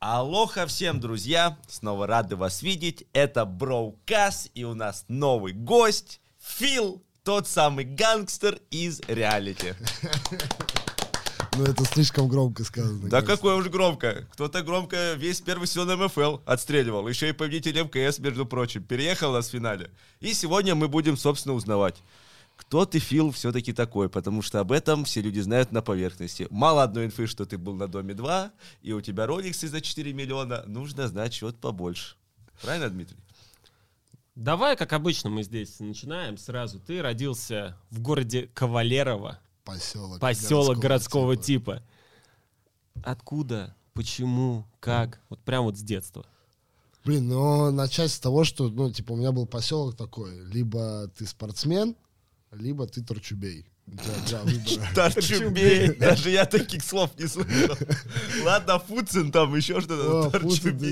Алоха всем, друзья! Снова рады вас видеть. Это Броукас, и у нас новый гость Фил, тот самый гангстер из реалити. Ну, это слишком громко сказано. Да какое уж громко. Кто-то громко весь первый сезон МФЛ отстреливал. Еще и победитель МКС, между прочим. Переехал нас в финале. И сегодня мы будем, собственно, узнавать, кто ты, Фил, все-таки такой, потому что об этом все люди знают на поверхности. Мало одной инфы, что ты был на Доме 2, и у тебя роликсы за 4 миллиона, нужно знать что-то побольше. Правильно, Дмитрий? Давай, как обычно, мы здесь начинаем сразу. Ты родился в городе Кавалерово, Поселок. поселок городского, типа. Откуда? Почему? Как? Вот прям вот с детства. Блин, ну, начать с того, что, ну, типа, у меня был поселок такой. Либо ты спортсмен, либо ты торчубей. Торчубей. Даже я таких слов не слышал. Ладно, Фуцин там, еще что-то.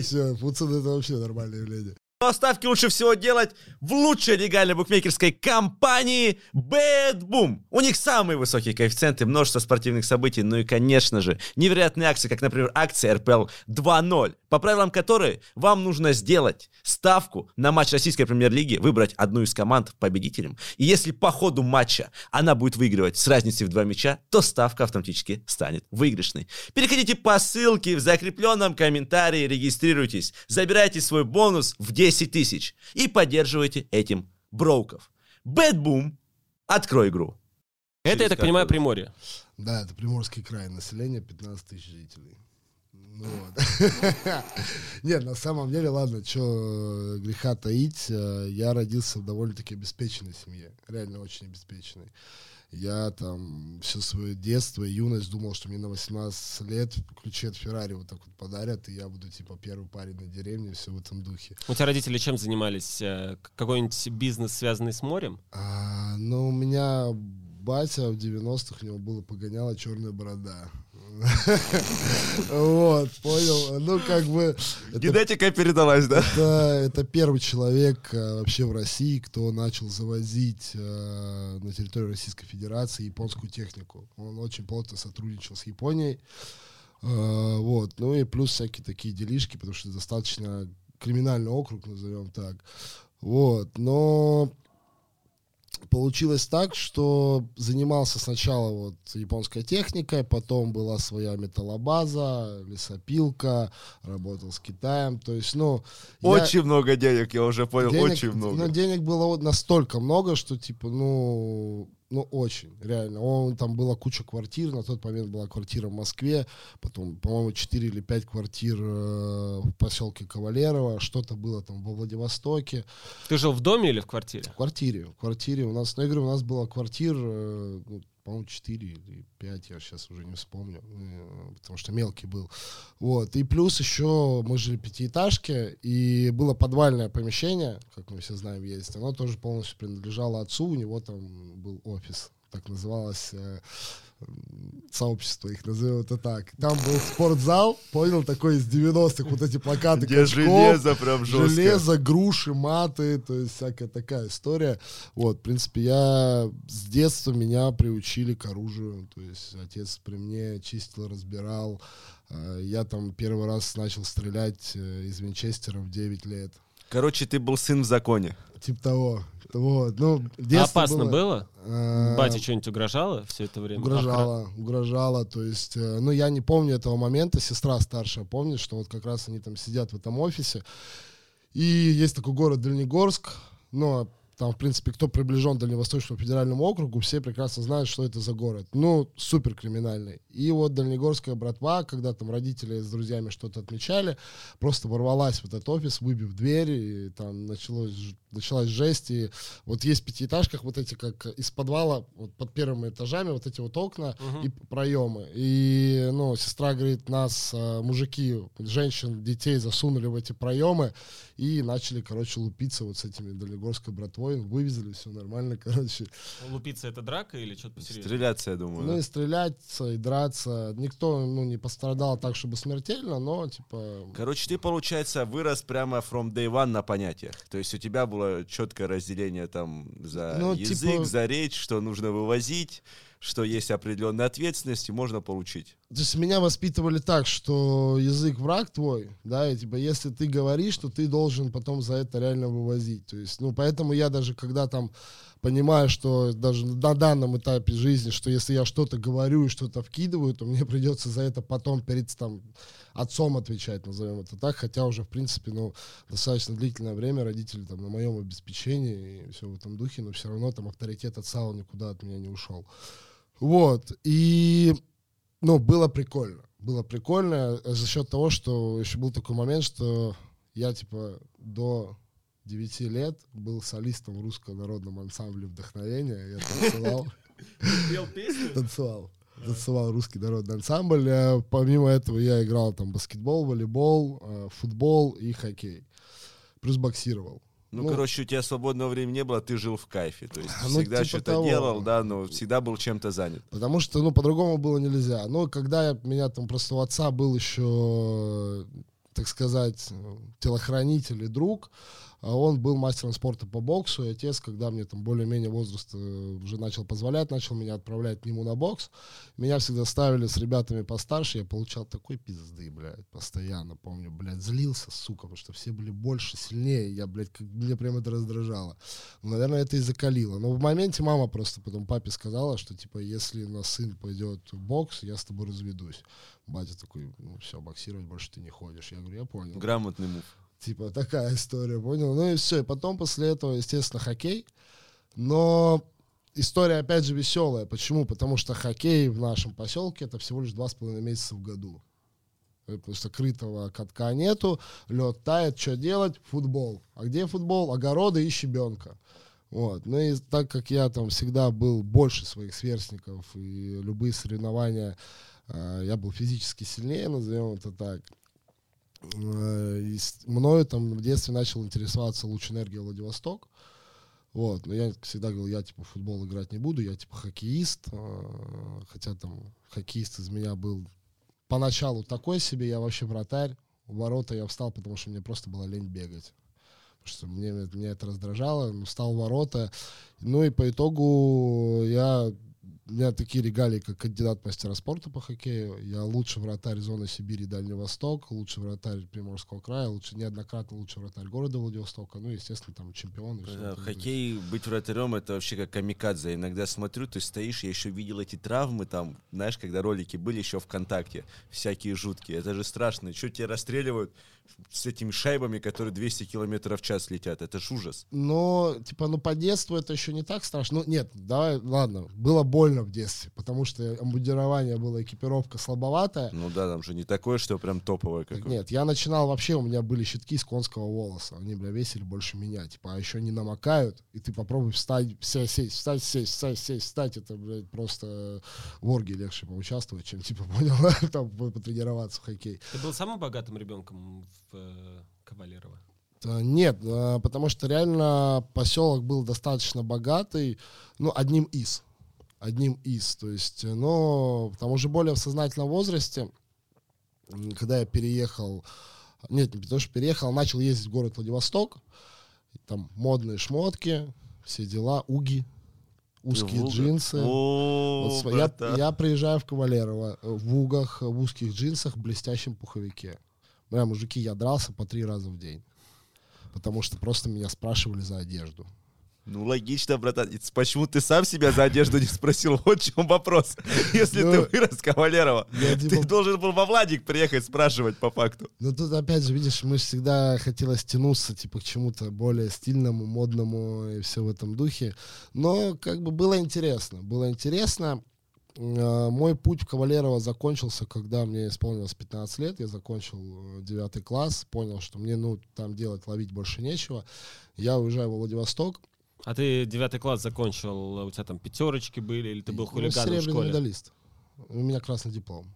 Все. Пуцин это вообще нормальное явление. Но ставки лучше всего делать в лучшей легальной букмекерской компании Bad Boom. У них самые высокие коэффициенты, множество спортивных событий, ну и, конечно же, невероятные акции, как, например, акция РПЛ 2.0, по правилам которой вам нужно сделать ставку на матч российской премьер-лиги, выбрать одну из команд победителем. И если по ходу матча она будет выигрывать с разницей в два мяча, то ставка автоматически станет выигрышной. Переходите по ссылке в закрепленном комментарии, регистрируйтесь, забирайте свой бонус в 10 тысяч и поддерживайте этим броуков. Boom, открой игру. Это, я так понимаю? Приморье. Да, это Приморский край. Население 15 тысяч жителей. Ну. Нет, на самом деле, ладно, что греха таить, э, я родился в довольно-таки обеспеченной семье, реально очень обеспеченной. Я там все свое детство и юность думал, что мне на 18 лет ключи от Феррари вот так вот подарят, и я буду типа первый парень на деревне, все в этом духе. У тебя родители чем занимались? Э, Какой-нибудь бизнес, связанный с морем? А, ну, у меня батя в 90-х, у него было погоняло черная борода. Вот, понял. Ну, как бы... Генетика передалась, да? это, это первый человек э, вообще в России, кто начал завозить э, на территорию Российской Федерации японскую технику. Он очень плотно сотрудничал с Японией. Э, вот. Ну и плюс всякие такие делишки, потому что достаточно криминальный округ, назовем так. Вот. Но получилось так, что занимался сначала вот японской техникой, потом была своя металлобаза, лесопилка, работал с Китаем. То есть, ну... я- Очень много денег, я уже понял, денег, очень много. Ну, денег было вот настолько много, что, типа, ну, ну, очень, реально. Он, там была куча квартир, на тот момент была квартира в Москве, потом, по-моему, 4 или 5 квартир э, в поселке Кавалерово, что-то было там во Владивостоке. Ты жил в доме или в квартире? В квартире, в квартире у нас, ну, я говорю, у нас было квартир, э, ну, по-моему, 4 или 5, я сейчас уже не вспомню, э, потому что мелкий был. Вот, и плюс еще мы жили в пятиэтажке, и было подвальное помещение, как мы все знаем, есть, оно тоже полностью принадлежало отцу, у него там был офис, так называлось э, сообщество, их назовем это так. Там был спортзал, понял, такой из 90-х, вот эти плакаты Где качков. железо прям жестко. Железо, груши, маты, то есть всякая такая история. Вот, в принципе, я с детства меня приучили к оружию. То есть отец при мне чистил, разбирал. А, Я там первый раз начал стрелять э, из винчестера в 9 лет. Короче, ты был сын в законе. Типа того. Вот. Ну, Опасно было? А, Батя что-нибудь угрожало все это время? Охра- Угрожала, угрожала, то есть, э, ну, я не помню этого момента, сестра старшая помнит, что вот как раз они там сидят в этом офисе, и есть такой город Дальнегорск, но там, в принципе, кто приближен к Дальневосточному федеральному округу, все прекрасно знают, что это за город. Ну, супер криминальный. И вот Дальнегорская братва, когда там родители с друзьями что-то отмечали, просто ворвалась в этот офис, выбив дверь, и там началось, началась жесть. И вот есть в пятиэтажках вот эти, как из подвала, вот под первыми этажами, вот эти вот окна Мгм. и проемы. И, ну, сестра говорит, нас, э, мужики, женщин, детей засунули в эти проемы и начали, короче, лупиться вот с этими Дальнегорской братвой. Вывезли, все нормально, короче. Лупиться это драка или что-то посерьезнее? Стреляться, я думаю. Ну да? и стреляться, и драться. Никто, ну, не пострадал так, чтобы смертельно, но, типа... Короче, ты, получается, вырос прямо from day one на понятиях. То есть у тебя было четкое разделение там за Ну, язык, типа- за речь, что нужно вывозить, что есть определенная ответственность и можно получить. То есть меня воспитывали так, что язык враг твой, да, и типа если ты говоришь, то ты должен потом за это реально вывозить. То есть, ну, поэтому я даже когда там понимаю, что даже на данном этапе жизни, что если я что-то говорю и что-то вкидываю, то мне придется за это потом перед там отцом отвечать, назовем это так, хотя уже, в принципе, ну, достаточно длительное время родители там на моем обеспечении и все в этом духе, но все равно там авторитет отца, он никуда от меня не ушел. Вот, и, ну, было прикольно. Было прикольно за счет того, что еще был такой момент, что я, типа, до 9 лет был солистом в русском народном ансамбле «Вдохновение». Я танцевал. Пел песню? Танцевал. Танцевал русский народный ансамбль. А помимо этого я играл там баскетбол, волейбол, э, футбол и хоккей. Плюс боксировал. Ну, ну, короче, у тебя свободного времени не было, ты жил в кайфе. То есть ну, всегда типа что-то того. делал, да, но всегда был чем-то занят. Потому что, ну, по-другому было нельзя. Ну, когда я, меня там просто у отца был еще, так сказать, телохранитель и друг, а он был мастером спорта по боксу, и отец, когда мне там более-менее возраст э, уже начал позволять, начал меня отправлять к нему на бокс, меня всегда ставили с ребятами постарше, я получал такой пизды, блядь, постоянно, помню, блядь, злился, сука, потому что все были больше, сильнее, я, блядь, как, мне прям это раздражало. Ну, наверное, это и закалило. Но в моменте мама просто потом папе сказала, что, типа, если у нас сын пойдет в бокс, я с тобой разведусь. Батя такой, ну все, боксировать больше ты не ходишь. Я говорю, я понял. Грамотный мув. Типа такая история, понял? Ну и все. И потом после этого, естественно, хоккей. Но история, опять же, веселая. Почему? Потому что хоккей в нашем поселке это всего лишь два с половиной месяца в году. Э, Потому что крытого катка нету, лед тает, что делать? Футбол. А где футбол? Огороды и щебенка. Вот. Ну и так как я там всегда был больше своих сверстников и любые соревнования, э, я был физически сильнее, назовем это так, мною там в детстве начал интересоваться луч энергии Владивосток. Вот, но я всегда говорил, я типа в футбол играть не буду, я типа хоккеист, э, хотя там хоккеист из меня был поначалу такой себе, я вообще вратарь, в ворота я встал, потому что мне просто было лень бегать. Потому что мне, меня это раздражало, встал в ворота. Ну и по итогу я у меня такие регалии, как кандидат мастера спорта по хоккею. Я лучший вратарь зоны Сибири и Дальний Восток, лучший вратарь Приморского края, лучше, неоднократно лучший вратарь города Владивостока, ну, естественно, там чемпион. Да, хоккей, быть вратарем, это вообще как камикадзе. Иногда смотрю, ты стоишь, я еще видел эти травмы там, знаешь, когда ролики были еще ВКонтакте, всякие жуткие. Это же страшно. Что тебя расстреливают с этими шайбами, которые 200 километров в час летят? Это ж ужас. Но, типа, ну, по детству это еще не так страшно. Ну, нет, давай, ладно, было больно в детстве, потому что амбудирование было, экипировка слабоватая. Ну да, там же не такое, что прям топовое Так какое. нет, я начинал вообще, у меня были щитки из конского волоса. Они, бля, весили больше меня. Типа, а еще не намокают. И ты попробуй встать, вся сесть, встать, сесть, встать, сесть, встать. Это, блядь, просто в орге легче поучаствовать, чем, типа, понял, там, по- потренироваться в хоккей. Ты был самым богатым ребенком в э, Кавалерово? Нет, а, потому что реально поселок был достаточно богатый, ну, одним из. Одним из. То есть, э, но там уже более в сознательном возрасте, когда я переехал, нет, не потому что переехал, начал ездить в город Владивосток, там модные шмотки, все дела, уги, узкие Волга. джинсы. О, Вот я, я приезжаю в Кавалерово э, в угах, в узких джинсах, в блестящем пуховике. Бля, мужики, я дрался по три раза в день. Потому что просто меня спрашивали за одежду. Ну, логично, братан. Почему ты сам себя за одежду не спросил? Вот в чем вопрос. Если Ну, ты вырос Кавалерова, Я, ты типа, должен был во Владик приехать спрашивать по факту. Ну тут опять же, видишь, мы ж всегда хотелось тянуться типа к чему-то более стильному, модному и все в этом духе. Но как бы было интересно. Было интересно. Э, Мой путь в Кавалерово закончился, когда мне исполнилось 15 лет. Я закончил э, 9 класс, понял, что мне ну там делать, ловить больше нечего. Я уезжаю во Владивосток. А ты девятый класс закончил, у тебя там пятерочки были, или ты был Ну, хулиганом в серебряный школе? медалист. У меня красный диплом.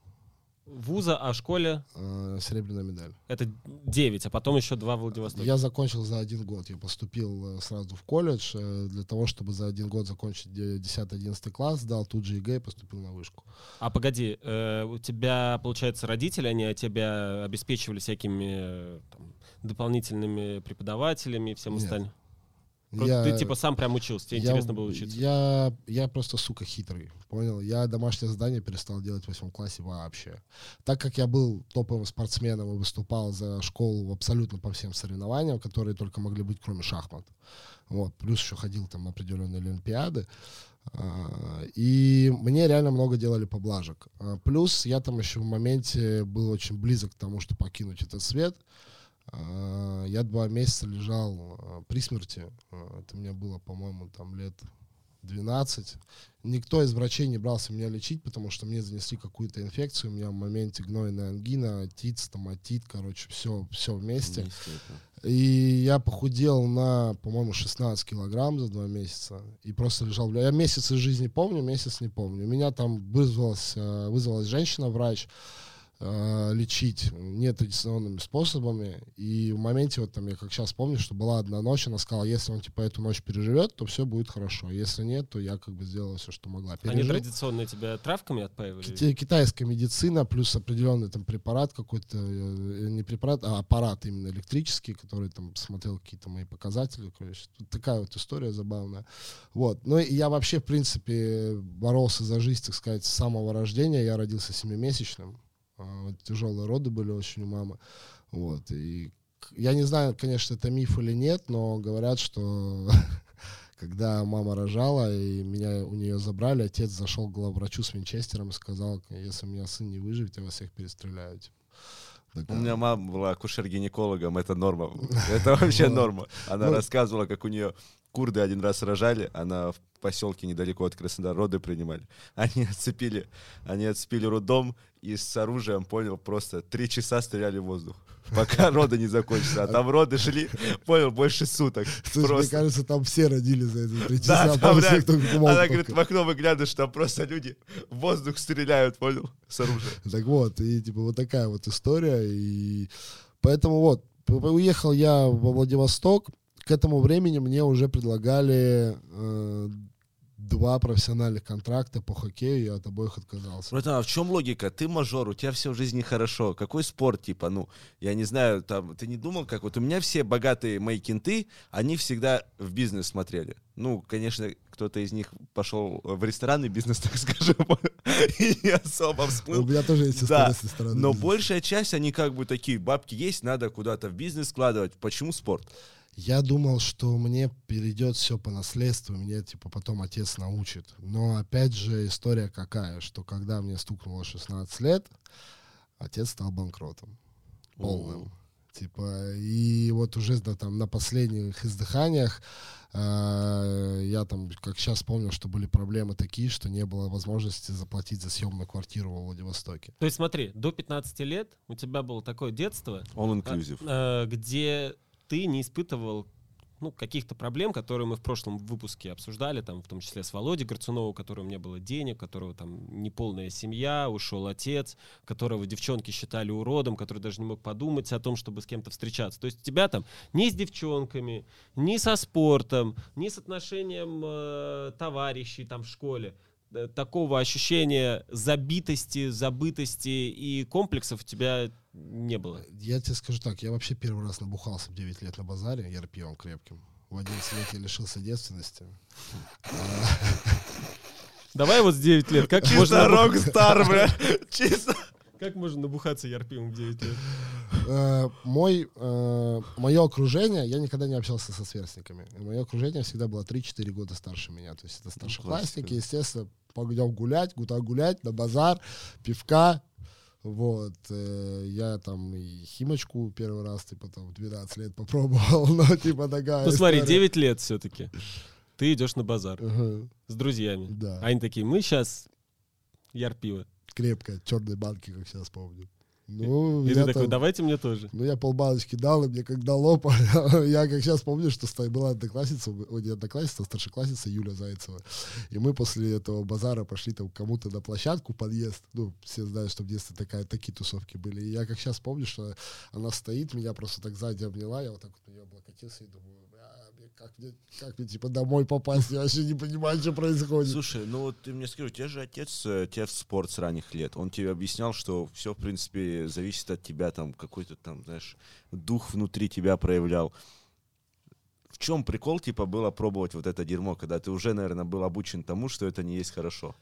Вуза, а в школе Э, Серебряная медаль. это 9, а потом еще два в Владивостоке. Я закончил за один год. Я поступил э, сразу в колледж э, для того, чтобы за один год закончить де- 10-11 класс, сдал тут же ЕГЭ и поступил на вышку. А погоди, э, у тебя, получается, родители, они тебя обеспечивали всякими там, дополнительными преподавателями и всем остальным? Я, ты типа сам прям учился, тебе я, интересно было учиться? Я, я просто, сука, хитрый, понял? Я домашнее задание перестал делать в восьмом классе вообще. Так как я был топовым спортсменом и выступал за школу абсолютно по всем соревнованиям, которые только могли быть, кроме шахмат. Вот, плюс еще ходил там на определенные олимпиады. А, и мне реально много делали поблажек. А, плюс я там еще в моменте был очень близок к тому, что покинуть этот свет. А, я два месяца лежал а, при смерти. А, это мне было, по-моему, там лет 12. Никто из врачей не брался меня лечить, потому что мне занесли какую-то инфекцию. У меня в моменте гнойная ангина, отит, стоматит, короче, все, все вместе. вместе и я похудел на, по-моему, 16 килограмм за два месяца. И просто лежал. Я месяц из жизни помню, месяц не помню. У меня там вызвалась, вызвалась женщина-врач. Э, лечить нетрадиционными способами. И в моменте, вот там, я как сейчас помню, что была одна ночь, она сказала, если он, типа, эту ночь переживет, то все будет хорошо. Если нет, то я, как бы, сделала все, что могла. Пережил. Они традиционно тебя травками отпаивали? Ки- китайская медицина, плюс определенный там препарат какой-то, э, не препарат, а аппарат именно электрический, который там смотрел какие-то мои показатели. Короче, тут такая вот история забавная. Вот. Ну, и я вообще, в принципе, боролся за жизнь, так сказать, с самого рождения. Я родился семимесячным. А, тяжелые роды были очень у мамы. Вот, и я не знаю, конечно, это миф или нет, но говорят, что когда мама рожала и меня у нее забрали, отец зашел к главврачу с винчестером и сказал, если у меня сын не выживет, я вас всех перестреляю. Типа. У меня мама была акушер-гинекологом, это норма. Это вообще норма. Она ну, рассказывала, как у нее курды один раз рожали, она в поселке недалеко от Краснодара роды принимали. Они отцепили, они отцепили роддом и с оружием, понял, просто три часа стреляли в воздух. Пока роды не закончатся. А там роды шли, понял, больше суток. Слушай, мне кажется, там все родили за эти три часа. Да, там реально, она говорит, в окно выглядываешь, там просто люди в воздух стреляют, понял, с оружием. Так вот, и типа вот такая вот история. И поэтому вот, уехал я во Владивосток, к этому времени мне уже предлагали э, два профессиональных контракта по хоккею, я от обоих отказался. Братан, а в чем логика? Ты мажор, у тебя все в жизни хорошо. Какой спорт, типа, ну, я не знаю, там, ты не думал, как вот у меня все богатые мои кенты, они всегда в бизнес смотрели. Ну, конечно, кто-то из них пошел в ресторанный бизнес, так скажем, и не особо всплыл. У меня тоже есть да, с Но большая часть, они как бы такие, бабки есть, надо куда-то в бизнес складывать. Почему спорт? Я думал, что мне перейдет все по наследству, мне типа потом отец научит. Но опять же история какая, что когда мне стукнуло 16 лет, отец стал банкротом. Полным. О. Типа, и вот уже да, там на последних издыханиях э, я там, как сейчас помню, что были проблемы такие, что не было возможности заплатить за съемную квартиру во Владивостоке. То есть смотри, до 15 лет у тебя было такое детство, All inclusive. Э, где ты не испытывал ну, каких-то проблем, которые мы в прошлом выпуске обсуждали, там, в том числе с Володей Горцуновым, у которого не было денег, у которого там неполная семья, ушел отец, которого девчонки считали уродом, который даже не мог подумать о том, чтобы с кем-то встречаться. То есть тебя там ни с девчонками, ни со спортом, ни с отношением э, товарищей там в школе такого ощущения забитости, забытости и комплексов у тебя не было? Я тебе скажу так, я вообще первый раз набухался в 9 лет на базаре, я пьем крепким. В 11 лет я лишился девственности. Давай вот с 9 лет, как Чисто можно... рок-стар, бля, чисто... Как можно набухаться ярпивом в 9 лет? Э, мой, э, мое окружение, я никогда не общался со сверстниками. Мое окружение всегда было 3-4 года старше меня. То есть это старшеклассники, естественно, пойдем гулять, куда гулять, на базар, пивка. Вот, э, я там и химочку первый раз, типа, там, в 12 лет попробовал, но, типа, такая Ну, смотри, 9 лет все-таки. Ты идешь на базар uh-huh. с друзьями. Да. Они такие, мы сейчас яр пиво. Крепкая, черной банки, как сейчас помню. Ну, и ты такой, там, давайте мне тоже. Ну, я полбаночки дал, и мне как дало, я как сейчас помню, что была одноклассница, ой, не одноклассница, а старшеклассница Юля Зайцева. И мы после этого базара пошли там кому-то на площадку, подъезд. Ну, все знают, что в детстве такая, такие тусовки были. И я как сейчас помню, что она стоит, меня просто так сзади обняла, я вот так вот на нее облокотился и думаю, как мне, как мне, типа, домой попасть? Я вообще не понимаю, что происходит. Слушай, ну вот ты мне скажи, у тебя же отец, э, тебя в спорт с ранних лет. Он тебе объяснял, что все, в принципе, зависит от тебя, там, какой-то там, знаешь, дух внутри тебя проявлял. в чем прикол, типа, было пробовать вот это дерьмо, когда ты уже, наверное, был обучен тому, что это не есть хорошо?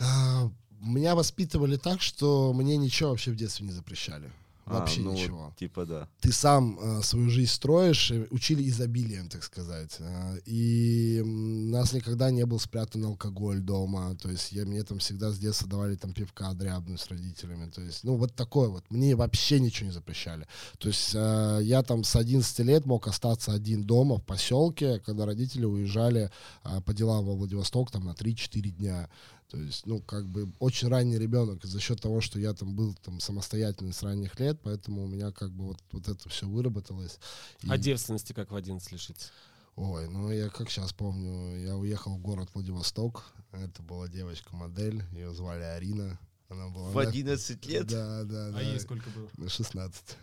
А, Меня воспитывали так, что мне ничего вообще в детстве не запрещали. А, Вообще ну вот, ничего. типа, да. Ты сам э, свою жизнь строишь, э, учили изобилием, так сказать. Э, и нас никогда не был спрятан алкоголь дома. То есть я, мне там всегда с детства давали там пивка дрябную с родителями. То есть, ну, вот такое вот. Мне вообще ничего не запрещали. То есть э, я там с 11 лет мог остаться один дома в поселке, когда родители уезжали э, по делам во Владивосток там на 3-4 дня. То есть, ну, как бы очень ранний ребенок за счет того, что я там был там самостоятельный с ранних лет, поэтому у меня как бы вот, вот это все выработалось. И- А девственности как в 11 лишиться? Ой, ну я как сейчас помню, я уехал в город Владивосток, это была девочка-модель, ее звали Арина. Она была... В 11 лет? Да, да, да. А ей сколько было? На 16.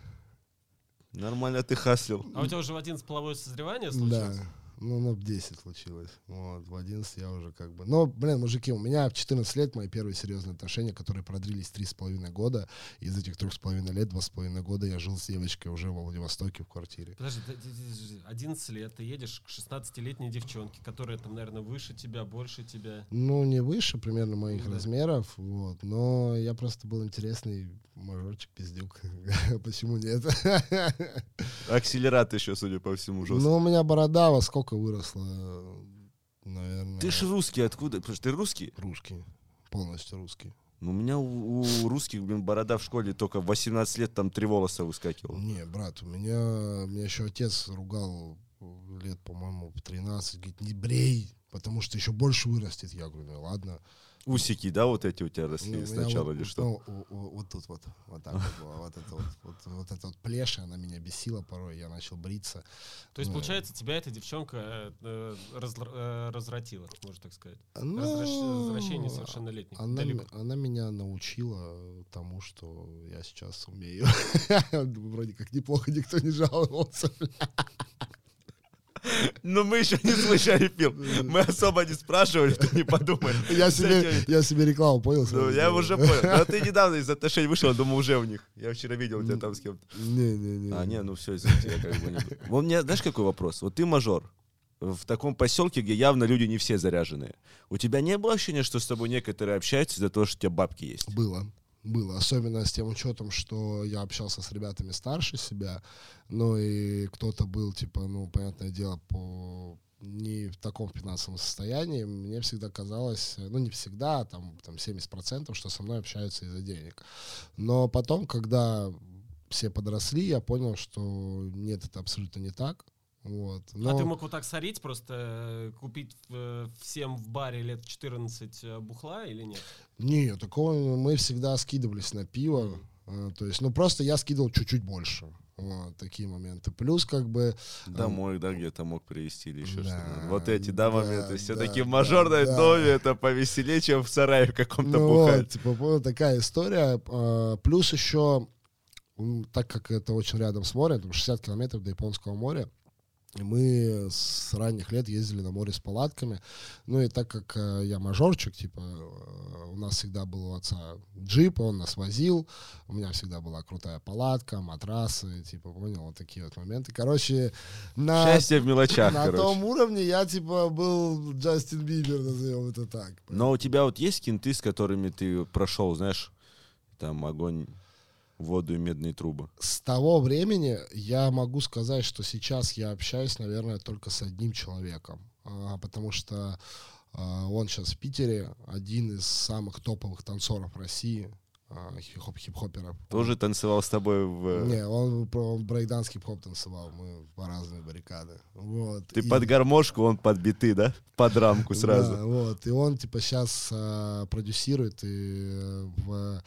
Нормально ты хаслил. А у тебя уже в 11 половое созревание Да. Ну, ну, в 10 случилось. Вот, в 11 я уже как бы... Но, блин, мужики, у меня в 14 лет мои первые серьезные отношения, которые продлились 3,5 года. Из этих 3,5 лет, 2,5 года я жил с девочкой уже во Владивостоке в квартире. Подожди, д- д- д- 11 лет, ты едешь к 16-летней девчонке, которая там, наверное, выше тебя, больше тебя. Ну, не выше примерно моих Ну да. размеров, вот. Но я просто был интересный мажорчик, пиздюк. Почему нет? Акселерат еще, судя по всему, жестко. Ну, у меня борода во сколько выросла, наверное. Ты ж русский, откуда? Потому что ты русский? Русский. Полностью русский. Ну, у меня у, у русских, блин, борода в школе только в 18 лет там три волоса выскакивала. Не, брат, у меня, меня еще отец ругал лет, по-моему, в 13, говорит, не брей, потому что еще больше вырастет. Я говорю, ну ладно. Усики, да, вот эти у тебя Ну, росли у меня сначала вот, или что? ну, вот тут вот, вот так вот, было, вот это вот, вот, вот эта вот плеша, она меня бесила порой, я начал бриться. То есть, Ну. получается, тебя эта девчонка э, э, э, развратила, можно так сказать. Ну, Развращ- Возвращение совершеннолетних. Она, м- она меня научила тому, что я сейчас умею. Вроде как неплохо никто не жаловался. Но мы еще не слышали, Фил. Мы особо не спрашивали, ты не подумай. Я себе, я себе рекламу понял. Ну, я уже понял. Но ты недавно из отношений вышел, думаю, уже у них. Я вчера видел тебя там с кем-то. Не-не-не. А, не, ну все, извините, я как бы не... Вот мне, знаешь, какой вопрос? Вот ты мажор, в таком поселке, где явно люди не все заряженные. У тебя не было ощущения, что с тобой некоторые общаются из-за того, что у тебя бабки есть? Было. Было. Особенно с тем учетом, что я общался с ребятами старше себя. Ну и кто-то был, типа, ну, понятное дело, по не в таком финансовом состоянии, мне всегда казалось, ну не всегда, а там, там 70%, что со мной общаются из-за денег. Но потом, когда все подросли, я понял, что нет, это абсолютно не так. Вот. Но... А ты мог вот так сорить, просто э, купить э, всем в баре лет 14 э, бухла или нет? Не, такого мы всегда скидывались на пиво. То есть, ну просто я скидывал чуть-чуть больше. Вот, такие моменты. Плюс, как бы, Домой, да, где-то мог привезти или еще Да, что-то. Вот эти, да, да, моменты. Все-таки да, в мажорной да, да. доме это повеселее, чем в сарае в каком-то ну вот, бухать. типа, вот такая история. Плюс еще, так как это очень рядом с морем, там 60 километров до Японского моря, мы с ранних лет ездили на море с палатками. Ну и так как э, я мажорчик, типа, э, у нас всегда был у отца джип, он нас возил, у меня всегда была крутая палатка, матрасы, типа, понял, вот такие вот моменты. Короче, на, Счастье в мелочах, на короче. том уровне я, типа, был Джастин Бибер, назовем это так. Но у тебя вот есть кенты, с которыми ты прошел, знаешь, там огонь, воду и медные трубы? с того времени я могу сказать, что сейчас я общаюсь, наверное, только с одним человеком, А, потому что а, он сейчас в Питере, один из самых топовых танцоров России, а, хип-хоп хип-хоперов. Тоже танцевал с тобой в... Не, он, он брейкданс хип-хоп танцевал, мы по разные баррикады. Вот. Ты И- под гармошку, он под биты, да? Под рамку Да, сразу. вот. И он, типа, сейчас продюсирует и э, в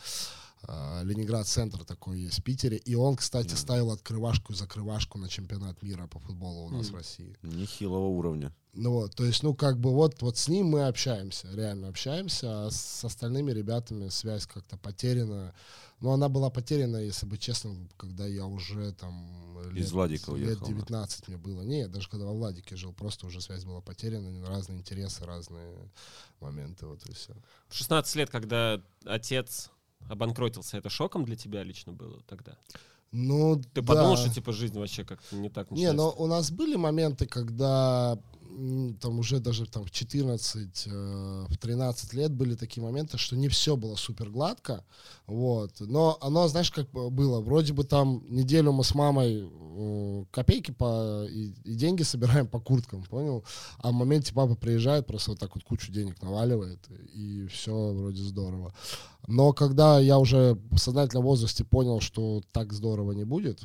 а, Ленинград центр такой есть в Питере. И он, кстати, Да. ставил открывашку и закрывашку на чемпионат мира по футболу у нас Мгм. в России. Нехилого уровня. Ну вот, то есть, ну, как бы вот, вот с ним мы общаемся, реально общаемся, а с остальными ребятами связь как-то потеряна. Но она была потеряна, если быть честным, когда я уже там... Из Владика лет уехал, да? 19 мне было. Нет, даже когда во Владике жил, просто уже связь была потеряна, разные интересы, разные моменты, вот и все. В 16 лет, когда отец обанкротился, это шоком для тебя лично было тогда? Ну, Ты да. подумал, что типа жизнь вообще как-то не так Не, но начинается? у нас были моменты, когда там уже даже там в 14, э, в 13 лет были такие моменты, что не все было супер гладко, вот, но оно, знаешь, как бы было, вроде бы там неделю мы с мамой э, копейки по, и, и деньги собираем по курткам, понял, а в моменте папа приезжает, просто вот так вот кучу денег наваливает, и все вроде здорово. Но когда я уже в сознательном возрасте понял, что так здорово не будет,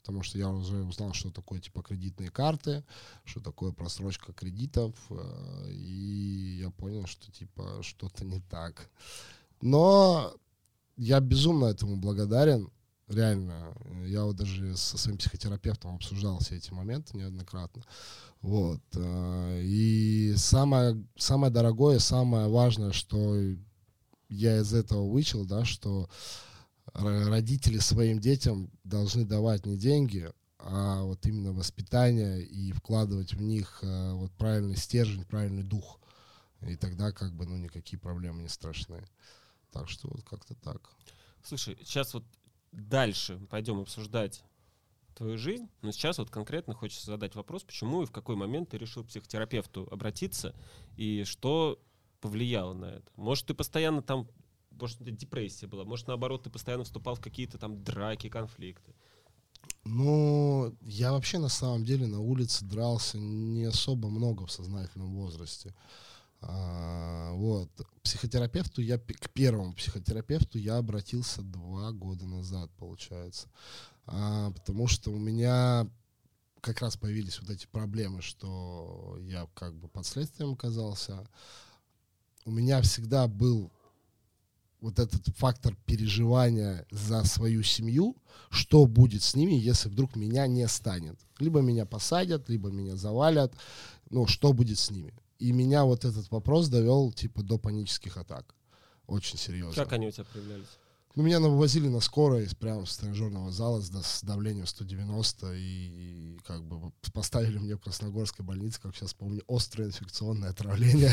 потому что я уже узнал, что такое типа кредитные карты, что такое просрочка кредитов, э, и я понял, что типа что-то не так. Но я безумно этому благодарен, реально. Я вот даже со своим психотерапевтом обсуждал все эти моменты неоднократно. Вот. э, И самое, самое дорогое, самое важное, что я из этого вычел, да, что ро- родители своим детям должны давать не деньги, а вот именно воспитание и вкладывать в них э, вот правильный стержень, правильный дух. И тогда как бы, ну, никакие проблемы не страшны. Так что вот как-то так. Слушай, сейчас вот дальше пойдем обсуждать твою жизнь, но сейчас вот конкретно хочется задать вопрос, почему и в какой момент ты решил к психотерапевту обратиться, и что повлияло на это? Может, ты постоянно там, может, у тебя депрессия была, может, наоборот, ты постоянно вступал в какие-то там драки, конфликты. Ну, я вообще на самом деле на улице дрался не особо много в сознательном возрасте. А, вот. Психотерапевту я, к первому психотерапевту я обратился два года назад, получается. А, потому что у меня как раз появились вот эти проблемы, что я как бы под следствием оказался. У меня всегда был вот этот фактор переживания за свою семью, что будет с ними, если вдруг меня не станет. Либо меня посадят, либо меня завалят, ну, что будет с ними. И меня вот этот вопрос довел, типа, до панических атак. Очень серьезно. Как они у тебя проявлялись? Ну, меня вывозили на скорой прямо с тренажерного зала с, с давлением 190, и, и как бы поставили мне в Красногорской больнице, как сейчас помню, острое инфекционное отравление.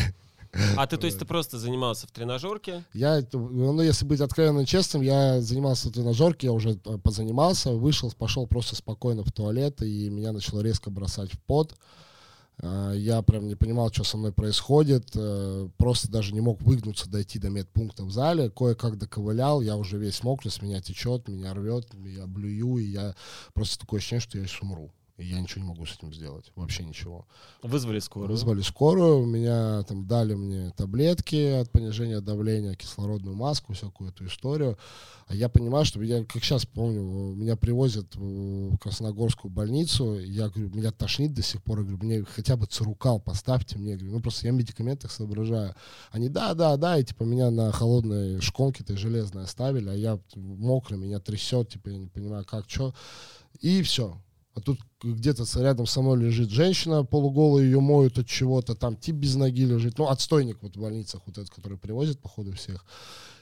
А ты, то есть, ты просто занимался в тренажерке, Я, ну, если быть откровенно честным, я занимался в тренажерке, я уже э, позанимался, вышел, пошел просто спокойно в туалет, и меня начало резко бросать в пот. А, Я прям не понимал, что со мной происходит, э, просто даже не мог выгнуться, дойти до медпункта в зале, кое-как доковылял, я уже весь мокрый, с меня течет, меня рвет, я блюю, и я просто такое ощущение, что я сейчас умру. И я ничего не могу с этим сделать, вообще ничего. вызвали скорую. Вызвали скорую, меня там дали мне таблетки от понижения давления, кислородную маску, всякую эту историю. А я понимаю, что я, как сейчас помню, меня привозят в Красногорскую больницу, я говорю, меня тошнит до сих пор, я говорю, мне хотя бы цирукал поставьте мне, я говорю, ну просто я в медикаментах соображаю. Они, да, да, да, и типа меня на холодной шконке-то железной оставили, а я мокрый, меня трясет, типа я не понимаю, как, что. И все. А тут где-то рядом со мной лежит женщина полуголая, ее моют от чего-то, там тип без ноги лежит, ну, отстойник вот в больницах, вот этот, который привозит, походу, всех.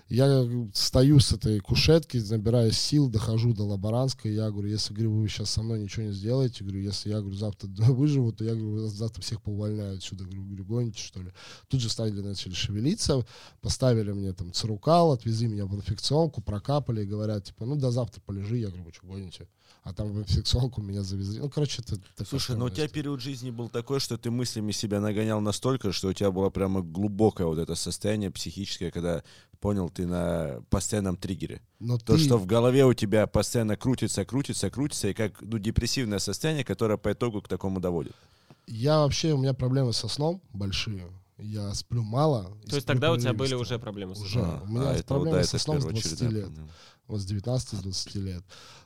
Я стою с этой кушетки, набираю сил, дохожу до лаборантской, я говорю, если, говорю, вы сейчас со мной ничего не сделаете, говорю, если я, говорю, завтра выживу, то я, говорю, завтра всех поувольняю отсюда, говорю, говорю, гоните, что ли. Тут же стали, начали шевелиться, поставили мне там цирукал, отвезли меня в инфекционку, прокапали и говорят, типа, ну, до завтра полежи, я говорю, вы что, гоните? А там в инфекционку меня завезли. Ну, короче, это... такая Слушай, но у странная тебя период жизни был такой, что ты мыслями себя нагонял настолько, что у тебя было прямо глубокое вот это состояние психическое, когда понял ты на постоянном триггере. Но То, ты- что в голове у тебя постоянно крутится, крутится, крутится, и как ну, депрессивное состояние, которое по итогу к такому доводит. Я вообще, у меня проблемы со сном большие. Я сплю мало. То есть тогда у тебя были уже проблемы с Уже. сном? у меня а, это, проблемы да, со это сном с первоочередная 20 лет. проблема. Вот с 19-20 лет.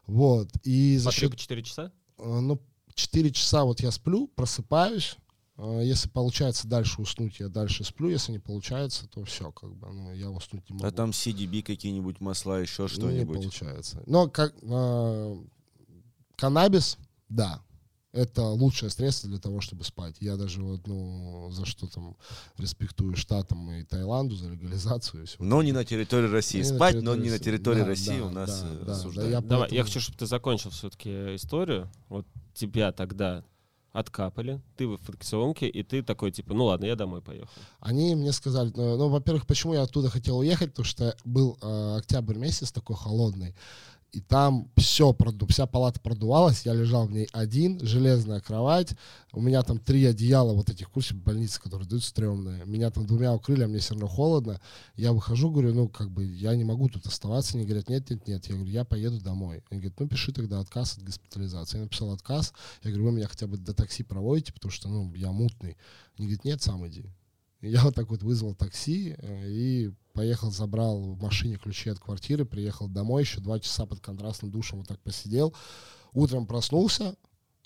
Вот. И за По счет 3-4 часа? Э, ну, 4 часа вот я сплю, просыпаюсь. Э, Если получается дальше уснуть, я дальше сплю. Если не получается, то все, как бы, ну, я уснуть не могу. А там CDB какие-нибудь масла, еще Не что-нибудь. получается. Но как э, каннабис, да, это лучшее средство для того, чтобы спать. Я даже вот, ну, за что там респектую Штатам и Таиланду, за легализацию и все. Но не на территории России. Не Спать, территории но не на территории Да, России да, у нас да, э, да, да, осуждают. я Давай, я поэтому- хочу, чтобы ты закончил все-таки историю. Вот тебя тогда откапали, ты в инфекционке, и ты такой, типа, ну ладно, я домой поехал. Они мне сказали, ну, ну, во-первых, почему я оттуда хотел уехать, потому что был э, октябрь месяц такой холодный, и там все, проду, вся палата продувалась, я лежал в ней один, железная кровать, у меня там три одеяла вот этих курсов больницы, которые дают стрёмные, меня там двумя укрыли, а мне все равно холодно, я выхожу, говорю, ну, как бы, я не могу тут оставаться, они говорят, нет, нет, нет, я говорю, я поеду домой, они говорят, ну, пиши тогда отказ от госпитализации, я написал отказ, я говорю, вы меня хотя бы до такси проводите, потому что, ну, я мутный, они говорят, нет, сам иди, я вот так вот вызвал такси э, и поехал, забрал в машине ключи от квартиры, приехал домой, еще два часа под контрастным душем вот так посидел. Утром проснулся,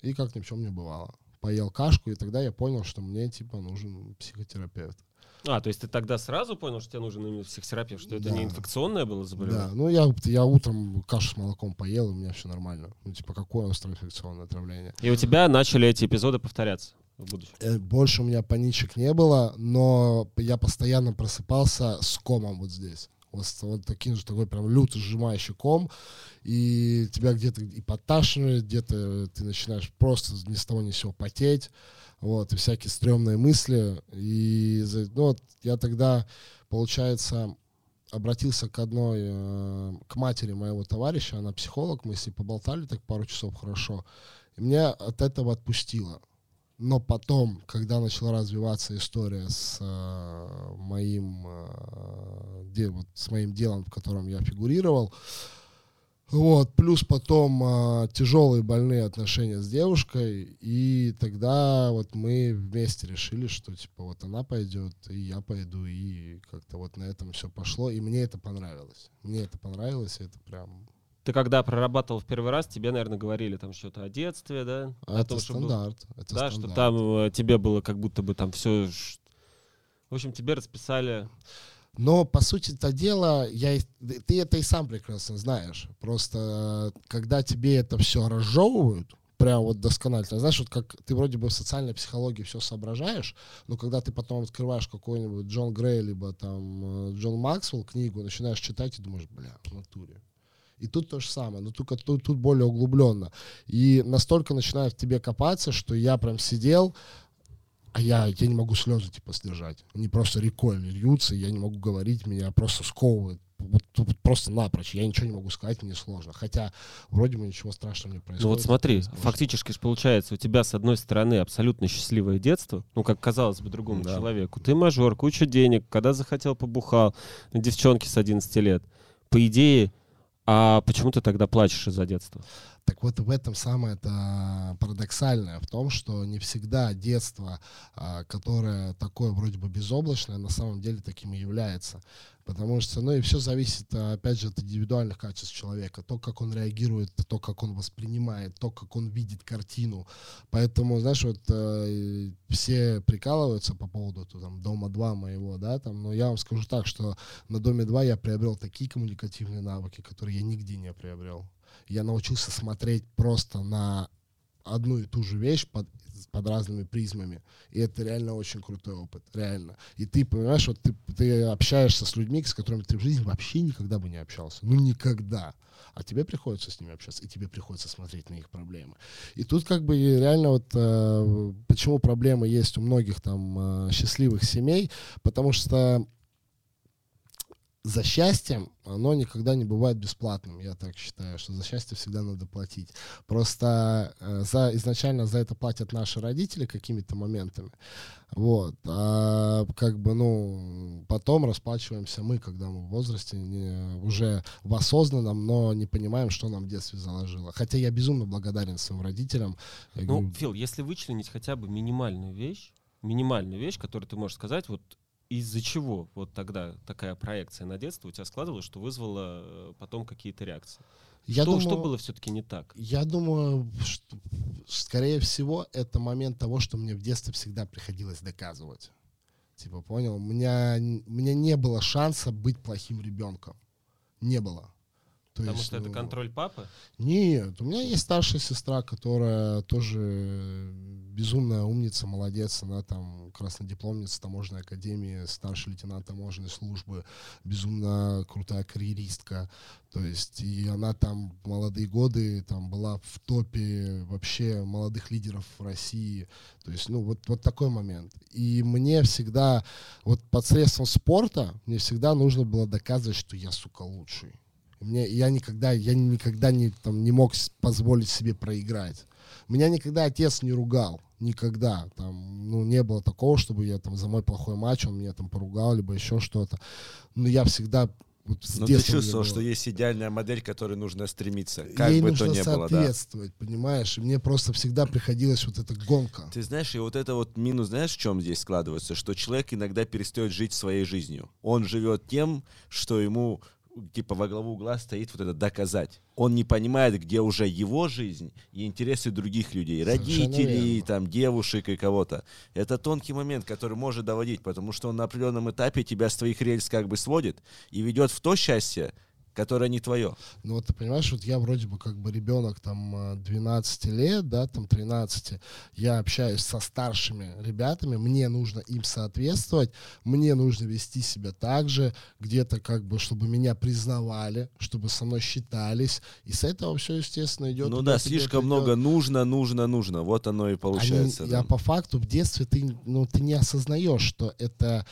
и как ни в чем не бывало. Поел кашку, и тогда я понял, что мне, типа, нужен психотерапевт. А, то есть ты тогда сразу понял, что тебе нужен именно психотерапевт, что это Да. не инфекционное было заболевание? Да, ну я, я утром кашу с молоком поел, и у меня все нормально. Ну, типа, какое острое инфекционное отравление. И у тебя начали эти эпизоды повторяться в будущем? Э, Больше у меня паничек не было, но я постоянно просыпался с комом вот здесь. С- вот таким же, такой прям лютый сжимающий ком, и тебя где-то и подташнивает, где-то ты начинаешь просто ни с того ни с сего потеть, вот, и всякие стрёмные мысли. И ну, вот я тогда, получается, обратился к одной, э, к матери моего товарища, она психолог, мы с ней поболтали так пару часов хорошо, и меня от этого отпустило. Но потом, когда начала развиваться история с э, моим э, де- вот, с моим делом, в котором я фигурировал, вот, плюс потом э, тяжелые больные отношения с девушкой, и тогда вот мы вместе решили, что типа вот она пойдет, и я пойду, и как-то вот на этом все пошло, и мне это понравилось. Мне это понравилось, и это прям Ты когда прорабатывал в первый раз, тебе, наверное, говорили там что-то о детстве, да? О это том, что был- стандарт. это да, что стандарт. там э, тебе было как будто бы там все... В общем, тебе расписали... Но, по сути это дело, я, ты это и сам прекрасно знаешь. Просто, э, когда тебе это все разжевывают, прям вот досконально, знаешь, вот как ты вроде бы в социальной психологии все соображаешь, но когда ты потом открываешь какой-нибудь Джон Грей, либо там э, Джон Максвелл книгу, начинаешь читать и думаешь, бля, в натуре. И тут то же самое, но только тут, тут более углубленно. И настолько начинает в тебе копаться, что я прям сидел, а я, я не могу слезы типа сдержать. Они просто рекой льются, я не могу говорить, меня просто сковывает. Вот, вот просто напрочь. Я ничего не могу сказать, мне сложно. Хотя вроде бы ничего страшного не происходит. Ну вот смотри, фактически же получается, у тебя с одной стороны абсолютно счастливое детство, ну как казалось бы другому Да. человеку. Ты мажор, куча денег, когда захотел побухал, девчонки с 11 лет. По идее, а почему ты тогда плачешь из-за детства? Так вот в этом самое это парадоксальное, в том, что не всегда детство, а, которое такое вроде бы безоблачное, на самом деле таким и является. Потому что, ну и все зависит, а, опять же, от индивидуальных качеств человека. То, как он реагирует, то, как он воспринимает, то, как он видит картину. Поэтому, знаешь, вот э, все прикалываются по поводу то, там, Дома 2 моего, да, там, но я вам скажу так, что на Доме 2 я приобрел такие коммуникативные навыки, которые я нигде не приобрел я научился смотреть просто на одну и ту же вещь под, под разными призмами. И это реально очень крутой опыт, реально. И ты понимаешь, вот ты, ты общаешься с людьми, с которыми ты в жизни вообще никогда бы не общался. Ну, никогда. А тебе приходится с ними общаться, и тебе приходится смотреть на их проблемы. И тут как бы реально вот э, почему проблемы есть у многих там э, счастливых семей, потому что за счастьем оно никогда не бывает бесплатным, я так считаю, что за счастье всегда надо платить. Просто э, за, изначально за это платят наши родители какими-то моментами, вот, а как бы, ну, потом расплачиваемся мы, когда мы в возрасте, не, уже в осознанном, но не понимаем, что нам в детстве заложило. Хотя я безумно благодарен своим родителям. Я Ну, говорю, Фил, если вычленить хотя бы минимальную вещь, минимальную вещь, которую ты можешь сказать, вот из-за чего вот тогда такая проекция на детство у тебя складывалась, что вызвало э, потом какие-то реакции? я что, думаю, что было все-таки не так? Я думаю, что, скорее всего, это момент того, что мне в детстве всегда приходилось доказывать. Типа, понял? У меня, у меня не было шанса быть плохим ребенком. Не было. То Потому есть, что это ну, контроль папы? Нет, у меня есть старшая сестра, которая тоже безумная умница, молодец. Она там краснодипломница таможенной академии, старший лейтенант таможенной службы, безумно крутая карьеристка. То есть и она там молодые годы там была в топе вообще молодых лидеров в России. То есть, ну, вот, вот такой момент. И мне всегда, вот посредством спорта, мне всегда нужно было доказывать, что я, сука, лучший. Мне, я никогда, я никогда не, там, не мог позволить себе проиграть. Меня никогда отец не ругал. Никогда. Там, ну, не было такого, чтобы я там за мой плохой матч, он меня там поругал, либо еще что-то. Но я всегда вот Но ты чувствовал, что есть идеальная модель, к которой нужно стремиться, как Ей бы нужно то ни было, да. соответствовать, понимаешь? И мне просто всегда приходилось вот эта гонка. Ты знаешь, и вот это вот минус, знаешь, в чем здесь складывается? Что человек иногда перестает жить своей жизнью. Он живет тем, что ему типа во главу угла стоит вот это доказать. Он не понимает, где уже его жизнь и интересы других людей, родителей, там, девушек и кого-то. Это тонкий момент, который может доводить, потому что он на определенном этапе тебя с твоих рельс как бы сводит и ведет в то счастье, которое не твое. Ну вот ты понимаешь, вот я вроде бы как бы ребенок там э, 12 лет, да, там 13, я общаюсь со старшими ребятами, мне нужно им соответствовать, мне нужно вести себя так же, где-то как бы, чтобы меня признавали, чтобы со мной считались, и с этого все, естественно, идет. ну да, слишком идет. много нужно, нужно, нужно. Вот оно и получается. Они- да. я по факту в детстве ты, ну, ты не осознаешь, что это, э,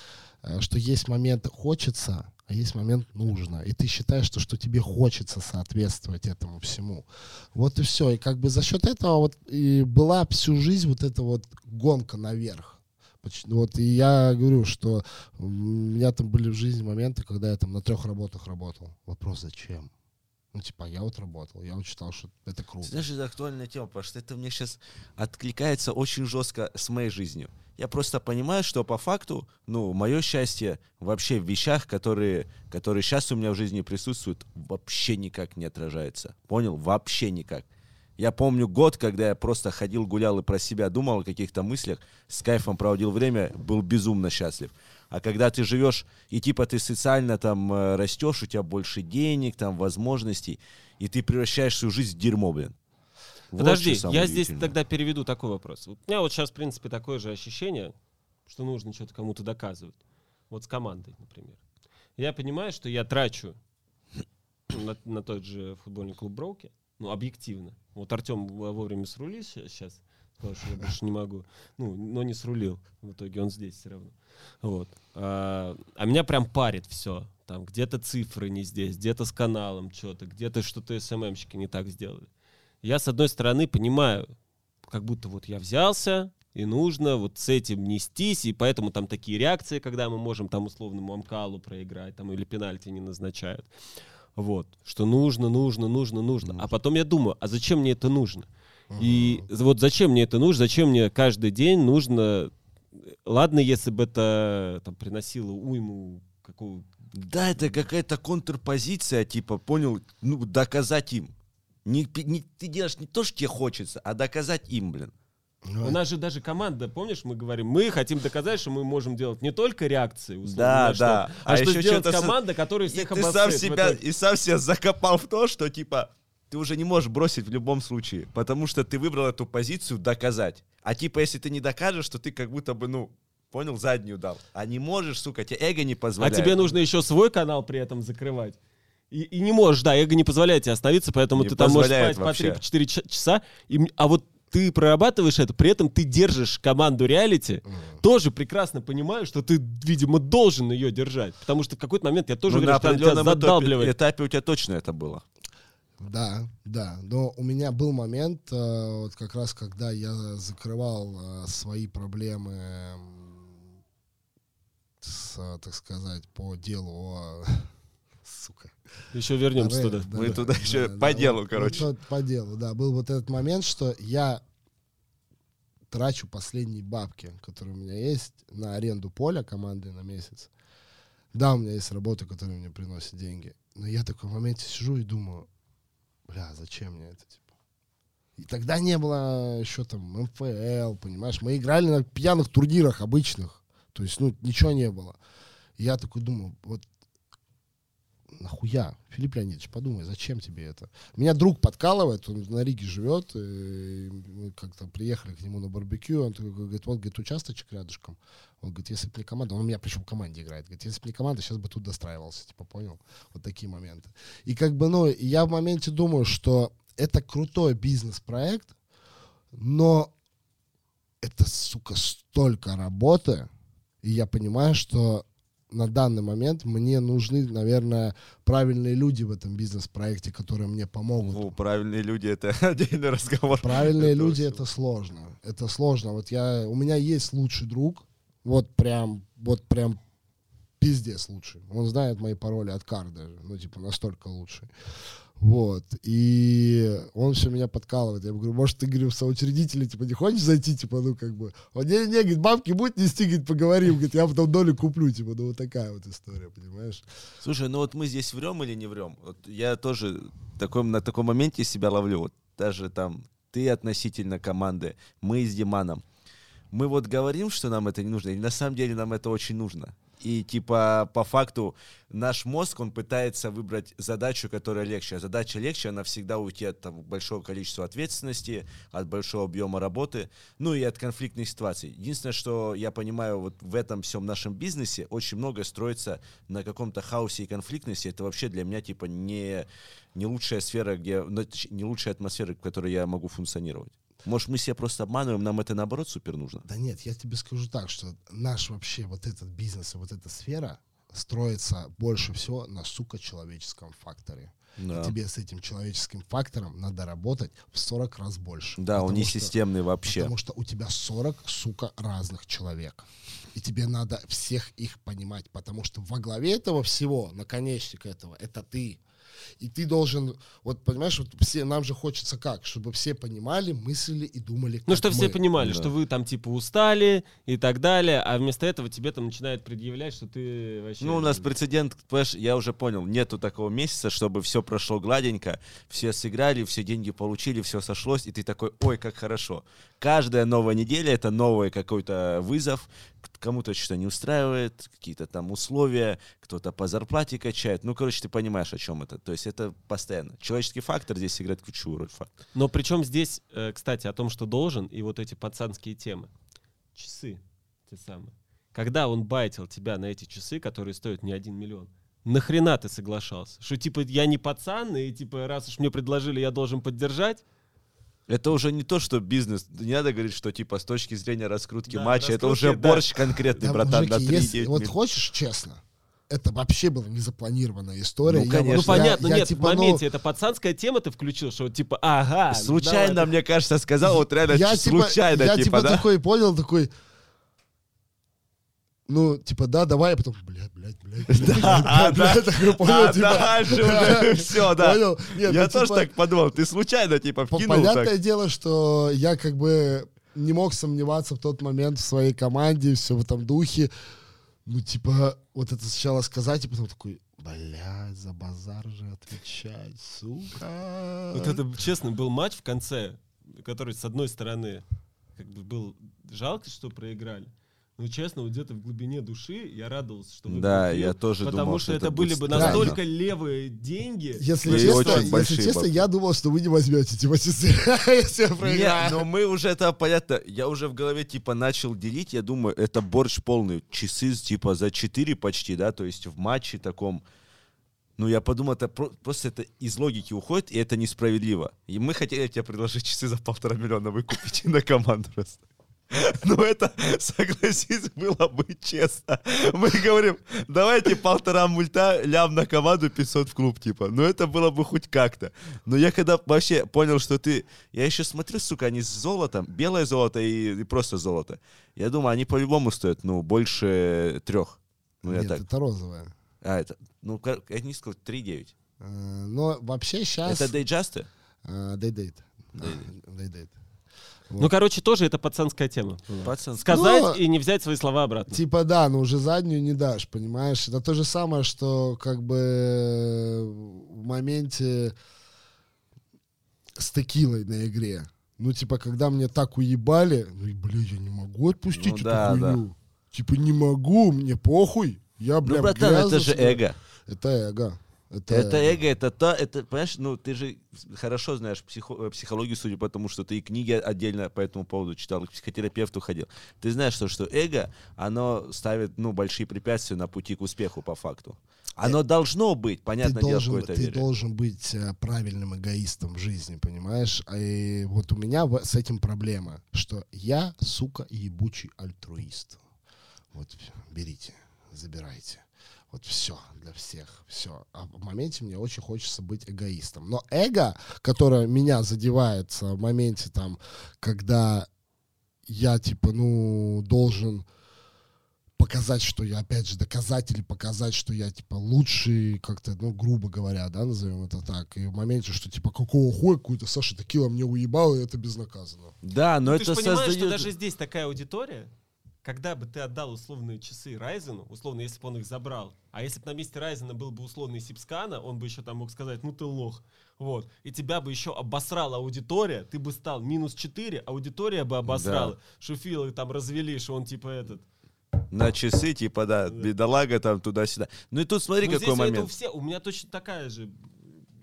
что есть момент хочется, а есть момент нужно. И ты считаешь, что, что тебе хочется соответствовать этому всему. Вот и все. И как бы за счет этого вот и была всю жизнь вот эта вот гонка наверх. Поч- Вот, и я говорю, что у меня там были в жизни моменты, когда я там на трех работах работал. Вопрос, зачем? Ну, типа, я вот работал, я вот считал, что это круто. знаешь, это актуальная тема, потому что это мне сейчас откликается очень жестко с моей жизнью. Я просто понимаю, что по факту, ну, мое счастье вообще в вещах, которые, которые сейчас у меня в жизни присутствуют, вообще никак не отражается. Понял? Вообще никак. Я помню год, когда я просто ходил, гулял и про себя думал о каких-то мыслях, с кайфом проводил время, был безумно счастлив. А когда ты живешь, и типа ты социально там э, растешь, у тебя больше денег, там возможностей, и ты превращаешь свою жизнь в дерьмо, блин. Вот Подожди, самое я здесь тогда переведу такой вопрос. Вот У меня вот сейчас, в принципе, такое же ощущение, что нужно что-то кому-то доказывать. Вот с командой, например. Я понимаю, что я трачу на, на тот же футбольный клуб Броуки, ну, объективно. Вот Артем вовремя срулил сейчас, сказал, что я больше не могу. Ну, но не срулил. В итоге он здесь все равно. Вот. А, а меня прям парит все. Там где-то цифры не здесь, где-то с каналом что-то, где-то что-то СММщики не так сделали. Я, с одной стороны, понимаю, как будто вот я взялся, и нужно вот с этим нестись, и поэтому там такие реакции, когда мы можем там условному Амкалу проиграть, там или пенальти не назначают. Вот, что нужно, нужно, нужно, нужно. А потом я думаю, а зачем мне это нужно? И вот зачем мне это нужно? Зачем мне каждый день нужно... Ладно, если бы это там, приносило уйму какого Да, это какая-то контрпозиция, типа, понял, ну, доказать им. Не, не- ты делаешь не то, что тебе хочется, а доказать им, блин. Ну, У нас же даже команда, помнишь, мы говорим, мы хотим доказать, что мы можем делать не только реакции, условно, Да, что, да. а, А что еще сделать команда, которая И всех ты сам себя, и сам себя закопал в то, что, типа, ты уже не можешь бросить в любом случае, потому что ты выбрал эту позицию доказать. А типа, если ты не докажешь, то ты как будто бы, ну, понял, заднюю дал. А не можешь, сука, тебе эго не А позволяет. тебе нужно еще свой канал при этом закрывать. И, и не можешь, да, эго не позволяет тебе остановиться, поэтому Не ты там можешь спать по вообще. 3-4 часа. И, а вот ты прорабатываешь это, при этом ты держишь команду реалити, тоже прекрасно понимаю, что ты, видимо, должен ее держать. Потому что в какой-то момент я тоже Ну, говорю, на что тебя задалбливает. этапе у тебя точно это было. Да, да. Но у меня был момент, э, вот как раз, когда я закрывал э, свои проблемы с, э, так сказать, по делу о... Еще вернемся туда. да, Мы да, туда да, еще да, по делу, вот короче. по делу, да. Был вот этот момент, что я трачу последние бабки, которые у меня есть, на аренду поля команды на месяц. Да, у меня есть работа, которая мне приносит деньги. Но я такой в моменте сижу и думаю, бля, зачем мне это, типа? И тогда не было еще там МФЛ, понимаешь? Мы играли на пьяных турнирах обычных. То есть, ну, ничего не было. И я такой думаю, вот нахуя? Филипп Леонидович, подумай, зачем тебе это? Меня друг подкалывает, он на Риге живет, и мы как-то приехали к нему на барбекю, он такой говорит, вот, говорит, участочек рядышком. Он говорит, если бы не команда, он у меня причем в команде играет, говорит, если бы не команда, сейчас бы тут достраивался, типа, понял? Вот такие моменты. И как бы, ну, я в моменте думаю, что это крутой бизнес-проект, но это, сука, столько работы, и я понимаю, что на данный момент мне нужны, наверное, правильные люди в этом бизнес-проекте, которые мне помогут. Ну, правильные люди это отдельный разговор. Правильные Это люди это сложно. Это сложно. Вот я, у меня есть лучший друг, вот прям, вот прям пиздец лучший. Он знает мои пароли от карт даже, ну типа настолько лучший. Вот. И он все меня подкалывает. Я говорю, может, ты, говорю, в соучредители, типа, не хочешь зайти, типа, ну, как бы. Он, не, не, говорит, бабки будь нести, говорит, поговорим, говорит, я потом долю куплю, типа, ну, вот такая вот история, понимаешь? Слушай, ну вот мы здесь врем или не врем? Вот я тоже такой, на таком моменте себя ловлю. Вот даже там ты относительно команды, мы с Диманом. Мы вот говорим, что нам это не нужно, и на самом деле нам это очень нужно. И типа по факту наш мозг, он пытается выбрать задачу, которая легче. А задача легче, она всегда уйти от там, большого количества ответственности, от большого объема работы, ну и от конфликтных ситуаций. Единственное, что я понимаю, вот в этом всем нашем бизнесе очень многое строится на каком-то хаосе и конфликтности. Это вообще для меня типа не, не лучшая сфера, где, ну, не лучшая атмосфера, в которой я могу функционировать. Может, мы себя просто обманываем, нам это наоборот супер нужно. Да нет, я тебе скажу так, что наш вообще вот этот бизнес и вот эта сфера строится больше всего на, сука, человеческом факторе. Да, Тебе с этим человеческим фактором надо работать в 40 раз больше. да он не что- системный вообще. Потому что у тебя 40, сука, разных человек. И тебе надо всех их понимать, потому что во главе этого всего, наконечник этого, это ты. И ты должен, вот понимаешь, вот все, нам же хочется как, чтобы все понимали, мыслили и думали, как Ну, что все понимали, Да. что вы там типа устали и так далее, а вместо этого тебе там начинают предъявлять, что ты вообще... Ну, у нас прецедент, понимаешь, я уже понял, нету такого месяца, чтобы все прошло гладенько, все сыграли, все деньги получили, все сошлось, и ты такой, ой, как хорошо. Каждая новая неделя — это новый какой-то вызов, кому-то что-то не устраивает, какие-то там условия, кто-то по зарплате качает. Ну, короче, ты понимаешь, о чем это. То есть это постоянно. Человеческий фактор здесь играет ключевую роль. Факт. Но причем здесь, э, кстати, о том, что должен, и вот эти пацанские темы. Часы те самые. Когда он байтил тебя на эти часы, которые стоят не один миллион, нахрена ты соглашался? Что типа я не пацан, и типа раз уж мне предложили, я должен поддержать? Это уже не то, что бизнес. Не надо говорить, что типа с точки зрения раскрутки Да, матча, это раскрутки, уже да. борщ конкретный, Да, братан, на мужики, 3 если- вот хочешь честно, это вообще была незапланированная история. Ну, Я конечно. Ну я- понятно, я нет, типа, в ну, моменте это пацанская тема ты включил, что типа, ага. ну, Случайно, давай, мне кажется, сказал, вот реально я ч- случайно, я типа, типа да? такой понял, такой, ну, типа, да, давай, а потом, блядь, блядь, блядь, блядь, А, блядь, блядь, понял, типа, дальше уже все, да. Понял? Нет, Я ну, тоже типа, так подумал. Ты случайно, типа, вкинул Понятное так. дело, что я как бы не мог сомневаться в тот момент в своей команде, все в этом духе. Ну, типа, вот это сначала сказать, и потом такой, блядь, за базар же отвечать, сука. Вот это, честно, был матч в конце, который, с одной стороны, как бы был жалко, что проиграли. Но, честно, вот где-то в глубине души я радовался, что выиграл Да, Киев, я тоже Потому думал, что что это это были бы странно. настолько левые деньги. Если Ну, честно, очень если большие честно, бабки. я думал, что вы не возьмете, типа, часы, если я Нет, проиграю. но мы уже это понятно. Я уже в голове типа начал делить. Я думаю, это борщ полный. Часы типа за 4 почти, да, то есть в матче таком. Ну, я подумал, это про- просто это из логики уходит, и это несправедливо. И мы хотели тебе предложить часы за полтора миллиона выкупить на команду просто. Ну, это, согласись, было бы честно. Мы говорим, давайте полтора мульта, лям на команду, 500 в клуб, типа. Ну, это было бы хоть как-то. Но я когда вообще понял, что ты... Я еще смотрю, сука, они с золотом, белое золото и, и просто золото. Я думаю, они по-любому стоят, ну, больше трех. Ну, я Нет, так. это розовая. А, это... Ну, я не сказал, 3,9. Э, Но вообще сейчас... Это дейджасты? Дейдейт. Дейдейт. Ну, короче, тоже это пацанская тема. Пацан, Сказать Ну, и не взять свои слова обратно. Типа да, но уже заднюю не дашь, понимаешь? Это то же самое, что как бы в моменте с текилой на игре. Ну, типа, когда мне так уебали, ну, и, блядь, я не могу отпустить Ну эту да, хуйню. Типа, не могу, мне похуй. Я, бля, Ну, братан, это же эго. Это эго. Это, Это эго, это то, это, понимаешь, ну, ты же хорошо знаешь психо- э, психологию, судя по тому, что ты и книги отдельно по этому поводу читал, и к психотерапевту ходил. Ты знаешь, что, что эго, оно ставит, ну, большие препятствия на пути к успеху, по факту. Оно должно быть, Ты дело, в должен, какой-то ты вере. должен быть э, правильным эгоистом в жизни, понимаешь? А И вот у меня в- с этим проблема, что я, сука, ебучий альтруист. Вот, берите, забирайте. Вот все для всех, все. А в моменте мне очень хочется быть эгоистом. Но эго, которое меня задевает в моменте там, когда я типа, ну, должен показать, что я, опять же, доказать или показать, что я, типа, лучший, как-то, ну, грубо говоря, да, назовем это так. И в моменте, что, типа, какого хуя какой-то Саша Текила мне уебал, и это безнаказанно. Да, но Ну, это ты же понимаешь, что создает... даже здесь такая аудитория, когда бы ты отдал условные часы Райзену, условно, если бы он их забрал, а если бы на месте Райзена был бы условный Сипскана, он бы еще там мог сказать, ну ты лох, вот, и тебя бы еще обосрала аудитория, ты бы стал минус 4, аудитория бы обосрала, что Фила там развели, что он типа этот. На часы, типа, да, бедолага там туда-сюда. Ну и тут смотри, Ну, какой здесь момент. все, у меня точно такая же,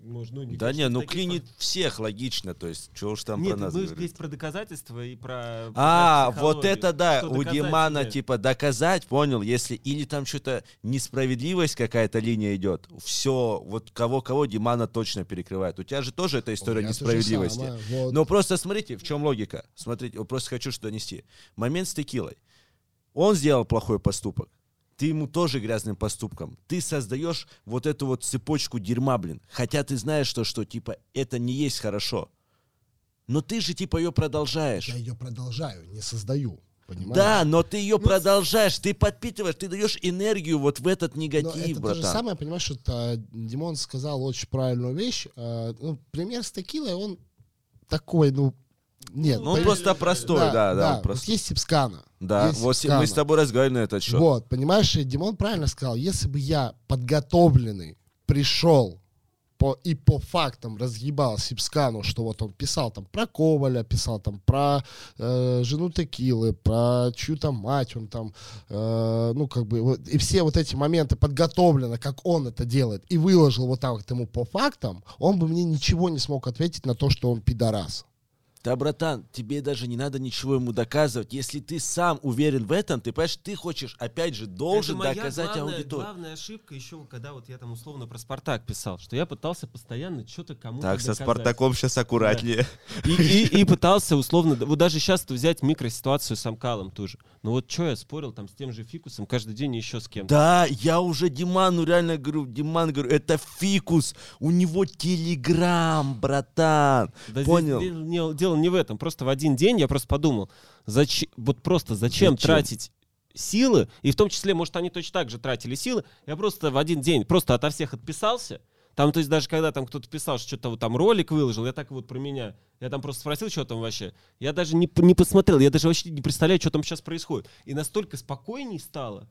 может, ну, не Да не, ну клинит фак- всех, логично, то есть, чего уж там Нет, про нас мы говорить. здесь про доказательства и про... А, про вот это да, Что у Димана типа доказать, понял, если или там что-то несправедливость какая-то линия идет, все, вот кого-кого Димана точно перекрывает. У тебя же тоже эта история несправедливости. вот. Но просто смотрите, в чем логика. Смотрите, я просто хочу что донести. Момент с текилой. Он сделал плохой поступок. Ты ему тоже грязным поступком. Ты создаешь вот эту вот цепочку дерьма, блин. Хотя ты знаешь, что, что типа это не есть хорошо. Но ты же типа ее продолжаешь. Я ее продолжаю, не создаю. Понимаешь? Да, но ты ее продолжаешь, ты подпитываешь, ты даешь энергию вот в этот Но негатив, это то братан. же самое, понимаешь, что это Димон сказал очень правильную вещь. А, ну, пример с текилой, он такой, ну, нет. Ну, он пойми- просто простой, да, да, он Вот простой. есть Сипскана. Да, есть вот Сипскана. мы с тобой разговаривали на этот счет. Вот, понимаешь, Димон правильно сказал, если бы я подготовленный пришел по, и по фактам разъебал Сипскану, что вот он писал там про Коваля, писал там про э, жену Текилы, про чью-то мать, он там, э, ну, как бы, вот, и все вот эти моменты подготовлено, как он это делает, и выложил вот так вот ему по фактам, он бы мне ничего не смог ответить на то, что он пидорас. Да, братан, тебе даже не надо ничего ему доказывать. Если ты сам уверен в этом, ты понимаешь, ты хочешь, опять же, должен Это моя доказать главная, аудитории. главная ошибка еще, когда вот я там условно про Спартак писал, что я пытался постоянно что-то кому-то Так, со доказать. Спартаком сейчас аккуратнее. И, и- и пытался условно, вот даже сейчас взять микроситуацию с Амкалом тоже. Ну вот что я спорил там с тем же Фикусом каждый день и еще с кем-то. Да, я уже Диману реально говорю, Диман, говорю, это фикус, у него телеграм, братан. Да здесь Понял? де- не- дело не в этом. Просто в один день я просто подумал, зачем, вот просто зачем, Зачем? тратить силы, и в том числе, может, они точно так же тратили силы, я просто в один день просто ото всех отписался, там, то есть, даже когда там кто-то писал, что что-то вот там ролик выложил, я так вот про меня, я там просто спросил, что там вообще, я даже не, не посмотрел, я даже вообще не представляю, что там сейчас происходит. И настолько спокойней стало,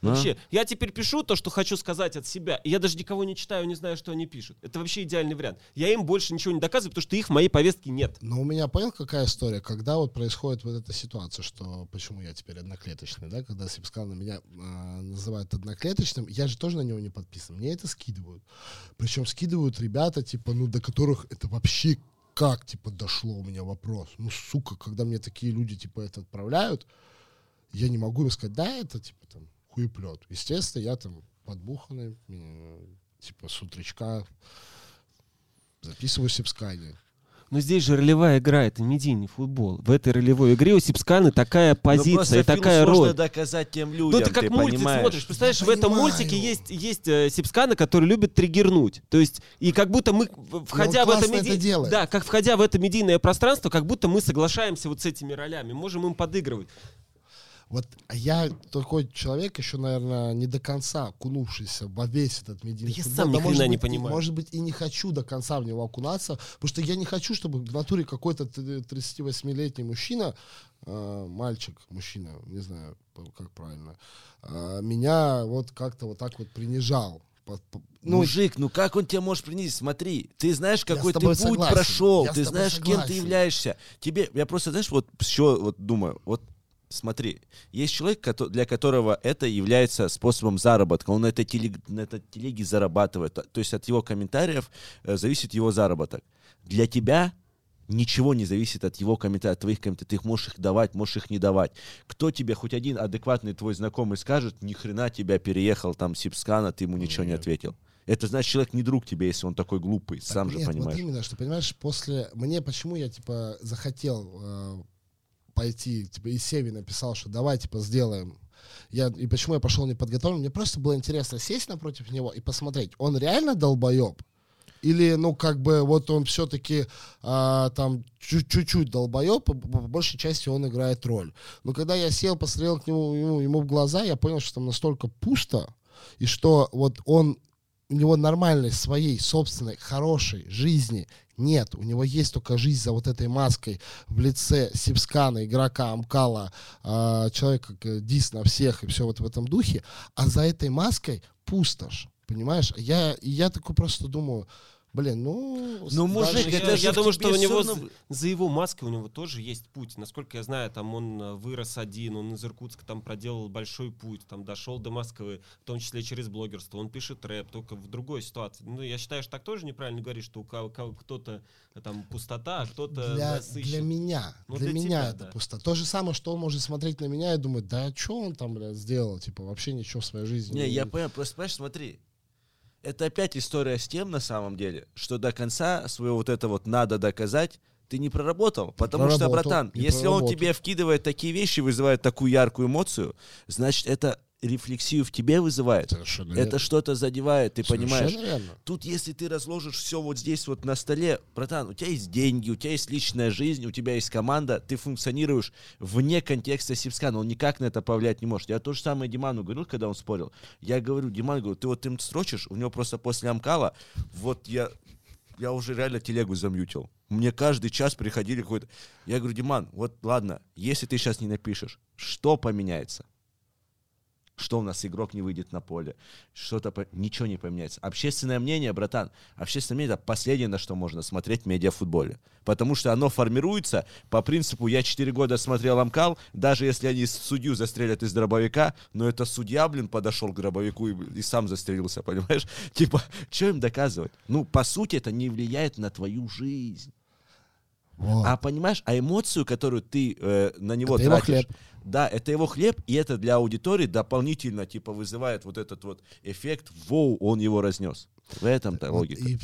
Да. Вообще, я теперь пишу то, что хочу сказать от себя, и я даже никого не читаю, не знаю, что они пишут. Это вообще идеальный вариант. Я им больше ничего не доказываю, потому что их в моей повестке нет. Но у меня, понял, какая история? Когда вот происходит вот эта ситуация, что почему я теперь одноклеточный, да, когда Сипскан на меня а, называют одноклеточным, я же тоже на него не подписан, мне это скидывают. Причем скидывают ребята, типа, ну, до которых это вообще как, типа, дошло у меня вопрос. Ну, сука, когда мне такие люди, типа, это отправляют, я не могу им сказать, да, это, типа, там, хуеплет. Естественно, я там подбуханный, типа, с утречка записываю Сипскане. Но здесь же ролевая игра, это медийный футбол. В этой ролевой игре у Сипсканы такая Ну, позиция Филу такая сложно роль. доказать тем Ну, людям, ты как мультик понимаешь? смотришь. Представляешь, Я в этом понимаю. мультике есть, есть э, Сипскана, который любит триггернуть. То есть, и как будто мы, в- входя в это, это меди- делает. Да, как входя в это медийное пространство, как будто мы соглашаемся вот с этими ролями, можем им подыгрывать. Вот я такой человек, еще, наверное, не до конца окунувшийся во весь этот медийный Да я футбол. сам ни может хрена не и- понимаю. может быть, и не хочу до конца в него окунаться, потому что я не хочу, чтобы в натуре какой-то т- 38-летний мужчина, э, мальчик, мужчина, не знаю, как правильно, э, меня вот как-то вот так вот принижал. Ну, Мужик, ну как он тебя может принизить? Смотри, ты знаешь, Я какой ты путь согласен. прошел, Я ты знаешь, кем ты согласен. являешься. Тебе, я просто, знаешь, вот еще вот думаю, вот смотри, есть человек, для которого это является способом заработка. Он на этой, телег- на этой телеге зарабатывает. То есть от его комментариев э, зависит его заработок. Для тебя ничего не зависит от его комментариев, от твоих комментариев. Ты их можешь их давать, можешь их не давать. Кто тебе, хоть один адекватный твой знакомый скажет, ни хрена тебя переехал там Сипскана, ты ему ничего не ответил. Это значит, человек не друг тебе, если он такой глупый, сам же Нет, понимаешь. Вот именно, что понимаешь, после мне почему я типа захотел э, пойти, типа, и Севи написал, что давай, типа, сделаем. Я, и почему я пошел неподготовленным? Мне просто было интересно сесть напротив него и посмотреть, он реально долбоеб? Или, ну, как бы, вот он все-таки а, там чуть-чуть долбоеб, по, по большей части он играет роль. Но когда я сел, посмотрел к нему, ему, ему в глаза, я понял, что там настолько пусто, и что вот он у него нормальной своей собственной хорошей жизни нет. У него есть только жизнь за вот этой маской в лице Сипскана, игрока Амкала, э, человека дис на всех и все вот в этом духе. А за этой маской пустошь. Понимаешь? Я, я такой просто думаю, Блин, ну... Ну, мужик, я, это я, же я думаю, что у него равно... за, его маской у него тоже есть путь. Насколько я знаю, там он э, вырос один, он из Иркутска там проделал большой путь, там дошел до Москвы, в том числе через блогерство. Он пишет рэп, только в другой ситуации. Ну, я считаю, что так тоже неправильно говорить, что у кого- кто-то э, там пустота, а кто-то для, для меня, Ну, для, для меня тебя, это да. пусто. То же самое, что он может смотреть на меня и думать, да что он там, блядь, сделал, типа, вообще ничего в своей жизни. Не, я понял, просто понимаешь, смотри. Это опять история с тем, на самом деле, что до конца своего вот это вот надо доказать, ты не проработал. Потому что, проработал, братан, не если он проработал. тебе вкидывает такие вещи, вызывает такую яркую эмоцию, значит, это рефлексию в тебе вызывает. Совершенно Это верно. что-то задевает, ты Совершенно понимаешь? верно. Тут, если ты разложишь все вот здесь вот на столе, братан, у тебя есть деньги, у тебя есть личная жизнь, у тебя есть команда, ты функционируешь вне контекста Сипскана, он никак на это повлиять не может. Я то же самое Диману говорил, когда он спорил. Я говорю, Диман, говорю, ты вот им строчишь, у него просто после Амкала, вот я, я уже реально телегу замьютил. Мне каждый час приходили какой-то... Я говорю, Диман, вот ладно, если ты сейчас не напишешь, что поменяется? Что у нас игрок не выйдет на поле, что-то по- ничего не поменяется. Общественное мнение, братан, общественное мнение это последнее, на что можно смотреть в медиафутболе. Потому что оно формируется по принципу, я 4 года смотрел Амкал, даже если они судью застрелят из дробовика, но это судья, блин, подошел к дробовику и, и сам застрелился, понимаешь? Типа, что им доказывать? Ну, по сути, это не влияет на твою жизнь. Вот. А понимаешь, а эмоцию, которую ты э, на него Это тратишь. Да, это его хлеб, и это для аудитории дополнительно типа вызывает вот этот вот эффект, воу, он его разнес. В этом-то Вот логика. и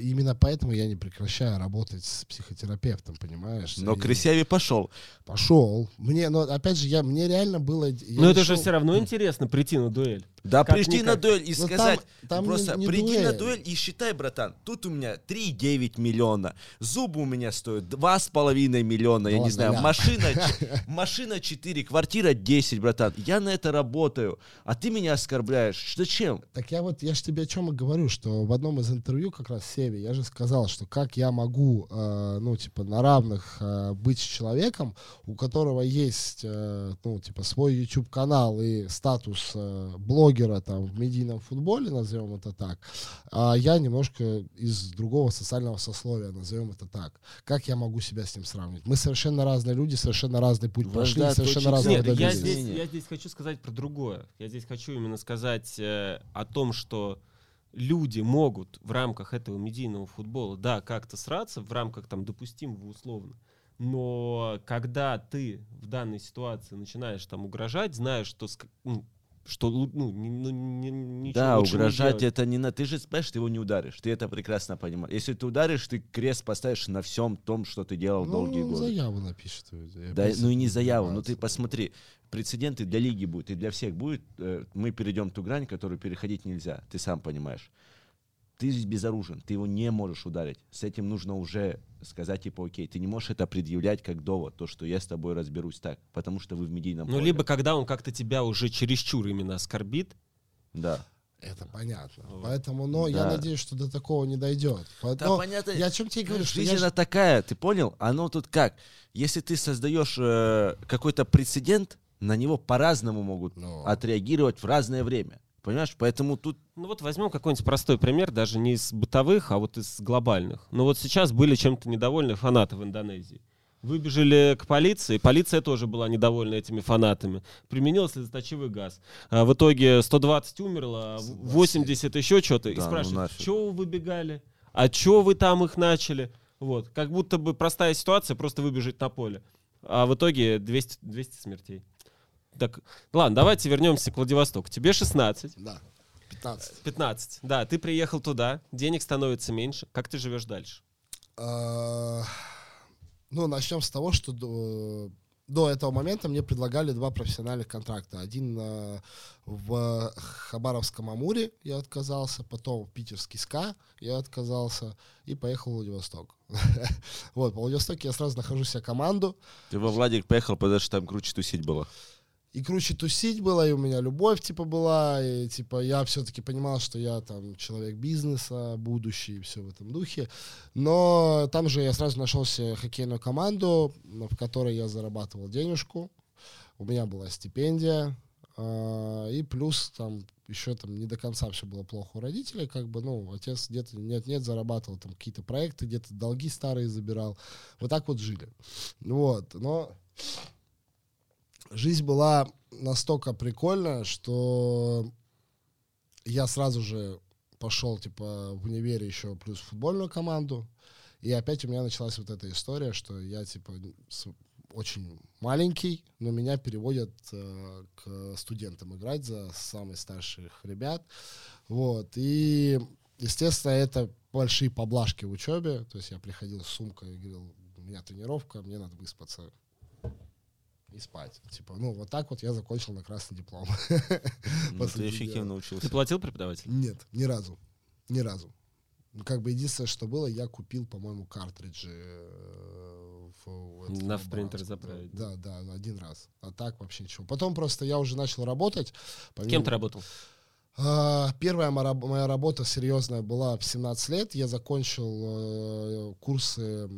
именно поэтому я не прекращаю работать с психотерапевтом, понимаешь? Но И к Ресеве пошел. Пошел. Мне, но опять же, я, мне реально было... я Но это же решил- все равно интересно прийти на дуэль. Да Как прийти на никак. дуэль и Ну, сказать, там- там просто не- не приди на дуэль. дуэль и считай, братан, тут у меня 3,9 миллиона, зубы у меня стоят 2,5 миллиона, я не знаю, ля. машина, машина 4, квартира 10, братан, я на это работаю, а ты меня оскорбляешь, зачем? Так я вот, я же тебе о чем и говорю, что в одном из интервью как раз Севе, я же сказал, что как я могу, э, ну, типа, на равных э, быть человеком, у которого есть, э, ну, типа, свой YouTube-канал и статус э, блогера там в медийном футболе, назовем это так, а я немножко из другого социального сословия, назовем это так. Как я могу себя с ним сравнивать? Мы совершенно разные люди, совершенно разный путь прошли, совершенно разные Нет, я здесь, я здесь хочу сказать про другое. Я здесь хочу именно сказать э, о том, что люди могут в рамках этого медийного футбола, да, как-то сраться, в рамках там допустимого условно. Но когда ты в данной ситуации начинаешь там угрожать, знаешь, что, ну, что ну, ну, ни- ничего Да, не угрожать делать. это не на... Ты же, понимаешь, ты его не ударишь, ты это прекрасно понимаешь. Если ты ударишь, ты крест поставишь на всем том, что ты делал долгие Ну, годы. заяву напишет. я Да, ну и не заяву, ну ты посмотри, прецеденты для лиги будет и для всех будет. э, Мы перейдем ту грань, которую переходить нельзя, ты сам понимаешь. Ты здесь безоружен, ты его не можешь ударить. С этим нужно уже сказать, типа, окей, ты не можешь это предъявлять как довод, то, что я с тобой разберусь так, потому что вы в медийном Ну, поле. либо когда он как-то тебя уже чересчур именно оскорбит, Да. Это понятно. Вот. Поэтому, но я Да. надеюсь, что до такого не дойдет. Да, Поэтому понятно. я о чем тебе говорю, что Жизнь я ж- она такая, ты понял? Оно тут как? Если ты создаешь э, какой-то прецедент, на него по-разному могут Ну. отреагировать в разное время. Понимаешь? Поэтому тут Ну вот возьмем какой-нибудь простой пример, даже не из бытовых, а вот из глобальных. Ну вот сейчас были чем-то недовольны фанаты в Индонезии. Выбежали к полиции, полиция тоже была недовольна этими фанатами. Применил слезоточивый газ. А в итоге 120 умерло, а 80 еще что-то. И Да, ну спрашивают, нафиг. что вы выбегали? А что вы там их начали? Вот. Как будто бы простая ситуация, просто выбежать на поле. А в итоге 200, 200 смертей. Так, ладно, давайте вернемся к Владивостоку. Тебе 16. Да, 15. 15. Да, ты приехал туда, денег становится меньше. Как ты живешь дальше? А, Ну, начнем с того, что до этого момента мне предлагали два профессиональных контракта. Один э, в Хабаровском Амуре я отказался, потом в Питерский СКА я отказался и поехал в Владивосток. Вот, по Владивостоке я сразу нахожу себе команду. Ты во Владик поехал, потому что там круче тусить было. И круче тусить было, и у меня любовь, типа, была, и, типа, я все-таки понимал, что я, там, человек бизнеса, будущий, и все в этом духе. Но там же я сразу нашел себе хоккейную команду, в которой я зарабатывал денежку. У меня была стипендия, а, и плюс там еще там не до конца все было плохо у родителей, как бы, ну, отец где-то нет-нет зарабатывал там какие-то проекты, где-то долги старые забирал. Вот так вот жили. Вот, но жизнь была настолько прикольная, что я сразу же пошел, типа, в универе еще плюс в футбольную команду, и опять у меня началась вот эта история, что я, типа, очень маленький, но меня переводят э, к студентам играть за самых старших ребят. Вот. И, естественно, это большие поблажки в учебе. То есть я приходил с сумкой и говорил, у меня тренировка, мне надо выспаться и спать. Типа, ну, вот так вот я закончил на красный диплом. Ну, ты эффективно учился. Ты платил преподаватель? Нет, ни разу. Ни разу. Как бы единственное, что было, я купил, по-моему, картриджи э, в, в, На в принтер заправить. Да, да, один раз. А так вообще ничего. Потом просто я уже начал работать. Помимо... Кем ты работал? Uh, первая моя, работа серьезная была в 17 лет. Я закончил uh, курсы,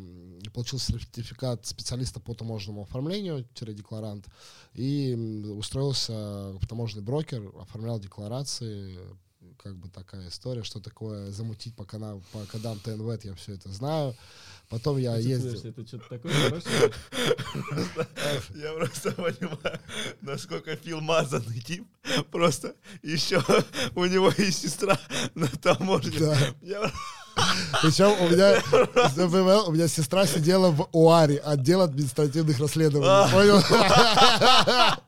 получил сертификат специалиста по таможенному оформлению-декларант и устроился в таможенный брокер, оформлял декларации, как бы такая история, что такое замутить по, канал, по кодам ТНВ, я все это знаю. Потом я ездил... Это что-то такое хорошее? Я просто понимаю, насколько Фил мазанный тип. Просто еще у него и сестра на таможне. Причем у меня, у меня сестра сидела в УАРе, отдел административных расследований. А. Понял?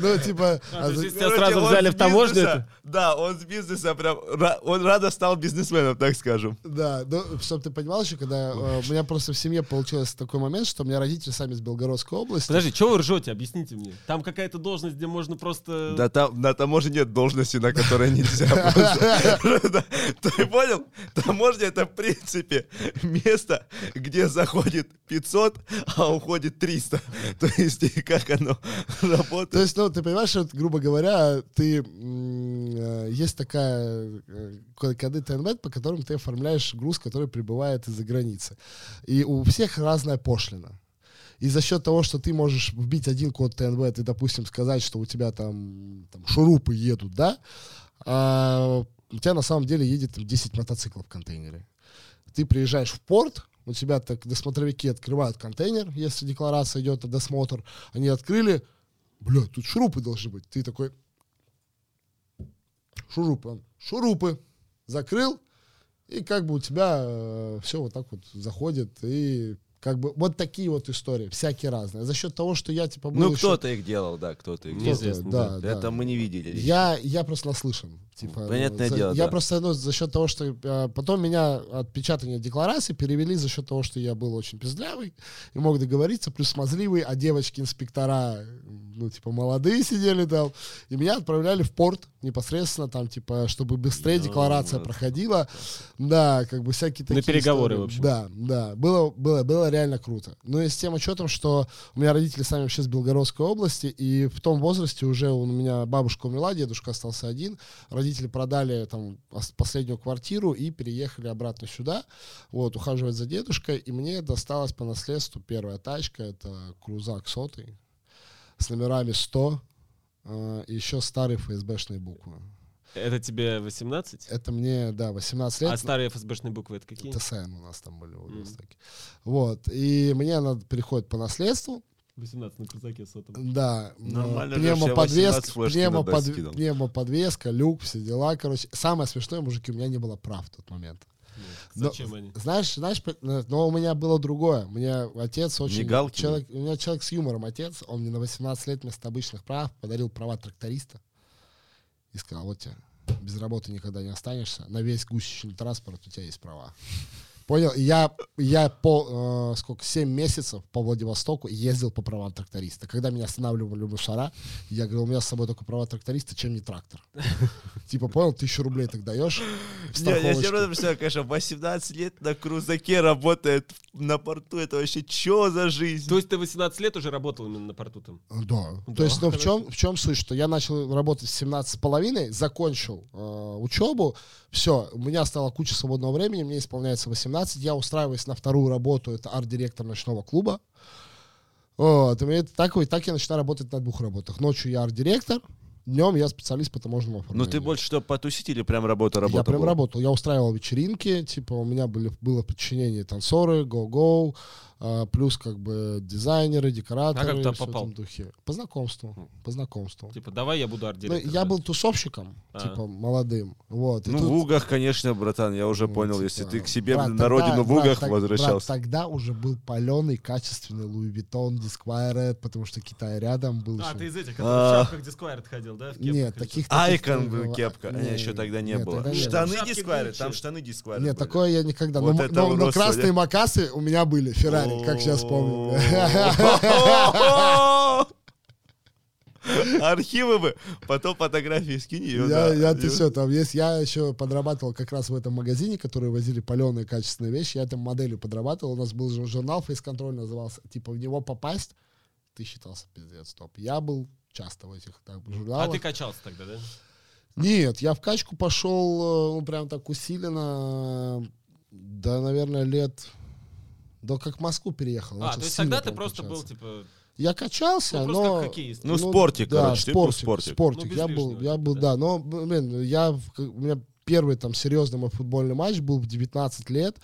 Ну, типа... А, а тебя сразу взяли в таможню? Да, он с бизнеса прям... Он рада стал бизнесменом, так скажем. Да, ну, чтобы ты понимал еще, когда э, у меня просто в семье получился такой момент, что у меня родители сами из Белгородской области. Подожди, что вы ржете? Объясните мне. Там какая-то должность, где можно просто... Да, там на таможне нет должности, на которой нельзя Ты понял? Таможня — это, в принципе, место, где заходит 500, а уходит 300. То есть, как оно работает? То есть, ну, ты понимаешь, что, грубо говоря, ты э, есть такая э, коды ТНВ, по которым ты оформляешь груз, который прибывает из-за границы. И у всех разная пошлина. И за счет того, что ты можешь вбить один код ТНВ, ты, допустим, сказать, что у тебя там, там шурупы едут, да, а у тебя на самом деле едет там, 10 мотоциклов в контейнере. Ты приезжаешь в порт, у тебя так досмотровики открывают контейнер, если декларация идет, досмотр, они открыли, бля, тут шурупы должны быть. Ты такой, шурупы, он, шурупы, закрыл, и как бы у тебя э, все вот так вот заходит, и как бы вот такие вот истории, всякие разные. За счет того, что я типа был Ну, кто-то их делал, да, кто-то их Неизвестно, да, да. Это мы не видели. Я, я просто наслышан. Типа, Понятное за, дело, Я да. просто, ну, за счет того, что... А, потом меня от печатания декларации перевели за счет того, что я был очень пиздлявый и мог договориться, плюс смазливый, а девочки-инспектора, ну, типа, молодые сидели там, и меня отправляли в порт непосредственно там, типа, чтобы быстрее Ну, декларация вот. проходила. Да, как бы всякие такие переговоры, истории. в общем. Да, да, было, было, было реально круто. Ну и с тем учетом, что у меня родители сами вообще с Белгородской области, и в том возрасте уже у меня бабушка умерла, дедушка остался один, родители продали там ос- последнюю квартиру и переехали обратно сюда, вот, ухаживать за дедушкой, и мне досталась по наследству первая тачка, это крузак сотый, с номерами 100, э, и еще старые ФСБшные буквы. Это тебе 18? Это мне, да, 18 лет. А старые ФСБшные буквы это какие? ТСН у нас там были в Владивостоке. Вот. И мне она переходит по наследству. 18 на крузаке сотом. Да. Нормально, Леш, я 18 пневмоподвеска, флешки пневмопод- надо скинул. пневмоподвеска, люк, все дела, короче. Самое смешное, мужики, у меня не было прав в тот момент. Но- Зачем они? Знаешь, знаешь, но у меня было другое. У меня отец очень... Мигалки? Человек, у меня человек с юмором отец. Он мне на 18 лет вместо обычных прав подарил права тракториста. И сказал, вот тебе, без работы никогда не останешься. На весь гусечный транспорт у тебя есть права. Понял? Я, я по, э, сколько, 7 месяцев по Владивостоку ездил по правам тракториста. Когда меня останавливали мусора, я говорил, у меня с собой только права тракториста, чем не трактор. Типа, понял, тысячу рублей так даешь. в Не, я себе страховочку. просто представляю, конечно, 18 лет на крузаке работает на порту. Это вообще что за жизнь? То есть ты 18 лет уже работал именно на порту там? Да. Да, То есть, ну, в чем, в чем суть, что я начал работать в 17 с половиной, закончил э, учебу, все, у меня стала куча свободного времени, мне исполняется 18, я устраиваюсь на вторую работу, это арт-директор ночного клуба. Вот, и так, и так я начинаю работать на двух работах. Ночью я арт-директор, днем я специалист по таможенному Ну оформлению. ты больше что, потусить или прям работа, работа Я прям была? работал, я устраивал вечеринки, типа у меня были, было подчинение танцоры, го-го, а, плюс как бы дизайнеры, декораторы. А как туда всё в попал? этом духе. По знакомству, по знакомству. Типа, давай я буду Ну, арт-директором. я да? был тусовщиком, А. типа молодым, вот. и Ну, тут- в Угах, конечно, братан, я уже ну, понял, типа, если ты к себе брат, на тогда- родину в брат, Угах брат, возвращался. тогда уже был паленый, качественный Louis Vuitton, Disquire, потому что Китай рядом был. А, ещё. ты из этих, А. который в шапках Дисквайред ходил, да? в кепках Нет, таких... Айкон был кепка. Не, Не, еще тогда не нет, было. Штаны Gucci. там штаны Дисквайред Нет, были. такое я никогда. Вот но это но- но уродство, красные да? макасы у меня были, Феррари, как сейчас помню. Архивы бы. Потом фотографии скинь. Я, я ты все, там есть. Я еще подрабатывал как раз в этом магазине, которые возили паленые качественные вещи. Я там моделью подрабатывал. У нас был жур- журнал Face Control назывался. Типа в него попасть, ты считался пиздец топ. Я был часто в этих так, А журналах. ты качался тогда, да? Нет, я в качку пошел, э, ну, прям так усиленно, да, наверное, лет... Да как в Москву переехал. А, то есть тогда ты просто был, качаться. типа, Я качался, ну, но... как хоккеист. Ну, спортик, да, короче, ты был спортик, спортик. спортик. Ну, я был, я был, да. да. Но, блин, я, у меня первый там серьезный мой футбольный матч был в 19 лет.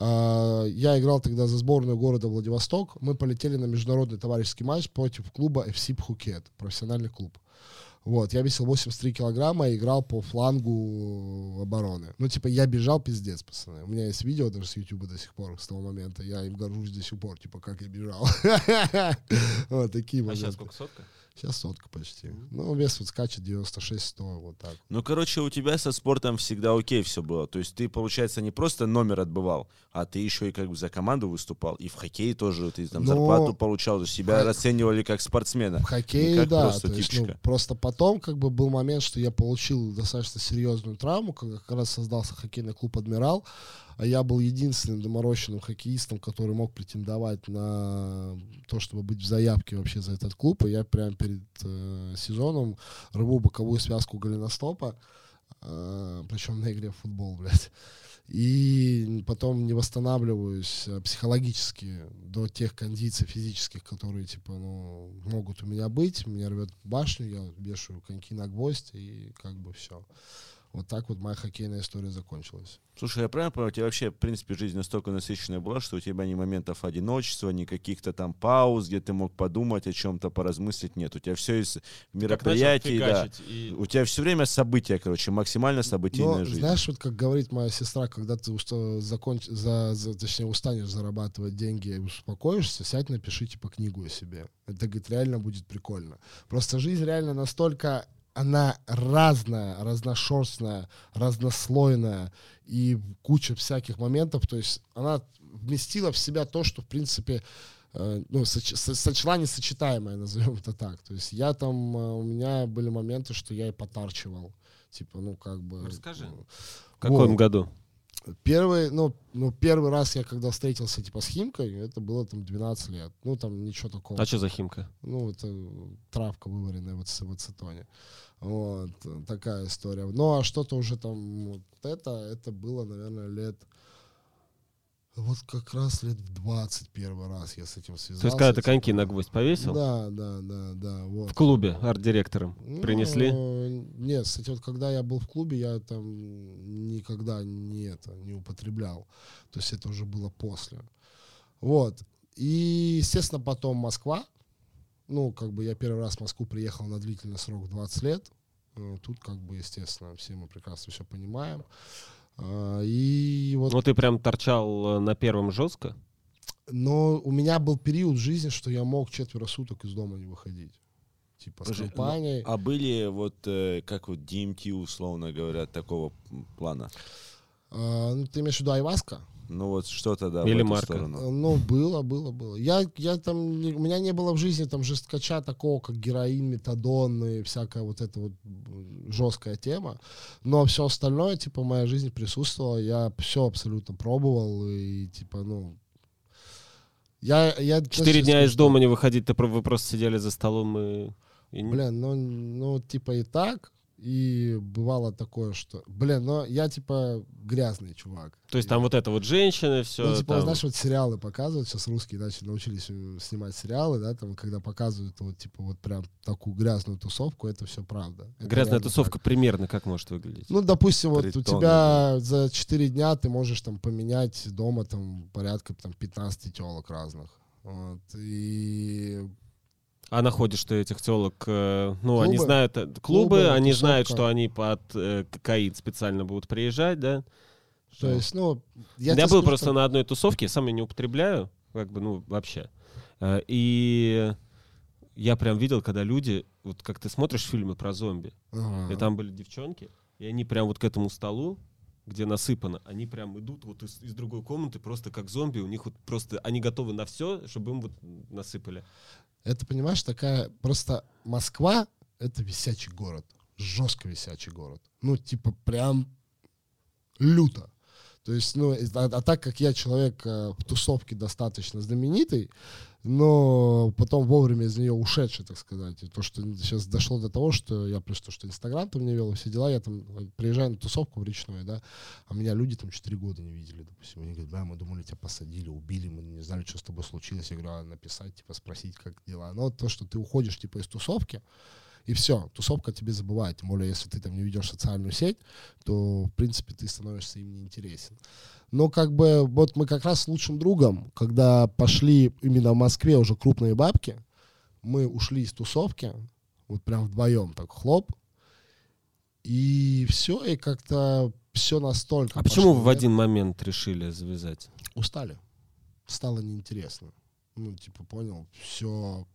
А, Я играл тогда за сборную города Владивосток. Мы полетели на международный товарищеский матч против клуба FC Пхукет, профессиональный клуб. Вот, я весил 83 килограмма и играл по флангу обороны. Ну, типа, я бежал пиздец, пацаны. У меня есть видео даже с Ютуба до сих пор, с того момента. Я им горжусь до сих пор, типа, как я бежал. Вот такие А моменты. сейчас сколько, сотка? Сейчас сотка почти. Ну, вес вот скачет 96-100, вот так. Ну, короче, у тебя со спортом всегда окей все было. То есть ты, получается, не просто номер отбывал, а ты еще и как бы за команду выступал. И в хоккее тоже ты там Но- зарплату получал. То есть тебя расценивали как спортсмена. В хоккее, как да. просто то есть, ну, просто потом как бы был момент, что я получил достаточно серьезную травму, когда как раз создался хоккейный клуб «Адмирал», а я был единственным доморощенным хоккеистом, который мог претендовать на то, чтобы быть в заявке вообще за этот клуб. И я прямо перед э, сезоном рву боковую связку голеностопа, э, причем на игре в футбол, блядь. И потом не восстанавливаюсь э, психологически до тех кондиций физических, которые, типа, ну, могут у меня быть. Меня рвет башню, я вешаю коньки на гвоздь, и как бы все. Вот так вот моя хоккейная история закончилась. Слушай, я правильно понимаю, у тебя вообще, в принципе, жизнь настолько насыщенная была, что у тебя ни моментов одиночества, ни каких-то там пауз, где ты мог подумать о чем-то, поразмыслить, нет. У тебя все из мероприятий, да. и- У тебя все время события, короче, максимально событийная Но, жизнь. знаешь, вот как говорит моя сестра, когда ты уста- законч... за, за- точнее, устанешь зарабатывать деньги и успокоишься, сядь, напиши, типа, книгу о себе. Это, говорит, реально будет прикольно. Просто жизнь реально настолько она разная, разношерстная, разнослойная и куча всяких моментов. То есть она вместила в себя то, что, в принципе, э, ну, соч- со- сочла несочетаемое, назовем это так. То есть я там, э, у меня были моменты, что я и потарчивал. Типа, ну, как бы... Расскажи. ну, В каком году? Первый, ну, ну, первый раз я когда встретился, типа, с Химкой, это было там 12 лет. Ну, там ничего такого. А что за химка? Ну, это травка вываренная в, аци- в ацетоне. Вот, такая история. Ну, а что-то уже там, вот это, это было, наверное, лет... Вот как раз лет в 20 первый раз я с этим связался. То есть, когда ты типа. коньки на гвоздь повесил? Да, да, да, да, вот. В клубе арт-директором Ну, принесли? Нет, кстати, вот когда я был в клубе, я там никогда не это не употреблял. То есть это уже было после. Вот. И, естественно, потом Москва. Ну, как бы я первый раз в Москву приехал на длительный срок 20 лет. Э, Тут, как бы, естественно, все мы прекрасно все понимаем. А, И вот Ну, ты прям торчал э, на первом жестко? но у меня был период в жизни, что я мог четверо суток из дома не выходить. Типа с ну, компанией. А были вот, э, как вот DMT, условно говоря, такого плана? А, ну, ты имеешь в виду Айваска? Ну вот что-то, да, Или в эту Марка. сторону. Э, Ну, было, было, было. Я, я там, у меня не было в жизни там жесткача такого, как героин, метадон и всякая вот эта вот жесткая тема. Но все остальное, типа, в моей жизни присутствовало. Я все абсолютно пробовал. И, типа, ну... Я, я Четыре дня скажу, из дома не выходить, ты вы просто сидели за столом и... и Блин, ну, ну, типа и так. И бывало такое, что... Блин, ну, я, типа, грязный чувак. То есть там вот это вот женщины, все. Ну, типа, знаешь, вот сериалы показывают, сейчас русские начали, научились э, снимать сериалы, да, там, когда показывают вот, типа, вот прям такую грязную тусовку, это все правда. Это Грязная тусовка так. примерно как может выглядеть? Ну, допустим, вот у Притоны, тебя за 4 дня ты можешь там поменять дома там порядка там 15 телок разных. Вот, и А находишь ты этих телок, э, ну, они Клубы. знают, э, клубы, Клубы, они тусовка. знают, что они под э, кокаин специально будут приезжать, да? то есть, ну, Я, я, был скажу просто так, на одной тусовке, я сам ее не употребляю, как бы, ну, вообще. Э, И я прям видел, когда люди, вот как ты смотришь фильмы про зомби, ага. и там были девчонки, и они прям вот к этому столу, где насыпано, они прям идут вот из, из другой комнаты просто как зомби, у них вот просто, они готовы на все, чтобы им вот насыпали. Это, понимаешь, такая... Просто Москва — это висячий город. Жестко висячий город. Ну, типа, прям люто. То есть, ну, а, а так как я человек э, в тусовке достаточно знаменитый, но потом вовремя из нее ушедший, так сказать, и то, что сейчас дошло до того, что я плюс то, что Инстаграм там не вел, все дела, я там э, приезжаю на тусовку в речную, да, а меня люди там 4 года не видели, допустим, они говорят, да, мы думали, тебя посадили, убили, мы не знали, что с тобой случилось, я говорю, а написать, типа, спросить, как дела, но то, что ты уходишь, типа, из тусовки, и все, тусовка тебе забывает. Тем более, если ты там не ведешь социальную сеть, то, в принципе, ты становишься им неинтересен. Но как бы вот мы как раз с лучшим другом, когда пошли именно в Москве уже крупные бабки, мы ушли из тусовки, вот прям вдвоем так хлоп, и все, и как-то все настолько... А почему в один момент решили завязать? Устали. Стало неинтересно. Ну, типа, понял, все,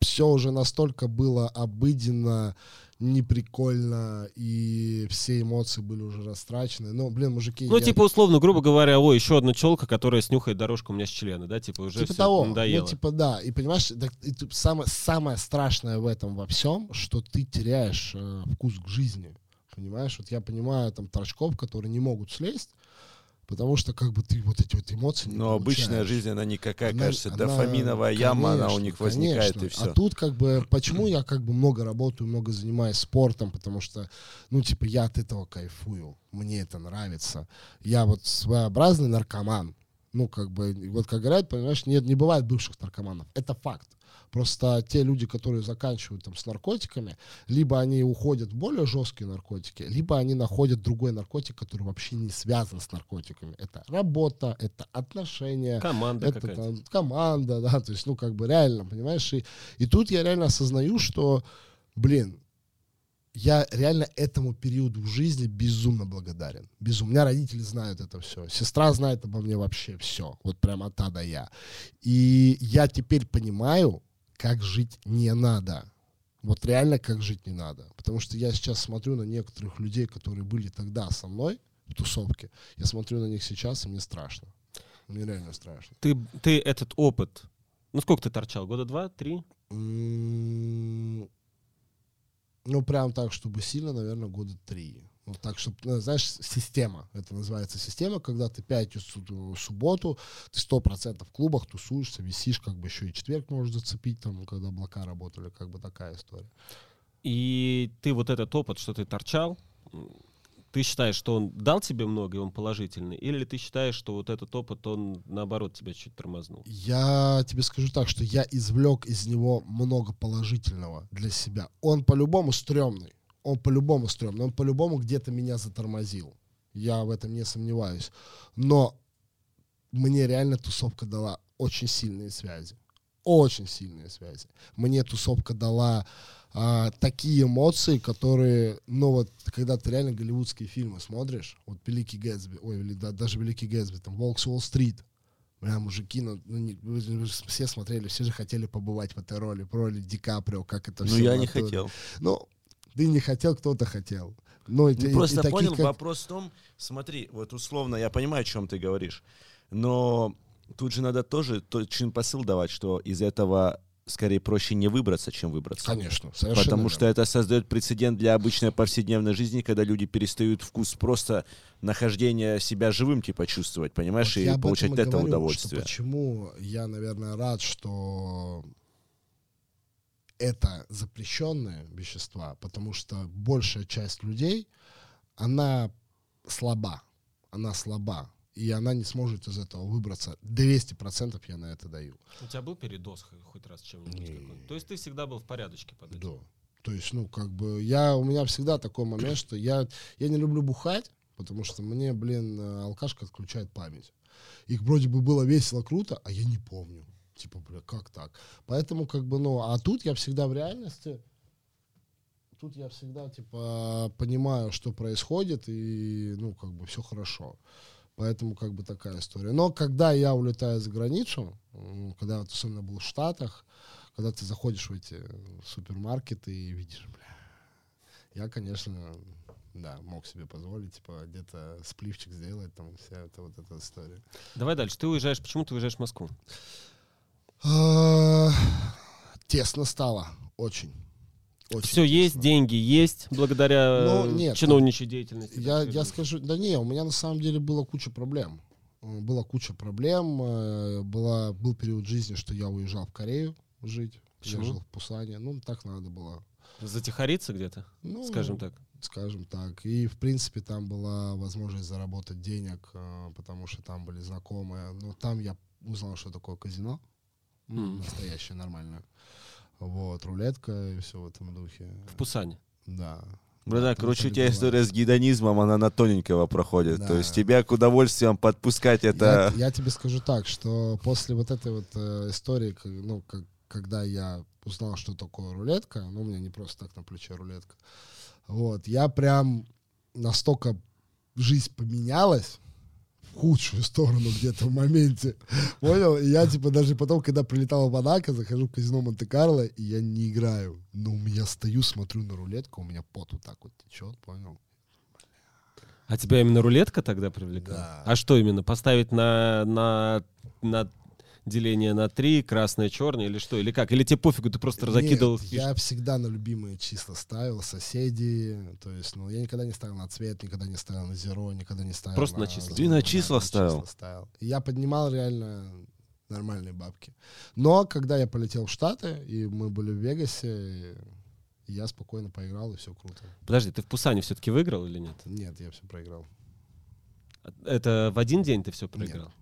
все уже настолько было обыденно, неприкольно, и все эмоции были уже растрачены. Ну, блин, мужики... Ну, я- типа, условно, грубо говоря, ой, еще одна челка, которая снюхает дорожку у меня с члена, да, типа, уже типа того. надоело. Ну, типа, да. И понимаешь, так, и тут самое, самое страшное в этом во всем, что ты теряешь э, вкус к жизни. Понимаешь? Вот я понимаю там торчков, которые не могут слезть, потому что как бы ты вот эти вот эмоции Но обычная жизнь, она никакая, Она- кажется, она- дофаминовая яма, она у конечно, них возникает, конечно. и все. А тут как бы, почему я как бы много работаю, много занимаюсь спортом, потому что, ну, типа, я от этого кайфую, мне это нравится. Я вот своеобразный наркоман. Ну, как бы, вот как говорят, понимаешь, нет, не бывает бывших наркоманов. Это факт. Просто те люди, которые заканчивают там с наркотиками, либо они уходят в более жесткие наркотики, либо они находят другой наркотик, который вообще не связан с наркотиками. Это работа, это отношения, Команда это там команда, да, то есть, ну, как бы реально, понимаешь, и, и тут я реально осознаю, что, блин, я реально этому периоду в жизни безумно благодарен. Безумно. У меня родители знают это все. Сестра знает обо мне вообще все. Вот прямо от А до Я. И я теперь понимаю, как жить не надо. Вот реально, как жить не надо. Потому что я сейчас смотрю на некоторых людей, которые были тогда со мной в тусовке. Я смотрю на них сейчас, и мне страшно. Мне реально страшно. Ты, ты этот опыт, ну, сколько ты торчал? Года два, три? Ну, прям так, чтобы сильно, наверное, года три. Вот так, чтобы, ну, знаешь, система. Это называется система, когда ты пятницу, субботу, ты сто процентов в клубах тусуешься, висишь, как бы еще и четверг можешь зацепить, там, когда облака работали, как бы такая история. И ты вот этот опыт, что ты торчал, ты считаешь, что он дал тебе много, и он положительный? Или ты считаешь, что вот этот опыт, он, наоборот, тебя чуть тормознул? Я тебе скажу так, что я извлек из него много положительного для себя. Он по-любому стрёмный. Он по-любому стрёмный. Он по-любому где-то меня затормозил. Я в этом не сомневаюсь. Но мне реально тусовка дала очень сильные связи. Очень сильные связи. Мне тусовка дала а, такие эмоции, которые, ну вот, когда ты реально голливудские фильмы смотришь, вот Великий Гэтсби, ой, или да, даже Великий Гэтсби, там, Волк с Уолл-стрит, Бля, мужики, ну, ну, не- вы, вы все смотрели, все же хотели побывать в этой роли, в роли Ди Каприо, как это Ну, все. я не хотел. Ну, Ты не хотел, кто-то хотел. Ну, и, Ну, и- просто и таких, понял, как- вопрос в том, смотри, вот условно, я понимаю, о чем ты говоришь, но тут же надо тоже точный посыл давать, что из этого скорее проще не выбраться, чем выбраться. Конечно, совершенно Потому верно. что это создает прецедент для обычной повседневной жизни, когда люди перестают вкус просто нахождения себя живым, типа, чувствовать, понимаешь, Вот я и об получать от этого говорю, удовольствие. Почему я, наверное, рад, что это запрещенные вещества, потому что большая часть людей, она слаба, она слаба, и она не сможет из этого выбраться. 200% я на это даю. У тебя был передоз хоть раз чем-нибудь? Не. То есть ты всегда был в порядочке под этим? Да. То есть, ну, как бы, я, у меня всегда такой момент, что я, я не люблю бухать, потому что мне, блин, э, алкашка отключает память. Их вроде бы было весело, круто, а я не помню. Типа, бля, как так? Поэтому, как бы, ну, а тут я всегда в реальности, тут я всегда, типа, понимаю, что происходит, и, ну, как бы, все хорошо. Поэтому, как бы, такая история. Но когда я улетаю за границу, когда вот особенно был в Штатах, когда ты заходишь в эти супермаркеты и видишь, бля, я, конечно, да, мог себе позволить, типа, где-то спливчик сделать, там, вся эта вот эта история. Давай дальше. Ты уезжаешь, почему ты уезжаешь в Москву? А, Тесно стало, очень. Очень Все есть, тесно. деньги есть, благодаря Ну, э, нет, чиновничьей деятельности. Я, я скажу, да не, у меня на самом деле было куча проблем. Э, Была куча проблем. э, Была, был период жизни, что я уезжал в Корею жить. Почему? Я жил в Пусане. Ну, так надо было. Затихариться где-то, Ну, скажем так. скажем так. И, в принципе, там была возможность заработать денег, потому что там были знакомые. Но там я узнал, что такое казино. Ну, Мгм. Настоящее, нормальное. Вот, рулетка и все в этом духе. В Пусане. Да. Братан, Там короче, у тебя бывает. история с гедонизмом, она на тоненького проходит. Да. То есть тебя к удовольствиям подпускать это... Я, я тебе скажу так, что после вот этой вот э, истории, ну, как, когда я узнал, что такое рулетка, ну, у меня не просто так на плече рулетка, вот, я прям настолько жизнь поменялась худшую сторону где-то в моменте, понял? И я, типа, даже потом, когда прилетал в Монако, захожу в казино Монте-Карло, и я не играю, но у меня стою, смотрю на рулетку, у меня пот вот так вот течет, понял? А тебя именно рулетка тогда привлекала? Да. А что именно? Поставить на, на, на деление на три, красное, черное или что? Или как? Или тебе пофигу, ты просто закидывал Нет, я всегда на любимые числа ставил, соседи, то есть, ну, я никогда не ставил на цвет, никогда не ставил на зеро, никогда не ставил Просто на числа. Ты на да, числа ставил? ставил. И я поднимал реально нормальные бабки. Но когда я полетел в Штаты, и мы были в Вегасе, я спокойно поиграл, и все круто. Подожди, ты в Пусане все-таки выиграл или нет? Нет, я все проиграл. Это в один день ты все проиграл?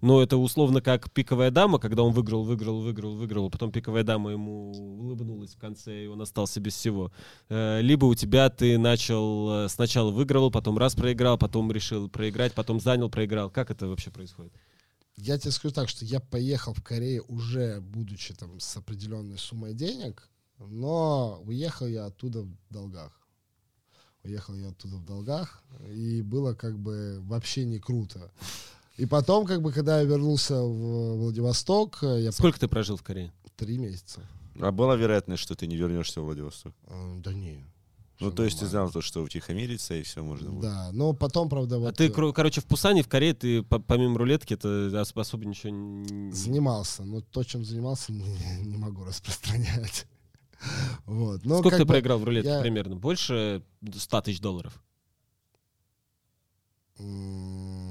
Ну, это условно как пиковая дама, когда он выиграл, выиграл, выиграл, выиграл, а потом пиковая дама ему улыбнулась в конце, и он остался без всего. Э, Либо у тебя ты начал, э, сначала выигрывал, потом раз проиграл, потом решил проиграть, потом занял, проиграл. Как это вообще происходит? Я тебе скажу так, что я поехал в Корею уже будучи там с определенной суммой денег, но уехал я оттуда в долгах. Уехал я оттуда в долгах, и было как бы вообще не круто. И потом, как бы, когда я вернулся в Владивосток, я Сколько ты прожил в Корее? три месяца. А была вероятность, что ты не вернешься в Владивосток? А, Да не. Ну, то есть ты знал, то, что утихомириться, и все можно будет. Да, но потом, правда, вот а ты, э, короче, в Пусане, в Корее, ты по- помимо рулетки, это ос- особо ничего не... занимался, но то, чем занимался, не, не могу распространять. Вот. Но Сколько ты бы проиграл в рулетке я- примерно? Больше 100 тысяч долларов? М,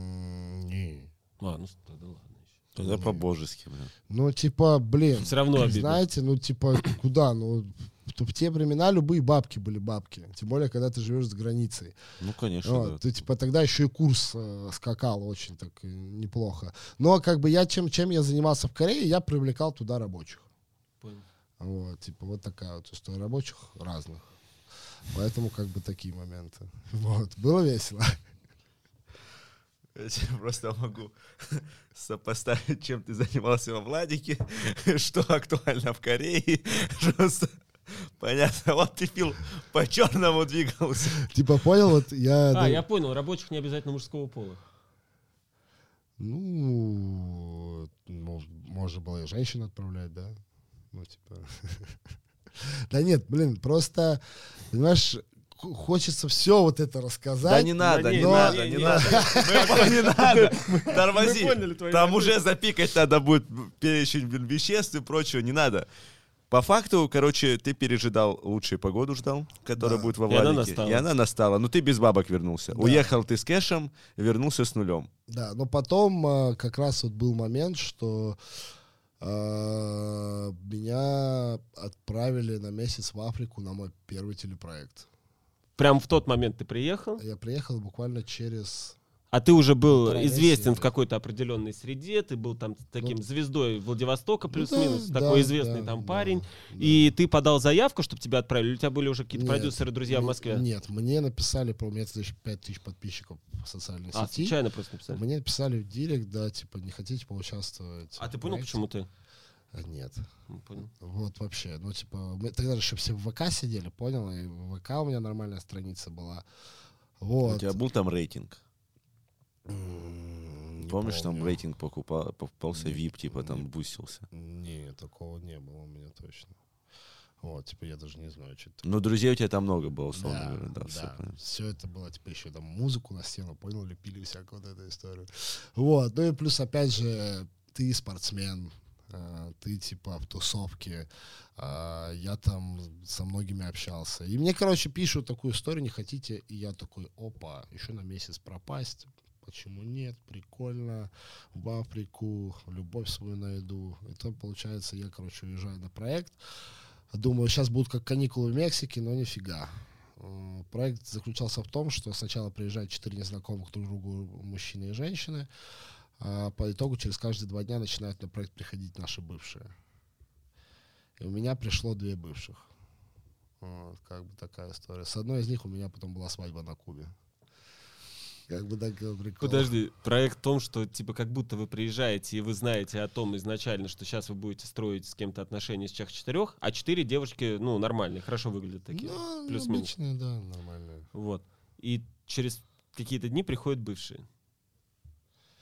А, ну, тогда ладно. еще. Тогда по-божески, блин. Ну, типа, блин, Все равно обидно. знаете, ну, типа, куда? Ну, в, в те времена любые бабки были бабки. Тем более, когда ты живешь за границей. Ну, конечно, Вот, да. ты, типа, тогда еще и курс э, скакал очень так э, неплохо. Но, как бы, я чем, чем я занимался в Корее, я привлекал туда рабочих. Понял. Вот, типа, вот такая вот история. Рабочих разных. Поэтому, как бы, такие моменты. Вот, было весело. Просто могу сопоставить, чем ты занимался во Владике, что актуально в Корее. Просто понятно. Вот ты, Фил, по черному двигался. Типа, понял, вот я... А, да- я понял, рабочих не обязательно мужского пола. Ну, можно было и женщин отправлять, да. Ну, типа. Да нет, блин, просто, понимаешь, хочется все вот это рассказать. Да не надо, не, не но- надо, не, надо. Не надо. Тормози. Там уже запикать надо будет перечень веществ и прочего, не надо. По факту, короче, ты пережидал лучшую погоду, ждал, которая Да. будет во И она Владике. настала. И она настала. Но ты без бабок вернулся. Да. Уехал ты с кэшем, вернулся с нулем. Да, но потом а, как раз вот был момент, что а, меня отправили на месяц в Африку на мой первый телепроект. Прям в тот момент ты приехал, Я приехал буквально через... а ты уже был Полтора известен в какой-то определенной среде, ты был там таким звездой Владивостока Ну плюс-минус, да, такой да, известный да, там парень, да. и ты подал заявку, чтобы тебя отправили, или у тебя были уже какие-то Нет, продюсеры, друзья в Москве? Нет, мне написали, про у меня тысяч- пять тысяч подписчиков в социальной А, сети. случайно просто написали. Мне написали в директ, да, типа, не хотите поучаствовать. А ты понял, почему ты? Нет. Ну, Понял. Вот вообще, ну типа, мы тогда же еще все в ВК сидели, понял? И в ВК у меня нормальная страница была. Вот. У тебя был там рейтинг? Не Помнишь, там помню. рейтинг покупал, покупался VIP, типа там нет. бустился. Не, такого не было у меня точно. Вот, типа, я даже не знаю, что это. Но друзей у тебя там много было, условно Да, говоря. Да, да. понятно. Все это было, типа, еще там музыку на стену, понял, лепили всякую вот эту историю. Вот, ну и плюс, опять же, ты спортсмен, ты, типа, в тусовке, а, я там со многими общался. И мне, короче, пишут такую историю, не хотите, и я такой, опа, еще на месяц пропасть, почему нет, прикольно, в Африку, любовь свою найду. И то, получается, я, короче, уезжаю на проект, Думаю, сейчас будут как каникулы в Мексике, но нифига. Проект заключался в том, что сначала приезжают четыре незнакомых друг другу мужчины и женщины, а по итогу через каждые два дня начинают на проект приходить наши бывшие. И у меня пришло две бывших. Вот, как бы такая история. С одной из них у меня потом была свадьба на Кубе. Как бы так прикол. Подожди, проект в том, что типа как будто вы приезжаете и вы знаете о том изначально, что сейчас вы будете строить с кем-то отношения с тех четырех, а четыре девушки, ну, нормальные, хорошо выглядят такие. Ну, плюс-минус. обычные, да, нормальные. Вот. И через какие-то дни приходят бывшие.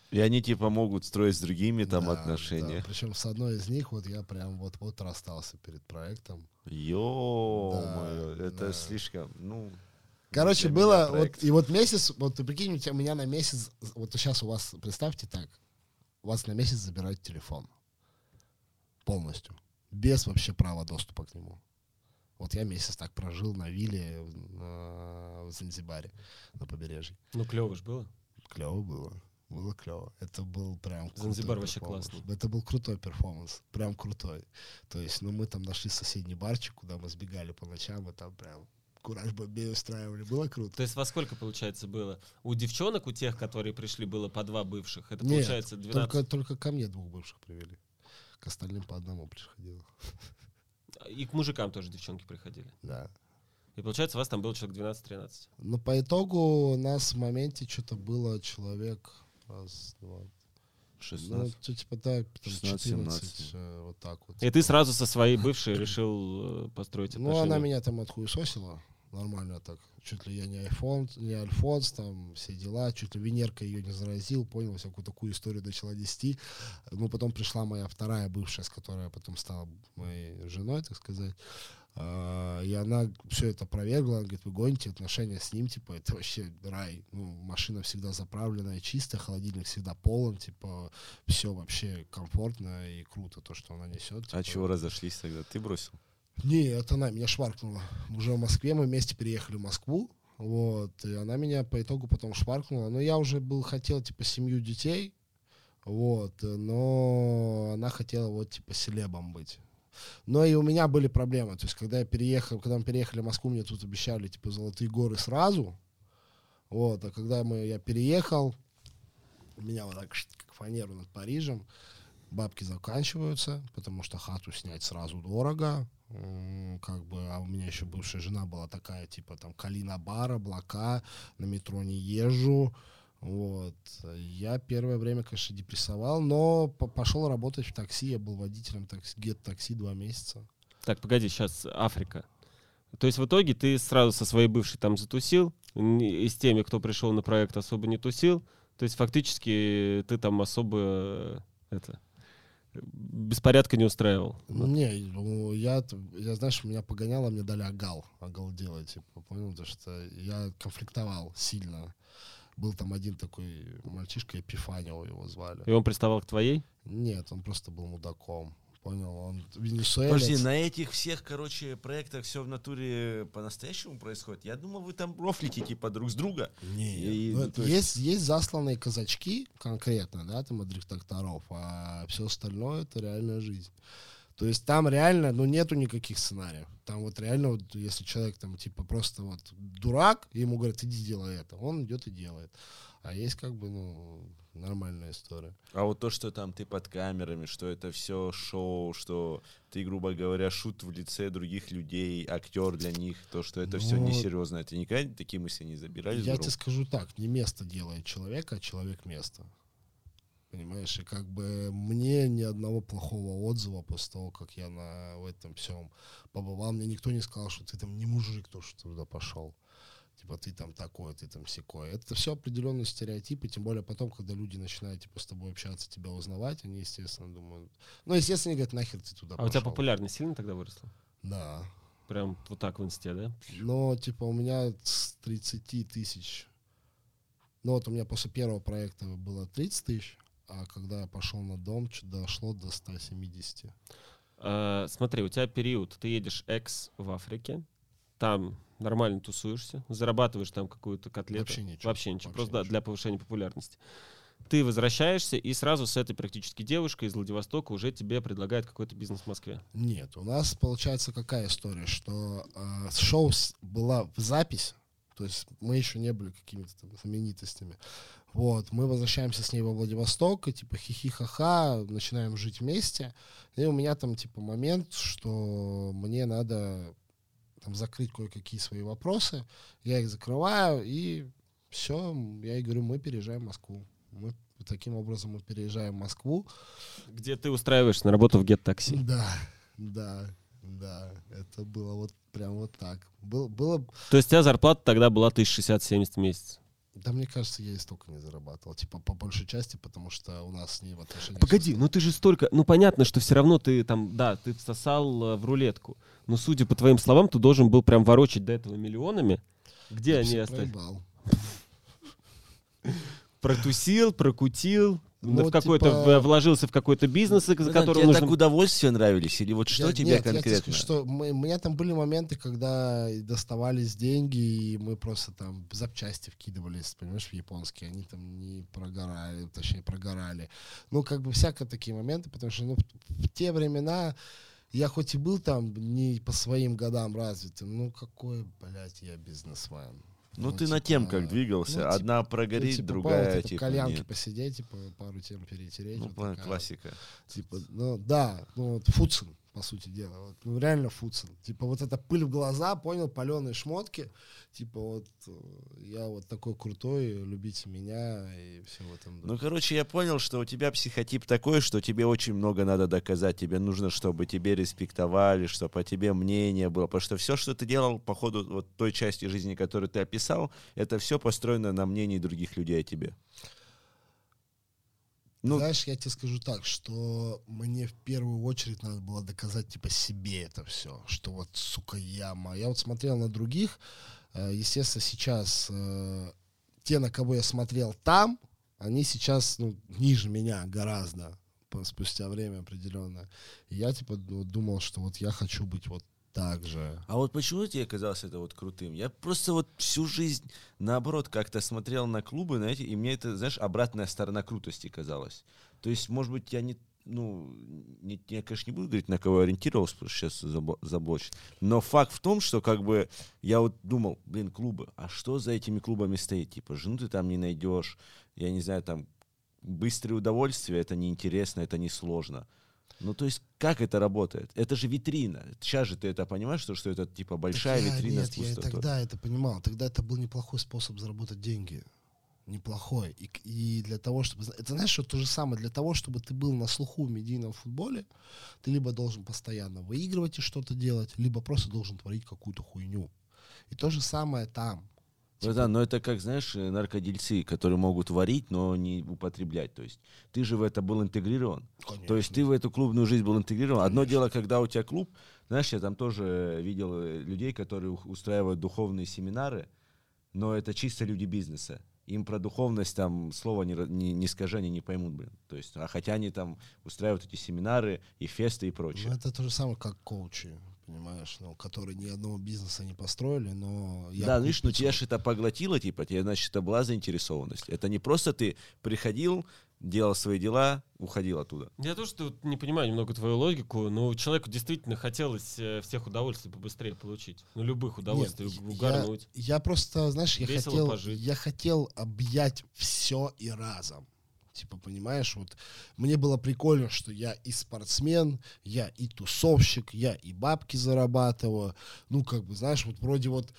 И они типа могут строить с другими там Да, отношения. да. Причем с одной из них вот я прям вот-вот расстался перед проектом. Ё-моё, Да, это да. слишком, ну... Короче, было вот и вот месяц, вот ты прикинь, у тебя- у меня на месяц, вот сейчас у вас, представьте так, у вас на месяц забирают телефон полностью, без вообще права доступа к нему. Вот я месяц так прожил на вилле на- в Занзибаре, на побережье. Ну, клево же было. Клево было. Было клево. Это был прям Занзибар вообще классный. Это был крутой перформанс. Прям крутой. То есть, ну, мы там нашли соседний барчик, куда мы сбегали по ночам, и там прям кураж бомбей устраивали. Было круто. То есть во сколько, получается, было? У девчонок, у тех, которые пришли, было по два бывших. Это Нет, получается 12. Только, только ко мне двух бывших привели. К остальным по одному приходило. И к мужикам тоже девчонки приходили. Да. И получается, у вас там было человек 12-13. Но по итогу у нас в моменте что-то было человек раз, два, ну, 16. то, типа, да, там 16, 14, э, вот так вот. И ты сразу со своей бывшей решил э, построить Ну, отношения. она меня там отхуесосила. Нормально так. Чуть ли я не айфон, не Альфонс, там все дела. Чуть ли Венерка ее не заразил, понял, всякую такую историю начала нести. Ну, потом пришла моя вторая бывшая, с которой потом стала моей женой, так сказать. А, И она все это опровергла, она говорит, вы гоните отношения с ним, типа, это вообще рай. Ну, машина всегда заправленная, чистая, холодильник всегда полон, типа, все вообще комфортно и круто, то, что она несет. А типа. чего разошлись тогда? Ты бросил? Не, это она меня шваркнула. Уже в Москве мы вместе переехали в Москву. Вот, и она меня по итогу потом шваркнула. Но я уже был, хотел, типа, семью детей. Вот, но она хотела, вот, типа, селебом быть. Но и у меня были проблемы. То есть, когда я переехал, когда мы переехали в Москву, мне тут обещали, типа, золотые горы сразу. Вот, а когда мы, я переехал, у меня вот так, как фанеру над Парижем, бабки заканчиваются, потому что хату снять сразу дорого. Как бы, а у меня еще бывшая жена была такая, типа, там, Калина бар, облака, на метро не езжу. Вот. Я первое время, конечно, депрессовал, но по- пошел работать в такси. Я был водителем такси, гет такси два месяца. Так, погоди, сейчас Африка. То есть в итоге ты сразу со своей бывшей там затусил, и с теми, кто пришел на проект, особо не тусил. То есть фактически ты там особо э, это беспорядка не устраивал. Не, ну, я, я, знаешь, меня погоняло, мне дали агал. Агал делать, типа, понял? Потому что я конфликтовал сильно. Был там один такой мальчишка, Эпифанио его звали. И он приставал к твоей? Нет, он просто был мудаком. Понял, он венесуэлец. Подожди, на этих всех, короче, проектах все в натуре по-настоящему происходит? Я думал, вы там рофлите, типа, друг с друга. Не, И, ну, ну, то есть, есть засланные казачки конкретно, да, там от редакторов, а все остальное это реальная жизнь. То есть там реально, ну, нету никаких сценариев. Там вот реально, вот, если человек там, типа, просто вот дурак, ему говорят, иди делай это, он идет и делает. А есть как бы, ну, нормальная история. А вот то, что там ты под камерами, что это все шоу, что ты, грубо говоря, шут в лице других людей, актер для них, то, что это все Ну, несерьезно, это никогда такие мысли не забирали? Я тебе скажу так, не место делает человека, а человек место. Понимаешь, и как бы мне ни одного плохого отзыва после того, как я на в этом всем побывал, мне никто не сказал, что ты там не мужик, то, что ты туда пошел. Типа ты там такой, ты там секой. Это все определенные стереотипы, тем более потом, когда люди начинают типа, с тобой общаться, тебя узнавать, они, естественно, думают... Ну, естественно, они говорят, нахер ты туда А у тебя пошел?» популярность сильно тогда выросла? Да. Прям вот так в инсте, да? Но, типа, у меня с 30 тысяч. Ну, вот у меня после первого проекта было 30 тысяч, а когда я пошел на дом, дошло до 170. А, смотри, у тебя период, ты едешь экс в Африке, там нормально тусуешься, зарабатываешь там какую-то котлету. Вообще ничего. Вообще ничего, Вообще просто да, ничего. для повышения популярности. Ты возвращаешься, и сразу с этой практически девушкой из Владивостока уже тебе предлагают какой-то бизнес в Москве. Нет, у нас получается какая история, что э, шоу была в запись, то есть мы еще не были какими-то там знаменитостями. Вот, мы возвращаемся с ней во Владивосток, и типа хихи-ха-ха, начинаем жить вместе. И у меня там типа момент, что мне надо там закрыть кое-какие свои вопросы. Я их закрываю, и все, я ей говорю, мы переезжаем в Москву. Мы таким образом мы переезжаем в Москву. Где ты устраиваешься на работу в Taxi. Да, да, да. Это было вот прям вот так. Был, было... То есть у тебя зарплата тогда была 1060-70 в месяц. Да, мне кажется, я и столько не зарабатывал. Типа, по большей части, потому что у нас с ней в отношениях... Погоди, ну ты же столько... Ну понятно, что все равно ты там, да, ты всосал э, в рулетку. Но судя по твоим словам, ты должен был прям ворочать до этого миллионами. Где Я они остались? проебал. Протусил, прокутил, Ну, в какой-то типа- вложился в какой-то бизнес, из Ну, которого тебе нужно... так удовольствия нравились? Или вот что Я- тебе нет, я конкретно? скажу, что мы- у меня там были моменты, когда доставались деньги, и мы просто там запчасти вкидывались, понимаешь, в японские. Они там не прогорали, точнее, прогорали. Ну, как бы всякие такие моменты, потому что ну, в- в те времена я хоть и был там не по своим годам развитым, ну какой, блядь, я бизнесмен. Ну, ты типа, на темках двигался. ну, типа, Одна Ну, прогорит, типа, другая пару, типа, типа кальянки нет. посидеть, типа, пару тем перетереть. Ну, вот такая вот. классика. Типа, ну да, ну вот фуцин, по сути дела. Вот, ну реально фуцин. Типа вот эта пыль в глаза, понял, паленые шмотки. Типа вот э, я вот такой крутой, любите меня и все в этом. Ну, короче, я понял, что у тебя психотип такой, что тебе очень много надо доказать. Тебе нужно, чтобы тебе респектовали, чтобы о тебе мнение было. Потому что все, что ты делал по ходу вот той части жизни, которую ты описал, это все построено на мнении других людей о тебе. Ну, Знаешь, я тебе скажу так, что мне в первую очередь надо было доказать типа себе это все, что вот, сука, я ма- Я вот смотрел на других, э, естественно, сейчас э, те, на кого я смотрел там, они сейчас, ну, ниже меня гораздо, спустя время определенное. Я, типа, думал, что вот я хочу быть вот так же. А вот почему тебе казалось это вот крутым? Я просто вот всю жизнь, наоборот, как-то смотрел на клубы, знаете, и мне это, знаешь, обратная сторона крутости казалась. То есть, может быть, я не, ну, не, я, конечно, не буду говорить, на кого ориентировался, потому что сейчас заблочит. Но факт в том, что как бы я вот думал, блин, клубы, а что за этими клубами стоит? Типа, жену ты там не найдешь, я не знаю, там, быстрое удовольствие, это неинтересно, это несложно. Ну, то есть, как это работает? Это же витрина. Сейчас же ты это понимаешь, что, что это типа большая Так я- витрина Нет, с я тогда это понимал. Тогда это был неплохой способ заработать деньги. Неплохой. И, и для того, чтобы... Это знаешь, что то же самое. Для того, чтобы ты был на слуху в медийном футболе, ты либо должен постоянно выигрывать и что-то делать, либо просто должен творить какую-то хуйню. И то же самое там. Братан, но это как, знаешь, э, наркодельцы, которые могут варить, но не употреблять. То есть ты же в это был интегрирован. То есть ты в эту клубную жизнь был интегрирован. Одно дело, когда у тебя клуб, знаешь, я там тоже видел э, людей, которые устраивают духовные семинары, но это чисто люди бизнеса. Им про духовность там слова не, не, не скажи, они не поймут, блин. То есть, а хотя они там устраивают эти семинары и фесты и прочее. Ну, это то же самое, как коучи, понимаешь, ну, которые ни одного бизнеса не построили, но... я да, видишь, ну тебя же это поглотило, типа, тебе, значит, это была заинтересованность. Это не просто ты приходил, делал свои дела, уходил оттуда. Я тоже тут не понимаю немного твою логику, но человеку действительно хотелось э, всех удовольствий побыстрее получить. Ну, любых удовольствий, Нет, уг- я- угарнуть. Я, просто, знаешь, я хотел, пожить. я хотел объять все и разом. Типа, понимаешь, вот мне было прикольно, что я и спортсмен, я и тусовщик, я и бабки зарабатываю. Ну, как бы, знаешь, вот вроде вот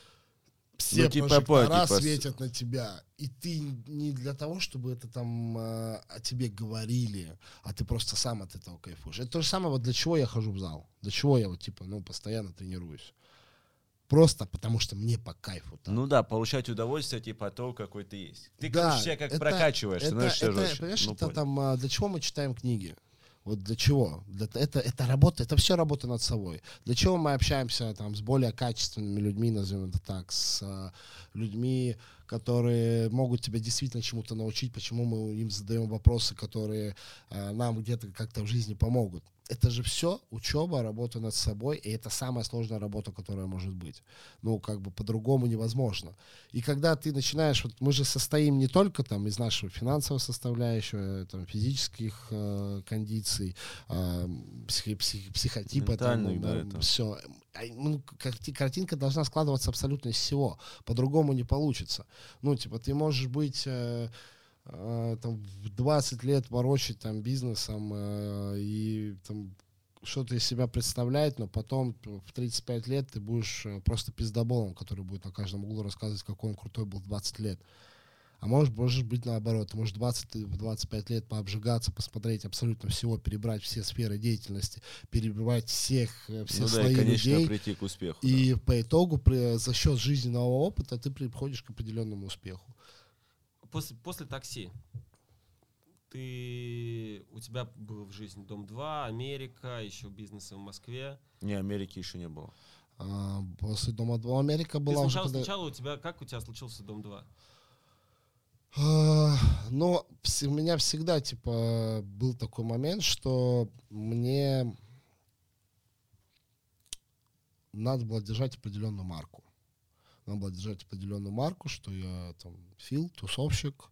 все Ну, типа, прожектора типа, светят на тебя. И ты не для того, чтобы это там э, о тебе говорили, а ты просто сам от этого кайфуешь. Это то же самое, вот для чего я хожу в зал. Для чего я вот, типа, ну, постоянно тренируюсь. Просто потому что мне по кайфу. там. Ну да, получать удовольствие, типа, от того, какой ты есть. Ты, Да, себя как это- прокачиваешь, это, становишься это, жестче. Понимаешь, Ну, это понял. там, а, для чего мы читаем книги? Вот для чего? Для, это, это работа, это все работа над собой. Для чего мы общаемся там с более качественными людьми, назовем это так, с а, людьми, которые могут тебя действительно чему-то научить, почему мы им задаем вопросы, которые а, нам где-то как-то в жизни помогут. Это же все учеба, работа над собой, и это самая сложная работа, которая может быть. Ну, как бы по-другому невозможно. И когда ты начинаешь, вот мы же состоим не только там из нашего финансового составляющего, там, физических э, кондиций, э, психи- псих- психотипа, там, да, это. все. Ну, карти- картинка должна складываться абсолютно из всего. По-другому не получится. Ну, типа, ты можешь быть э, э, там, в 20 лет ворочать там бизнесом э, и там что-то из себя представляет, но потом в 35 лет ты будешь э, просто пиздоболом, который будет на каждом углу рассказывать, какой он крутой был в 20 лет. А может, может быть наоборот, ты можешь 20, и в 25 лет пообжигаться, посмотреть абсолютно всего, перебрать все сферы деятельности, перебрать всех, э, все ну да, слои и, конечно, людей. прийти к успеху. И по итогу, при- за счет жизненного опыта, ты приходишь к определенному успеху. После, после такси ты у тебя был в жизни Дом 2, Америка, еще бизнесы в Москве. да. Не, Америки еще не было. А, после Дома 2 Америка Ты была уже... сначала, когда- сначала у тебя как у тебя случился Дом 2? А, Но вс- у меня всегда, типа, был такой момент, что мне надо было держать определенную марку. Надо было держать определенную марку, что я там Фил, тусовщик,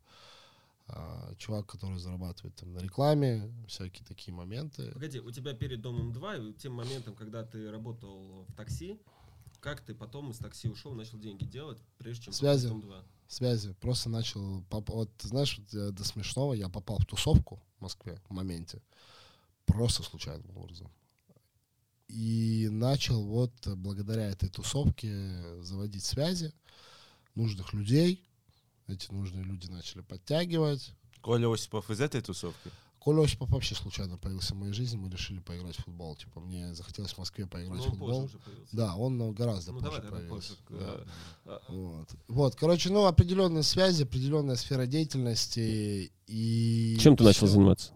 а, чувак, который зарабатывает там на рекламе, всякие такие моменты. Погоди, у тебя перед Домом 2, и тем моментом, когда ты работал в такси, как ты потом из такси ушел, начал деньги делать, прежде чем Связи. Дом 2? Связи. Просто начал... поп- Вот, знаешь, э, до смешного я попал в тусовку в Москве в моменте. Просто случайным образом. И начал вот благодаря этой тусовке заводить связи нужных людей. Эти нужные люди начали подтягивать. Коля Осипов из этой тусовки? Коля Осипов вообще случайно появился в моей жизни. Мы решили поиграть в футбол. Типа, мне захотелось в Москве поиграть Ну, в футбол. Да, он э, гораздо Ну, позже давай появился. позже. Да. Э, а, Вот. вот, короче, ну, определенные связи, определенная сфера деятельности и... Чем ты начал всё. заниматься?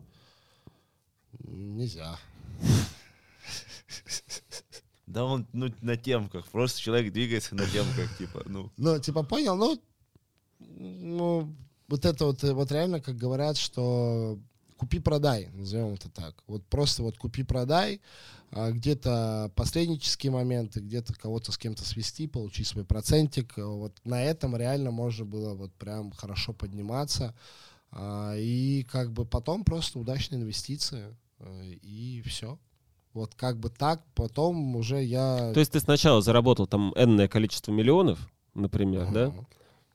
Нельзя. Да он, ну, на темках. Просто человек двигается на темках, типа, ну. Ну, типа, понял, ну, ну, вот это вот, э, вот реально, как говорят, что купи-продай, назовем это так. Вот просто вот купи-продай, а, где-то посреднические моменты, где-то кого-то с кем-то свести, получить свой процентик. А, Вот на этом реально можно было вот прям хорошо подниматься. А, И как бы потом просто удачные инвестиции, э, и все. Вот как бы так, потом уже я... То есть ты сначала заработал там энное количество миллионов, например, да?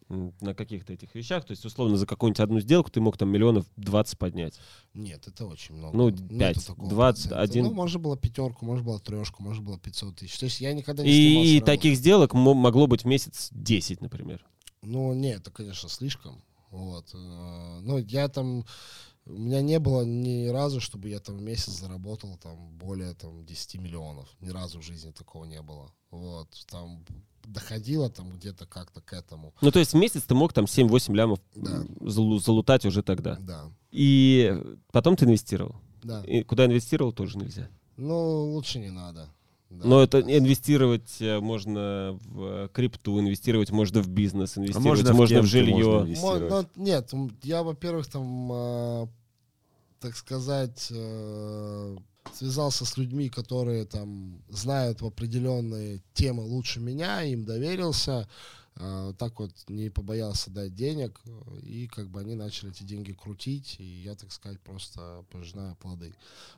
На каких-то этих вещах. То есть, условно, за какую-нибудь одну сделку ты мог там миллионов 20 поднять. Нет, это очень много. Ну, Нету пять, такого два, процента. один. Ну, можно было пятерку, можно было трешку, можно было 500 тысяч. То есть я никогда не И стремался таких сделок мо- могло быть в месяц 10, например. Ну, нет, это, конечно, слишком. Вот. э, Ну, я там У меня не было ни разу, чтобы я там месяц заработал там более там 10 миллионов. Ни разу в жизни такого не было. Вот, там доходило там где-то как-то к этому. Ну, то есть в месяц ты мог там 7-8 лямов Да. залу- залутать уже тогда. Да, И потом ты инвестировал. да. И куда инвестировал, тоже нельзя. Ну, лучше не надо. Да. Но это инвестировать э, можно в крипту, инвестировать можно в бизнес, инвестировать можно можно, в в, можно жилье. инвестировать. Мо- ну, нет, я, во-первых, там, а, так сказать, э, связался с людьми, которые там знают в определенные темы лучше меня, им доверился, а, так вот не побоялся дать денег, э, и как бы они начали эти деньги крутить, и я, так сказать, просто пожинаю плоды.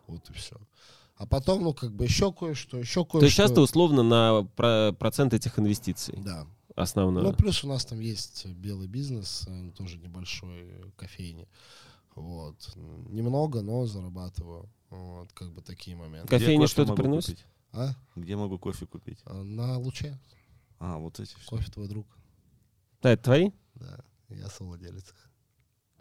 Вот и все. А потом, ну, как бы еще кое-что, еще кое-что. То есть сейчас ты условно на про- процент этих инвестиций Да. основное. Ну, плюс у нас там есть белый бизнес, э, тоже небольшой э, кофейни. Вот. Немного, но зарабатываю. Вот, как бы такие моменты. Кофейня Где кофе что-то приносит? купить? А? Где могу кофе купить? А, На луче. А, вот эти все. Кофе твой друг. Да, это твои? Да. Я совладелец.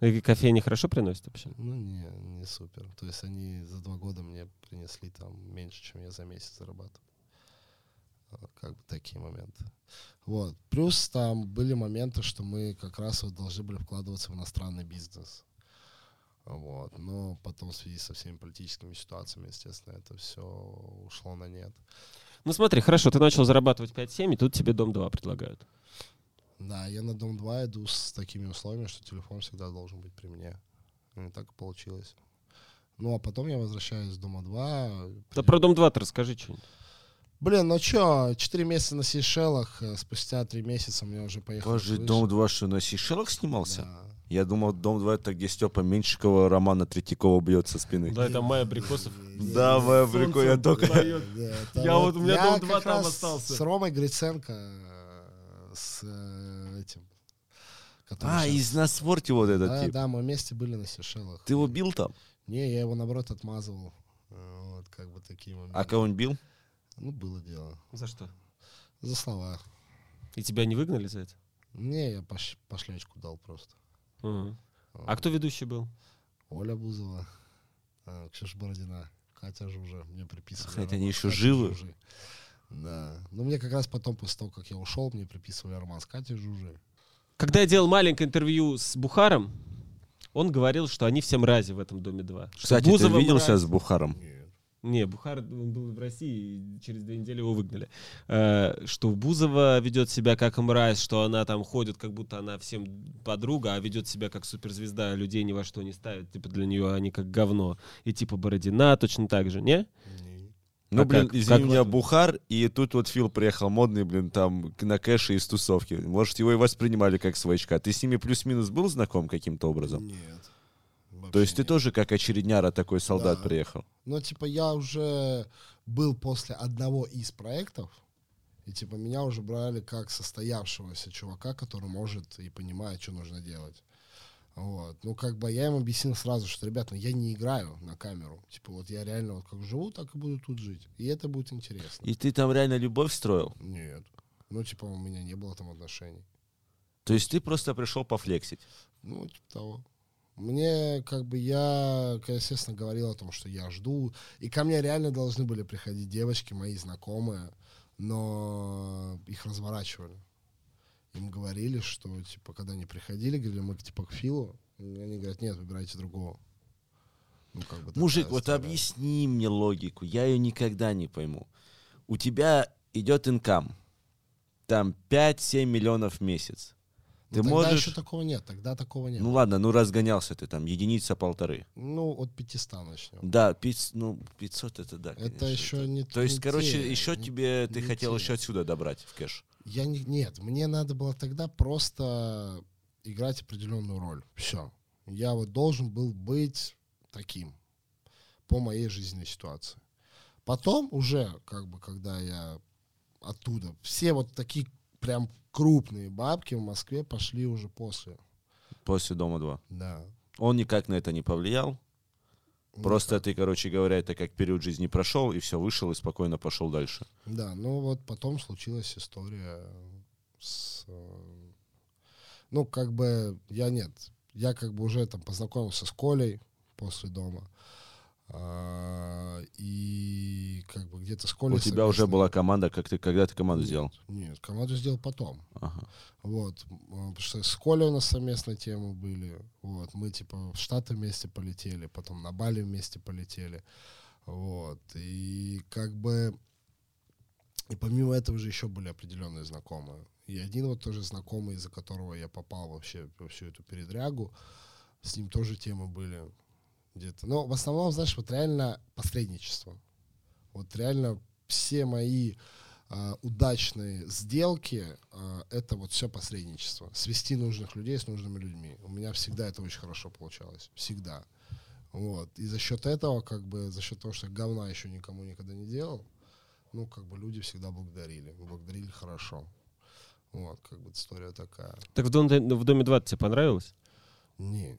Их. И кофейни хорошо приносят вообще? Ну, не, не супер. То есть они за два года мне принесли там меньше, чем я за месяц зарабатываю. Вот, Как бы такие моменты. Вот. Плюс там были моменты, что мы как раз вот должны были вкладываться в иностранный бизнес. Вот. Но потом в связи со всеми политическими ситуациями, естественно, это все ушло на нет. Ну смотри, хорошо, ты начал зарабатывать 5-7, и тут тебе дом 2 предлагают. Да, я на Дом 2 иду с такими условиями, что телефон всегда должен быть при мне. И так и получилось. Ну, а потом я возвращаюсь с Дома 2. Да про дом 2 ты расскажи что-нибудь. Блин, ну чё, 4 месяца на Сейшелах, э, спустя 3 месяца мне уже поехал. Боже, Дом 2 что, на Сейшелах снимался? Да. Я думал, Дом 2 это где Степа Меньшикова Романа Третьякова бьет со спины. Да, это Майя Абрикосов. Да, моя прикольно, я только... Я вот- у меня Дом 2 как там остался. С Ромой Гриценко, с э, этим. который А, щас- из Насворти вот этот Да, тип. да, мы вместе были на Сейшелах. Ты его бил там? Не, я его наоборот отмазывал. Э, Вот, как бы такие моменты. А кого он бил? Ну, было дело. За что? За слова. И тебя не выгнали за это? Не, я пош- пошлячку дал просто. А кто ведущий был? Оля Бузова, э, Ксюша Бородина, Катя Жужа. Мне приписывали. Роман они еще живы? Да. Ну, мне как раз потом, после того, как я ушел, мне приписывали роман с Катей Жужей. Когда я делал маленькое интервью с Бухаром, он говорил, что они все мрази в этом доме 2. Что Кстати, ты Бузова виделся мразь. с Бухаром? Нет. Не, Бухар он был в России, и через две недели его выгнали. Э, что Бузова ведет себя как мразь, что она там ходит, как будто она всем подруга, а ведет себя как суперзвезда, а людей ни во что не ставит, типа для нее они как говно. И типа Бородина точно так же, не? Не. Ну, А блин, как- извини как меня, Бухар, и тут вот Фил приехал модный, блин, там, на кэше из тусовки. Может, его и воспринимали как своячка. Ты с ними плюс-минус был знаком каким-то образом? Нет. То есть Вообще ты нет. тоже как очередняра такой солдат Да. приехал? Ну, типа, я уже был после одного из проектов, и, типа, меня уже брали как состоявшегося чувака, который может и понимает, что нужно делать. Вот. Ну, как бы я им объяснил сразу, что, ребята, ну, я не играю на камеру. Типа, вот я реально вот как живу, так и буду тут жить. И это будет интересно. И ты там реально любовь строил? Нет. Ну, типа, у меня не было там отношений. То есть ты просто пришел пофлексить? Ну, типа того. Мне, как бы, я, естественно, говорил о том, что я жду. И ко мне реально должны были приходить девочки, мои знакомые, но их разворачивали. Им говорили, что, типа, когда они приходили, говорили, мы, типа, к Филу. Они говорят, нет, выбирайте другого. Ну, как бы Мужик, вот история. объясни мне логику, я ее никогда не пойму. У тебя идет инкам, там 5-7 миллионов в месяц. Ну, Ты тогда можешь... еще такого нет, тогда такого нет. Ну ладно, ну разгонялся ты там, единица полторы. Ну, от 500 начнем. Да, пиц- ну 500 это да. Это конечно, еще это- не То есть, короче, еще не- тебе ты не хотел те. еще отсюда добрать в кэш. Я не, нет, мне надо было тогда просто играть определенную роль. Все. Я вот должен был быть таким по моей жизненной ситуации. Потом уже, как бы, когда я оттуда, все вот такие прям крупные бабки в Москве пошли уже после. После дома 2. Да. Он никак на это не повлиял. Ну, Просто ты, короче говоря, это как период жизни прошел, и все, вышел и спокойно пошел дальше. Да, ну вот потом случилась история с... Ну, как бы, я нет. Я как бы уже там познакомился с Колей, после дома. А, и как бы где-то с Колей У тебя уже была команда, как ты, когда ты команду Нет, сделал? Нет, команду сделал потом. Ага. Вот. м, Потому что с Колей у нас совместно темы были. Вот. Мы типа в Штаты вместе полетели, потом на Бали вместе полетели. Вот. И как бы... И помимо этого же еще были определенные знакомые. И один вот тоже знакомый, из-за которого я попал вообще во всю эту передрягу, с ним тоже темы были где-то. Но в основном, знаешь, вот реально посредничество. Вот реально все мои а, удачные сделки а, это вот все посредничество. Свести нужных людей с нужными людьми. У меня всегда это очень хорошо получалось. Всегда. Вот. И за счет этого, как бы, за счет того, что я говна еще никому никогда не делал, ну, как бы люди всегда благодарили. Благодарили хорошо. Вот, как бы история такая. Так в доме, в доме 2 тебе понравилось? Не,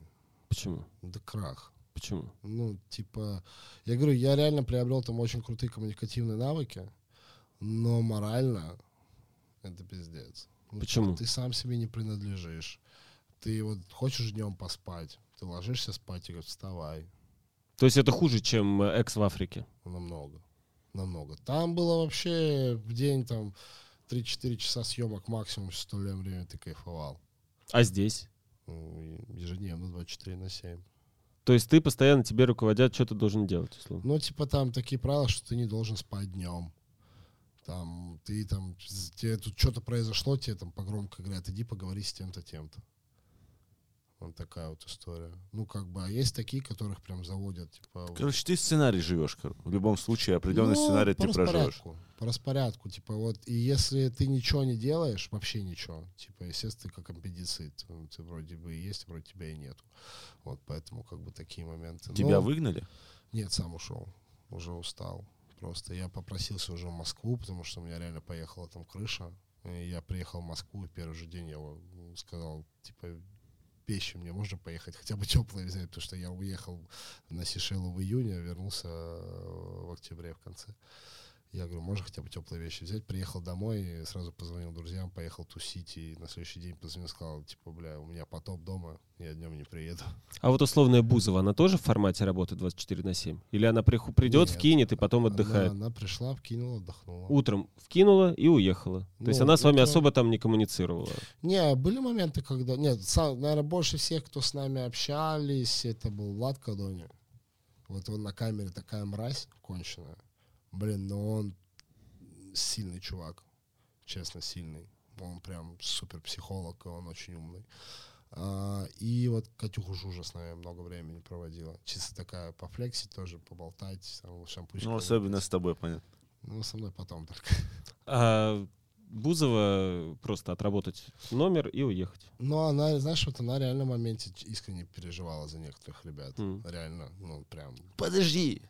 Почему? да крах. Почему? Ну, типа, я говорю, я реально приобрел там очень крутые коммуникативные навыки, но морально это пиздец. Ну, Почему? типа, Ты сам себе не принадлежишь. Ты вот хочешь днем поспать, ты ложишься спать и говоришь, вставай. То есть это хуже, чем э, экс в Африке? Намного. Намного. Там было вообще в день там 3-4 часа съемок максимум, что время ты кайфовал. А здесь? Ну, ежедневно 24 на 7. То есть ты постоянно тебе руководят, что ты должен делать, условно. Ну, типа там такие правила, что ты не должен спать днем. Там, ты там, тебе тут что-то произошло, тебе там погромко говорят, иди поговори с тем-то, тем-то. Вот такая вот история. Ну, как бы, а есть такие, которых прям заводят, типа... вот. Короче, ты сценарий живешь. В любом случае, определенный Ну, сценарий ты проживешь. По распорядку, типа, вот, и если ты ничего не делаешь, вообще ничего, типа, естественно, ты как аппендицит, ну, ты вроде бы и есть, вроде тебя и нету. Вот, поэтому, как бы, такие моменты. Тебя Но- выгнали? Нет, сам ушел. Уже устал. Просто я попросился уже в Москву, потому что у меня реально поехала там крыша. И я приехал в Москву, и первый же день я его, м, сказал, типа, вещи мне можно поехать, хотя бы теплые взять, потому что я уехал на Сейшелы в июне, вернулся э, в октябре в конце. Я говорю, можно хотя бы теплые вещи взять? Приехал домой, сразу позвонил друзьям, поехал тусить, и на следующий день позвонил, сказал, типа, бля, у меня потоп дома, я днем не приеду. А вот условная Бузова, она тоже в формате работы 24 на 7? Или она приху- придет, Нет. вкинет и потом отдыхает? Она, она пришла, вкинула, отдохнула. Утром вкинула и уехала. То есть Ну, она с вами утром- особо там не коммуницировала. Не, были моменты, когда... Нет, сам, наверное, больше всех, кто с нами общались, это был Влад Кадони. Вот он на камере такая мразь конченая. Блин, но он сильный чувак. Честно, сильный. Он прям супер психолог, и он очень умный. А, и вот Катюха Жужа с нами много времени проводила. Чисто такая пофлексить тоже, поболтать, там, шампучку. Ну, особенно с тобой, понятно. Ну, со мной потом только. А Бузова просто отработать номер и уехать. Но она, знаешь, вот она реально в моменте искренне переживала за некоторых ребят. М. Реально, ну, прям, Подожди.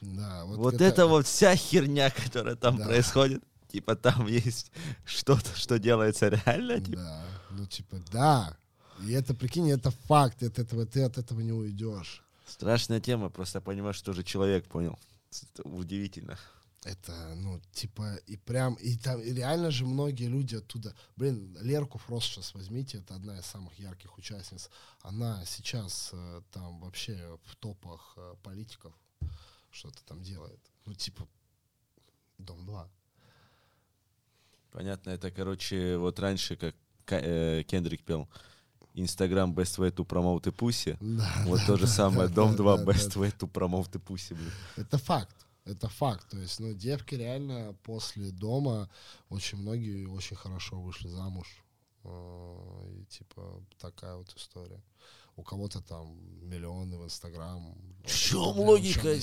Да. Вот, Вот это вот вся херня, которая там Да. происходит. Типа там есть что-то, что делается реально. Типа. Да, ну, типа, да. И это, прикинь, это факт, от этого, ты от этого не уйдешь. Страшная тема, просто понимаешь, что же человек понял. Это удивительно. Это, ну, типа, и прям, и там и реально же многие люди оттуда, блин, Лерку Фрост сейчас возьмите, это одна из самых ярких участниц. Она сейчас э, там вообще в топах э, политиков что-то там делает. Ну, типа, Дом 2. Понятно, это, короче, вот раньше, как Ка- э, Кендрик пел, Инстаграм best way to promote a pussy. Да, Вот да, то же да, самое, да, Дом да, 2 да, best да. way to promote a pussy, блин. Это факт. Это факт. То есть, ну, девки реально после дома очень многие очень хорошо вышли замуж. Э, И типа такая вот история. У кого-то там миллионы в Инстаграм. В чем логика?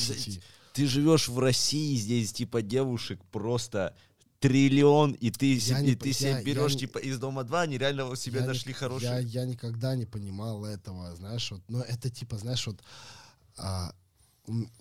Ты живешь в России, здесь типа девушек просто триллион, и ты, Я себе, не и ты себе я- я берешь не- типа из дома 2, они реально вот себе Я нашли ни- хорошие. Я, я никогда не понимал этого, знаешь, вот, но это типа, знаешь, вот а,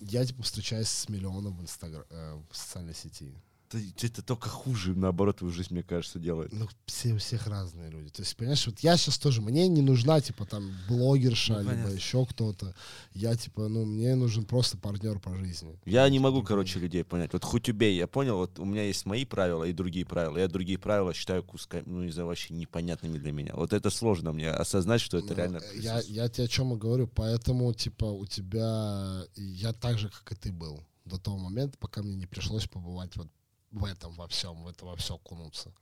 я типа встречаюсь с миллионом в Инстаграм, в социальной сети. Это, это только хуже, наоборот, твою жизнь, мне кажется, делает. Ну, все у всех разные люди. То есть, понимаешь, вот я сейчас тоже, мне не нужна, типа, там, блогерша, Ну, либо понятно. еще кто-то. Я, типа, ну, мне нужен просто партнер по жизни. Я не могу, Типа, короче, людей понять. Вот хоть убей, я понял, вот у меня есть мои правила и другие правила. Я другие правила считаю кусками, ну, знаю, вообще непонятными для меня. Вот это сложно мне осознать, что это Ну, реально... Я, я тебе о чем и говорю, поэтому, типа, у тебя... Я так же, как и ты был до того момента, пока мне не пришлось побывать вот в этом во всем, в это во все окунуться.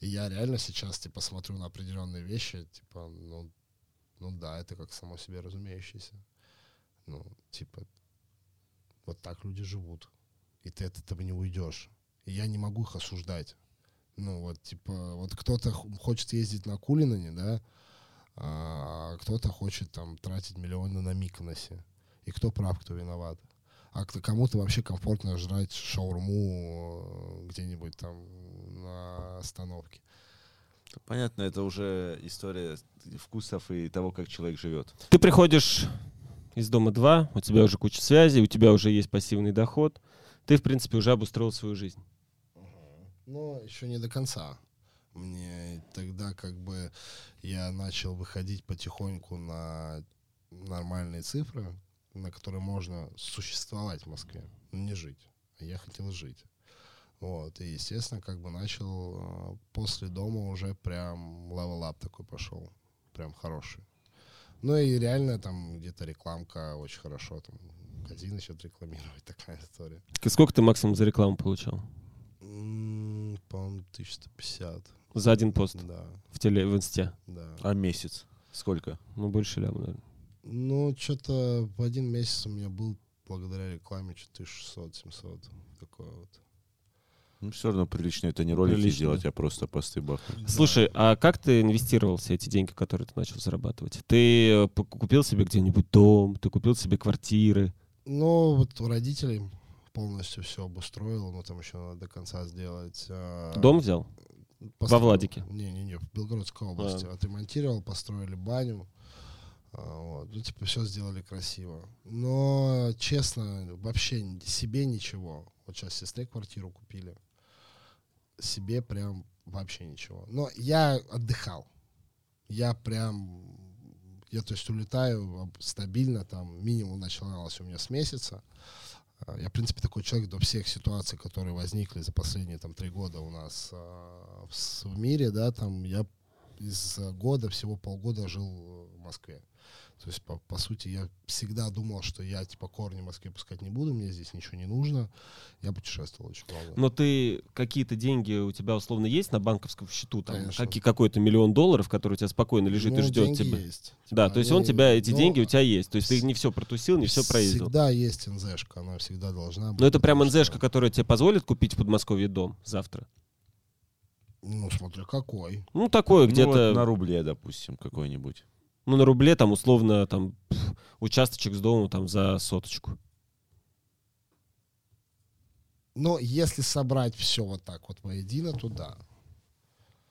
И я реально сейчас, типа, смотрю на определенные вещи, типа, ну, ну да, это как само себе разумеющееся. Ну, типа, вот так люди живут. И ты от этого не уйдешь. И я не могу их осуждать. Ну, вот, типа, вот кто-то хочет ездить на Кулинане, да, а кто-то хочет там тратить миллионы на Миконосе. И кто прав, кто виноват. А кто- кому-то вообще комфортно жрать шаурму э, где-нибудь там на остановке. Понятно, это уже история вкусов и того, как человек живет. Ты приходишь из дома 2, у тебя уже куча связей, у тебя уже есть пассивный доход. Ты, в принципе, уже обустроил свою жизнь. Но еще не до конца. Мне тогда как бы я начал выходить потихоньку на нормальные цифры, на которые можно существовать в Москве, но не жить. А я хотел жить. Вот, и, естественно, как бы начал э, после дома уже прям level up такой пошел. Прям хороший. Ну и реально там где-то реклам��а очень хорошо, там магазин начал рекламировать, такая история. И Сколько ты максимум за рекламу получал? М, По-моему, 1150. За один пост Да, в теле, в инсте. да. А месяц? Сколько? Ну, больше ляма, наверное. Ну, что-то в один месяц у меня был благодаря рекламе что-то 1600-700. Такое вот. Ну, все равно прилично это не ролики Прилично. делать, а просто посты бахнуть. Слушай, а как ты инвестировал все эти деньги, которые ты начал зарабатывать? Ты э, купил себе где-нибудь дом, ты купил себе квартиры. Ну, вот у родителей полностью все обустроил, но там еще надо до конца сделать. а, Дом взял? построил. Владике? Не-не-не, в Белгородской области. Отремонтировал, построили баню. А, Вот. Ну, типа, все сделали красиво. Но, честно, вообще себе ничего. Вот сейчас сестре квартиру купили. Себе прям вообще ничего. Но я отдыхал. Я прям... Я, то есть, улетаю стабильно, там, минимум начиналось у меня с месяца. А, Я, в принципе, такой человек до всех ситуаций, которые возникли за последние, там, три года у нас а, в мире, да, там, я из э, года, всего полгода жил э, в Москве. То есть, по, по сути, я всегда думал, что я, типа, корни в Москве пускать не буду, мне здесь ничего не нужно. Я путешествовал очень много. Но ты какие-то деньги у тебя условно есть на банковском счету, там Конечно. каки- какой-то миллион долларов, который у тебя спокойно лежит Ну, и ждет тебя. есть. Да, Типа, то есть он они- тебя, эти но деньги у тебя есть. То есть ты не все протусил, не все проездил. Всегда есть НЗшка, она всегда должна быть. Но это прям НЗшка, которая тебе позволит купить в Подмосковье дом завтра. Ну, смотря какой. Ну, такое Ну, где-то, вот на рубле, допустим, какой-нибудь. Ну, на рубле, там, условно, там, участочек с домом там за соточку. Но если собрать все вот так вот воедино, то да.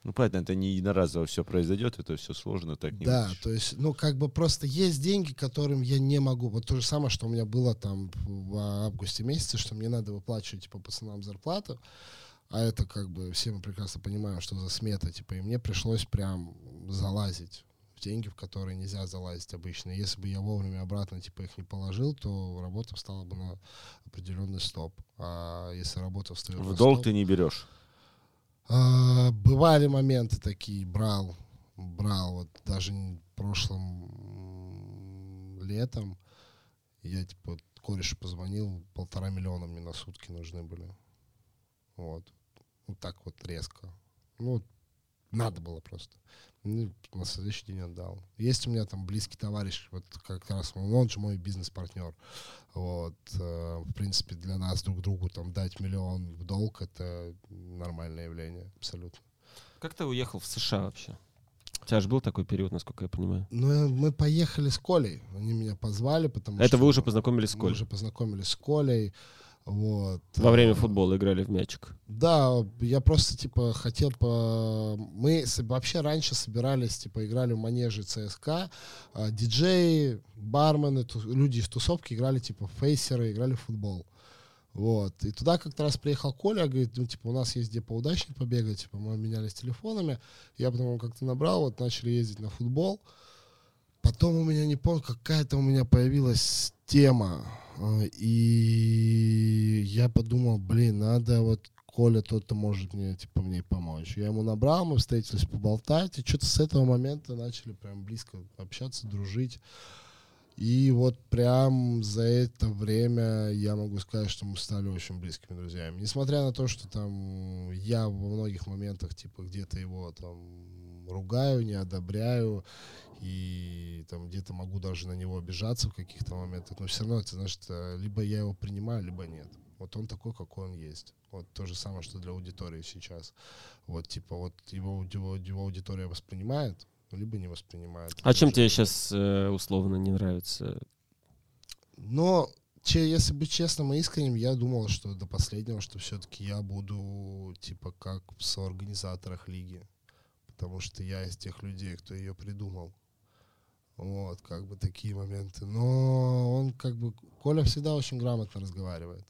Ну, понятно, это не единоразово все произойдет, это все сложно, так не Да, вытащишь. то есть, ну, как бы просто есть деньги, которым я не могу. Вот то же самое, что у меня было там в августе месяце, что мне надо выплачивать, типа, пацанам зарплату. А это как бы все мы прекрасно понимаем, что за смета, типа, и мне пришлось прям залазить деньги, в которые нельзя залазить обычно. Если бы я вовремя обратно, типа, их не положил, то работа встала бы на определенный стоп. А если работа встает В долг стоп- ты не берешь. а, бывали моменты такие, брал, брал, вот даже прошлым летом я, типа, корешу позвонил, полтора миллиона мне на сутки нужны были. Вот. Вот так вот резко. Ну, надо было просто. Ну, на следующий день отдал. Есть у меня там близкий товарищ, вот как раз он, он же мой бизнес-партнер. Вот, э, в принципе, для нас друг другу там дать миллион в долг это нормальное явление, абсолютно. Как ты уехал в США вообще? У тебя же был такой период, насколько я понимаю. Ну, э, мы поехали с Колей. Они меня позвали, потому Это что вы уже познакомились с мы Колей? уже познакомились с Колей. Вот. Во время футбола играли в мячик. Да, я просто, типа, хотел по... Мы вообще раньше собирались, типа, играли в манеже ЦСКА, а, диджеи, бармены, люди из тусовки играли, типа, фейсеры, играли в футбол. Вот. И туда как-то раз приехал Коля, говорит, ну, типа, у нас есть где поудачнее побегать, типа, мы менялись телефонами. Я потом его как-то набрал, вот, начали ездить на футбол. Потом у меня, не помню, какая-то у меня появилась тема. а, И я подумал, блин, надо вот Коля тот-то может мне, типа, мне помочь. Я ему набрал, мы встретились поболтать, и что-то с этого момента начали прям близко общаться, дружить. И вот прям за это время я могу сказать, что мы стали очень близкими друзьями. Несмотря на то, что там я во многих моментах, типа, где-то его там ругаю, не одобряю, и там где-то могу даже на него обижаться в каких-то моментах, но все равно это значит, э, либо я его принимаю, либо нет. Вот он такой, какой он есть. Вот то же самое, что для аудитории сейчас. Вот типа вот его, его, его аудитория воспринимает, либо не воспринимает. А чем тебе сейчас условно не нравится? Но, че, если быть честным и искренним, я думал, что до последнего, что все-таки я буду, типа, как в соорганизаторах лиги. Потому что я из тех людей, кто ее придумал. Вот, как бы такие моменты. Но он, как бы, Коля всегда очень грамотно разговаривает.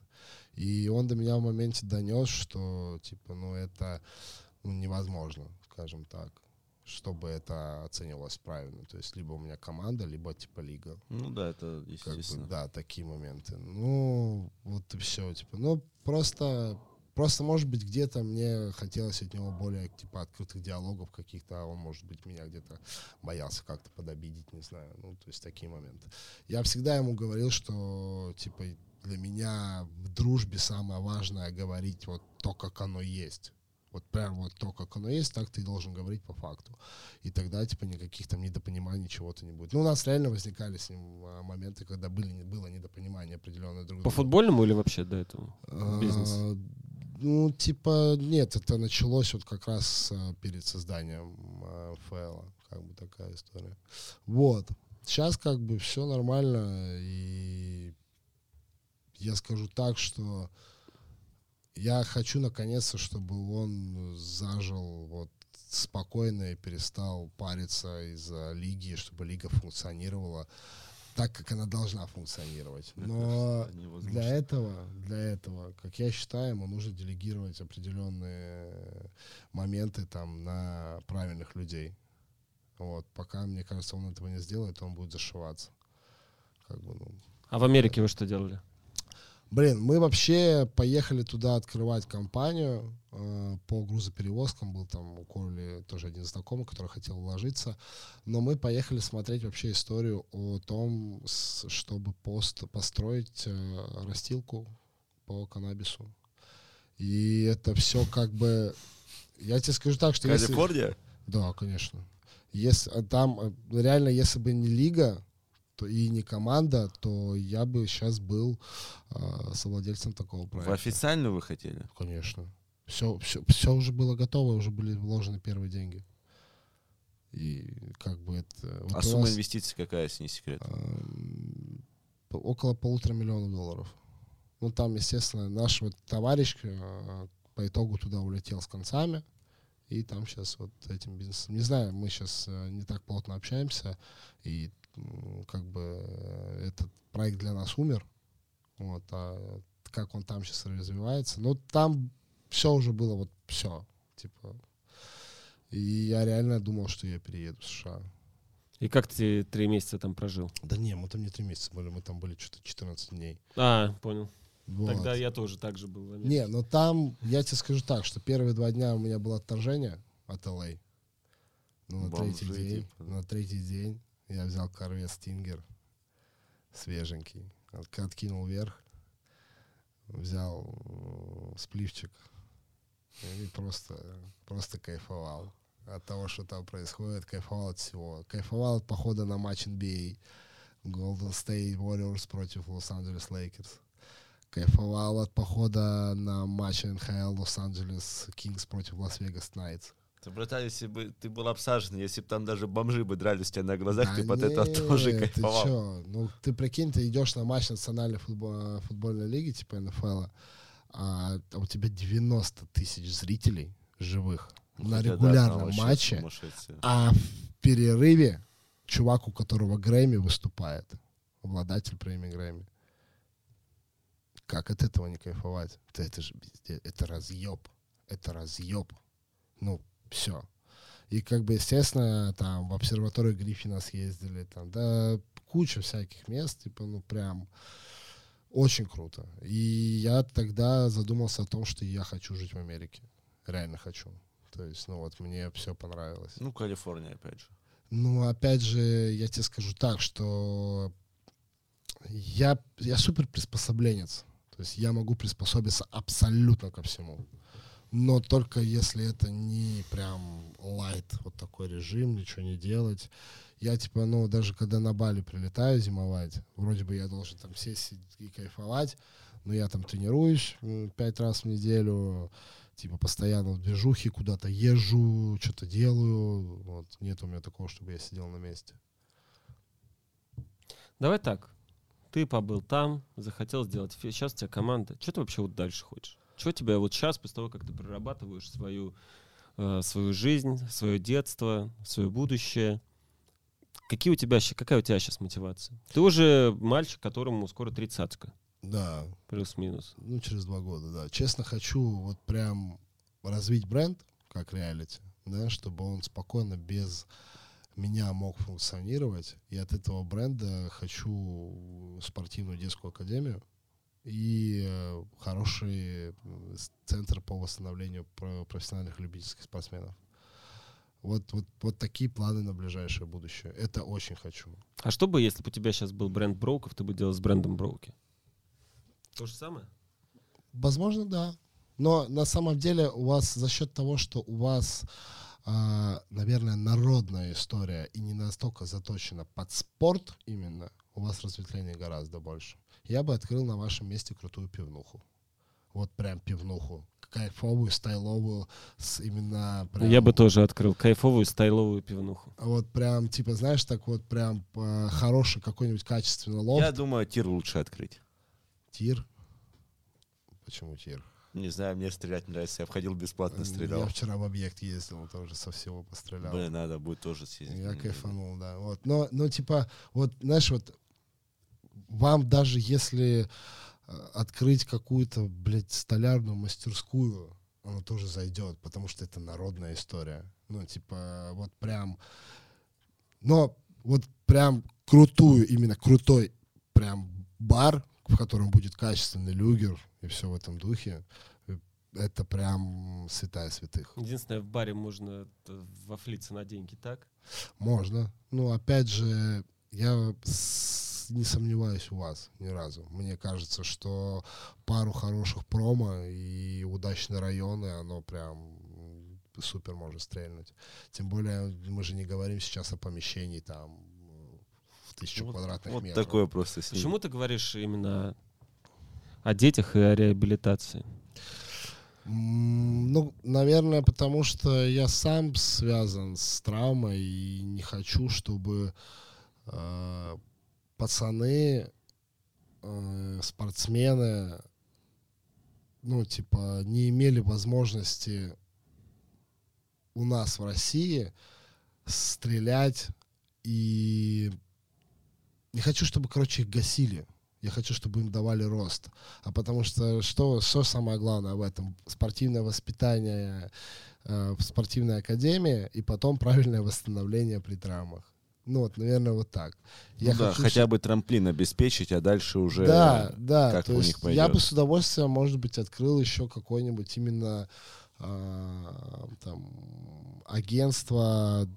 И он до меня в моменте донес, что, типа, ну, это ну, невозможно, скажем так, чтобы это оценивалось правильно. То есть, либо у меня команда, либо, типа, лига. Ну да, это Как бы, естественно. да, такие моменты. Ну, вот и все, типа. Ну, просто, просто, может быть, где-то мне хотелось от него более, типа, открытых диалогов каких-то, а он, может быть, меня где-то боялся как-то подобидеть, не знаю. Ну, то есть такие моменты. Я всегда ему говорил, что, типа, для меня в дружбе самое важное говорить вот то, как оно есть. Вот прям вот то, как оно есть, так ты должен говорить по факту. И тогда, типа, никаких там недопониманий, чего-то не будет. Ну, у нас реально возникали с ним а, моменты, когда были, было недопонимание определенное друг По друга. футбольному или вообще до этого? А, бизнес? Ну, типа, нет, это началось вот как раз а, перед созданием а, ФЛ. Как бы такая история. Вот. Сейчас как бы все нормально. И я скажу так, что я хочу наконец-то, чтобы он зажил вот спокойно и перестал париться из-за лиги, чтобы лига функционировала так, как она должна функционировать. Но для этого, для этого, как я считаю, ему нужно делегировать определенные моменты там на правильных людей. Вот, пока, мне кажется, он этого не сделает, он будет зашиваться. Как бы, ну, А в Америке вы что делали? Блин, мы вообще поехали туда открывать компанию э, по грузоперевозкам. Был там у Коли тоже один знакомый, который хотел вложиться. Но мы поехали смотреть вообще историю о том, с- чтобы пост, построить э, растилку по каннабису. И это все как бы... Я тебе скажу так, что если... Калифорния? Да, конечно. Если, там э, реально, если бы не лига и не команда, то я бы сейчас был э, совладельцем такого проекта. официальную вы хотели? Конечно. Все, все, все уже было готово, уже были вложены первые деньги. И как бы это... вот А сумма нас, инвестиций какая, если не секрет? по- около полутора миллионов долларов. Ну, там, естественно, наш вот товарищ э, по итогу туда улетел с концами, и там сейчас вот этим бизнесом... Не знаю, мы сейчас не так плотно общаемся, и как бы э, этот проект для нас умер, вот, а как он там сейчас развивается, ну, там все уже было вот все, типа... И я реально думал, что я перееду в США. И как ты три месяца там прожил? Да не, мы там не три месяца были, мы там были что-то 14 дней. А, понял. Вот. Тогда я тоже так же был. Не, но там, я тебе скажу так, что первые два дня у меня было отторжение от LA. Ну, на Бомжи, третий день, типа. на третий день я взял корвет Стингер, свеженький, от- откинул вверх, взял спливчик и просто, просто кайфовал от того, что там происходит, кайфовал от всего. Кайфовал от похода на матч NBA Golden State Warriors против Лос-Анджелес Лейкерс. Кайфовал от похода на матч НХЛ Лос-Анджелес Кингс против Лас-Вегас Найтс. Ты, братан, если бы ты был обсажен, если бы там даже бомжи бы дрались тебя на глазах, ты Да под это нет, тоже Ты кайфовал. чё? Ну, ты прикинь, ты идешь на матч национальной футбо- футбольной лиги, типа НФЛ, а у тебя 90 тысяч зрителей живых на Хотя, да, регулярном вообще матче, а в перерыве чувак, у которого Грэмми выступает, обладатель премии Грэмми. Как от этого не кайфовать? Это, это же это разъеб. Это разъеб. Ну, все. И как бы, естественно, там в обсерваторию Гриффина съездили, там, да, куча всяких мест, типа, ну, прям очень круто. И я тогда задумался о том, что я хочу жить в Америке. Реально хочу. То есть, ну вот, мне все понравилось. Ну, Калифорния, опять же. Ну, опять же, я тебе скажу так, что я, я супер приспособленец. То есть я могу приспособиться абсолютно ко всему. Но только если это не прям лайт, вот такой режим, ничего не делать. Я типа, ну, даже когда на Бали прилетаю зимовать, вроде бы я должен там сесть и кайфовать, но я там тренируюсь пять раз в неделю, типа постоянно в движухе куда-то езжу, что-то делаю. Вот. Нет у меня такого, чтобы я сидел на месте. Давай так. Ты побыл там, захотел сделать. Сейчас у тебя команда. Что ты вообще вот дальше хочешь? Что тебя вот сейчас, после того, как ты прорабатываешь свою, э, свою жизнь, свое детство, свое будущее, какие у тебя, какая у тебя сейчас мотивация? Ты уже мальчик, которому скоро тридцатка. Да. Плюс-минус. Ну, через два года, да. Честно, хочу вот прям развить бренд, как реалити, да, чтобы он спокойно без меня мог функционировать. И от этого бренда хочу спортивную детскую академию и э, хороший центр по восстановлению профессиональных любительских спортсменов. Вот, вот, вот такие планы на ближайшее будущее. Это очень хочу. А что бы, если бы у тебя сейчас был бренд Броуков, ты бы делал с брендом Броуки? То же самое? Возможно, да. Но на самом деле у вас за счет того, что у вас, э, наверное, народная история и не настолько заточена под спорт именно, у вас разветвление гораздо больше. Я бы открыл на вашем месте крутую пивнуху. Вот прям пивнуху. Кайфовую, стайловую, с именно... Прям, Я бы тоже открыл кайфовую, стайловую пивнуху. Вот прям, типа, знаешь, так вот прям э, хороший какой-нибудь качественный лофт. Я думаю, тир лучше открыть. Тир? Почему тир? Не знаю, мне стрелять нравится. Я входил бесплатно, стрелял. Я вчера в объект ездил, тоже со всего пострелял. Блин, надо будет тоже съездить. Я кайфанул, да. Вот. Но, но типа, вот, знаешь, вот вам даже если э, открыть какую-то, блядь, столярную мастерскую, оно тоже зайдет, потому что это народная история. Ну, типа, вот прям... Но вот прям крутую, именно крутой прям бар, в котором будет качественный люгер и все в этом духе, это прям святая святых. Единственное, в баре можно вафлиться на деньги, так? Можно. Ну, опять же, я не сомневаюсь у вас ни разу. Мне кажется, что пару хороших промо и удачные районы, оно прям супер может стрельнуть. Тем более мы же не говорим сейчас о помещении там тысячу вот, квадратных вот метров. Вот такое просто с Почему ты говоришь именно о детях и о реабилитации? Ну, наверное, потому что я сам связан с травмой и не хочу, чтобы э, пацаны, э, спортсмены, ну, типа, не имели возможности у нас в России стрелять и не хочу, чтобы, короче, их гасили. Я хочу, чтобы им давали рост. А потому что что, что самое главное в этом? Спортивное воспитание э, в спортивной академии и потом правильное восстановление при травмах. Ну вот, наверное, вот так. Я ну да, хотя бы трамплин обеспечить, а дальше уже да, да, как то у есть них пойдет. Я бы с удовольствием, может быть, открыл еще какое-нибудь именно э, там агентство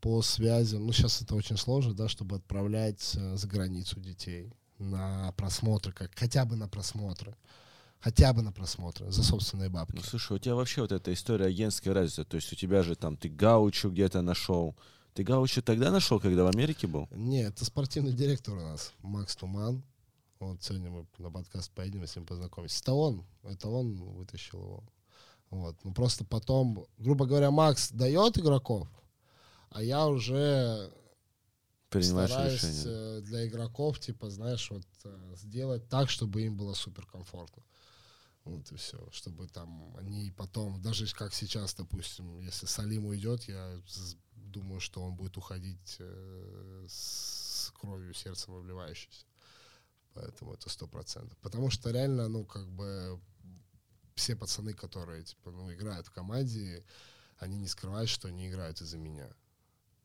по связям, ну сейчас это очень сложно, да, чтобы отправлять э, за границу детей на просмотры, как хотя бы на просмотры. Хотя бы на просмотры за собственные бабки. Ну, слушай, у тебя вообще вот эта история агентская развита. То есть у тебя же там ты Гаучу где-то нашел. Ты Гаучу тогда нашел, когда в Америке был? Нет, это спортивный директор у нас, Макс Туман. Вот сегодня мы на подкаст поедем, с ним познакомимся. Это он, это он вытащил его. Вот. Ну просто потом, грубо говоря, Макс дает игроков, а я уже Принимаешь стараюсь решение. Э, для игроков, типа, знаешь, вот э, сделать так, чтобы им было супер комфортно. Вот и все. Чтобы там они потом, даже как сейчас, допустим, если Салим уйдет, я думаю, что он будет уходить э, с кровью, сердцем вливающейся. Поэтому это сто процентов. Потому что реально, ну, как бы все пацаны, которые, типа, ну, играют в команде, они не скрывают, что они играют из-за меня.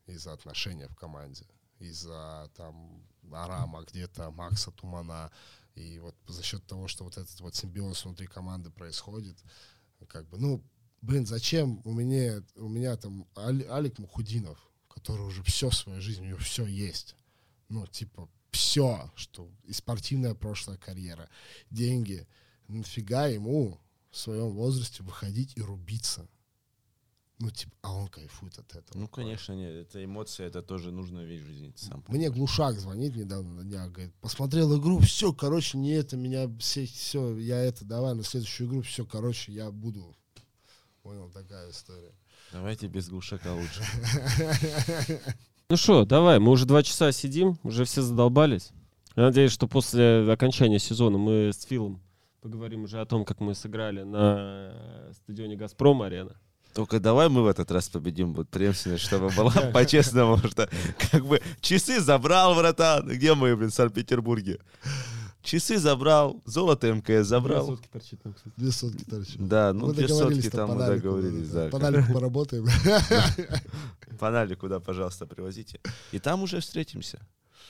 Из-за отношения в команде. Из-за, там, Арама где-то, Макса Тумана. И вот за счет того, что вот этот вот симбиоз внутри команды происходит, как бы, ну, блин, зачем у меня, у меня там Али- Алик Мухудинов, который уже все в своей жизни, у него все есть. Ну, типа, все, что и спортивная прошлая карьера, деньги. Нафига ему в своем возрасте выходить и рубиться? Ну, типа, а он кайфует от этого. Ну, конечно, нет, это эмоция, это тоже нужная вещь в жизни. Сам Мне Глушак звонит недавно на днях, говорит, посмотрел игру, все, короче, не это, меня все, все, я это, давай на следующую игру, все, короче, я буду. Понял, такая история. Давайте без глушака лучше. Ну что, давай, мы уже два часа сидим, уже все задолбались. Я надеюсь, что после окончания сезона мы с Филом поговорим уже о том, как мы сыграли на стадионе «Газпром» арена. Только давай мы в этот раз победим, вот преемственность, чтобы была по-честному, что как бы часы забрал, братан. Где мы, блин, в Санкт-Петербурге? Часы забрал, золото МКС забрал. Две сотки торчат. Да, ну Мы две сотки там там мы договорились, да. По налику поработаем. По налику, да, пожалуйста, привозите. И там уже встретимся.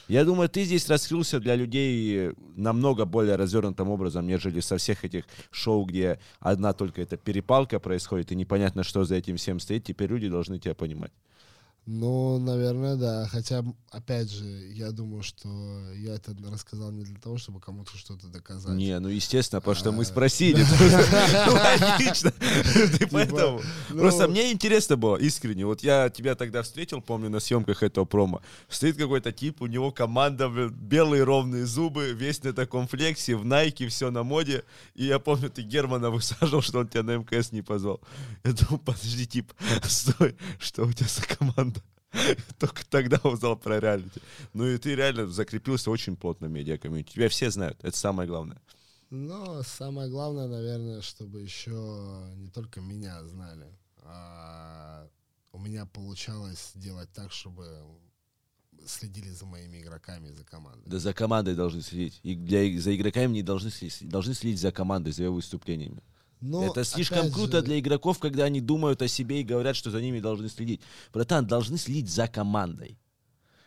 Я думаю, ты здесь раскрылся для людей намного более развернутым образом, нежели со всех этих шоу, где одна только эта перепалка происходит, и непонятно, что за этим всем стоит. Теперь люди должны тебя понимать. Ну, наверное, да. Хотя, опять же, я думаю, что я это рассказал не для того, чтобы кому-то что-то доказать. Не, ну естественно, потому что мы А. спросили. Ну, Логично. Ты поэтому. ну- Просто мне интересно было, искренне. Вот я тебя тогда встретил, помню, на съемках этого промо. Стоит какой-то тип, у него команда, белые ровные зубы, весь на таком флексе, в Найке, все на моде. И я помню, ты Германа высаживал, что он тебя на МКС не позвал. Я думал, подожди, тип, стой, что у тебя за команда? Только тогда узнал про реалити. Ну и ты реально закрепился очень плотно в медиа-комьюнити. Тебя все знают, это самое главное. Но самое главное, наверное, чтобы еще не только меня знали, а у меня получалось делать так, чтобы следили за моими игроками, за командой. Да за командой должны следить. И для, за игроками не должны следить. Должны следить за командой, за ее выступлениями. Но, Это слишком круто же, для игроков, когда они думают о себе и говорят, что за ними должны следить. Братан, должны следить за командой.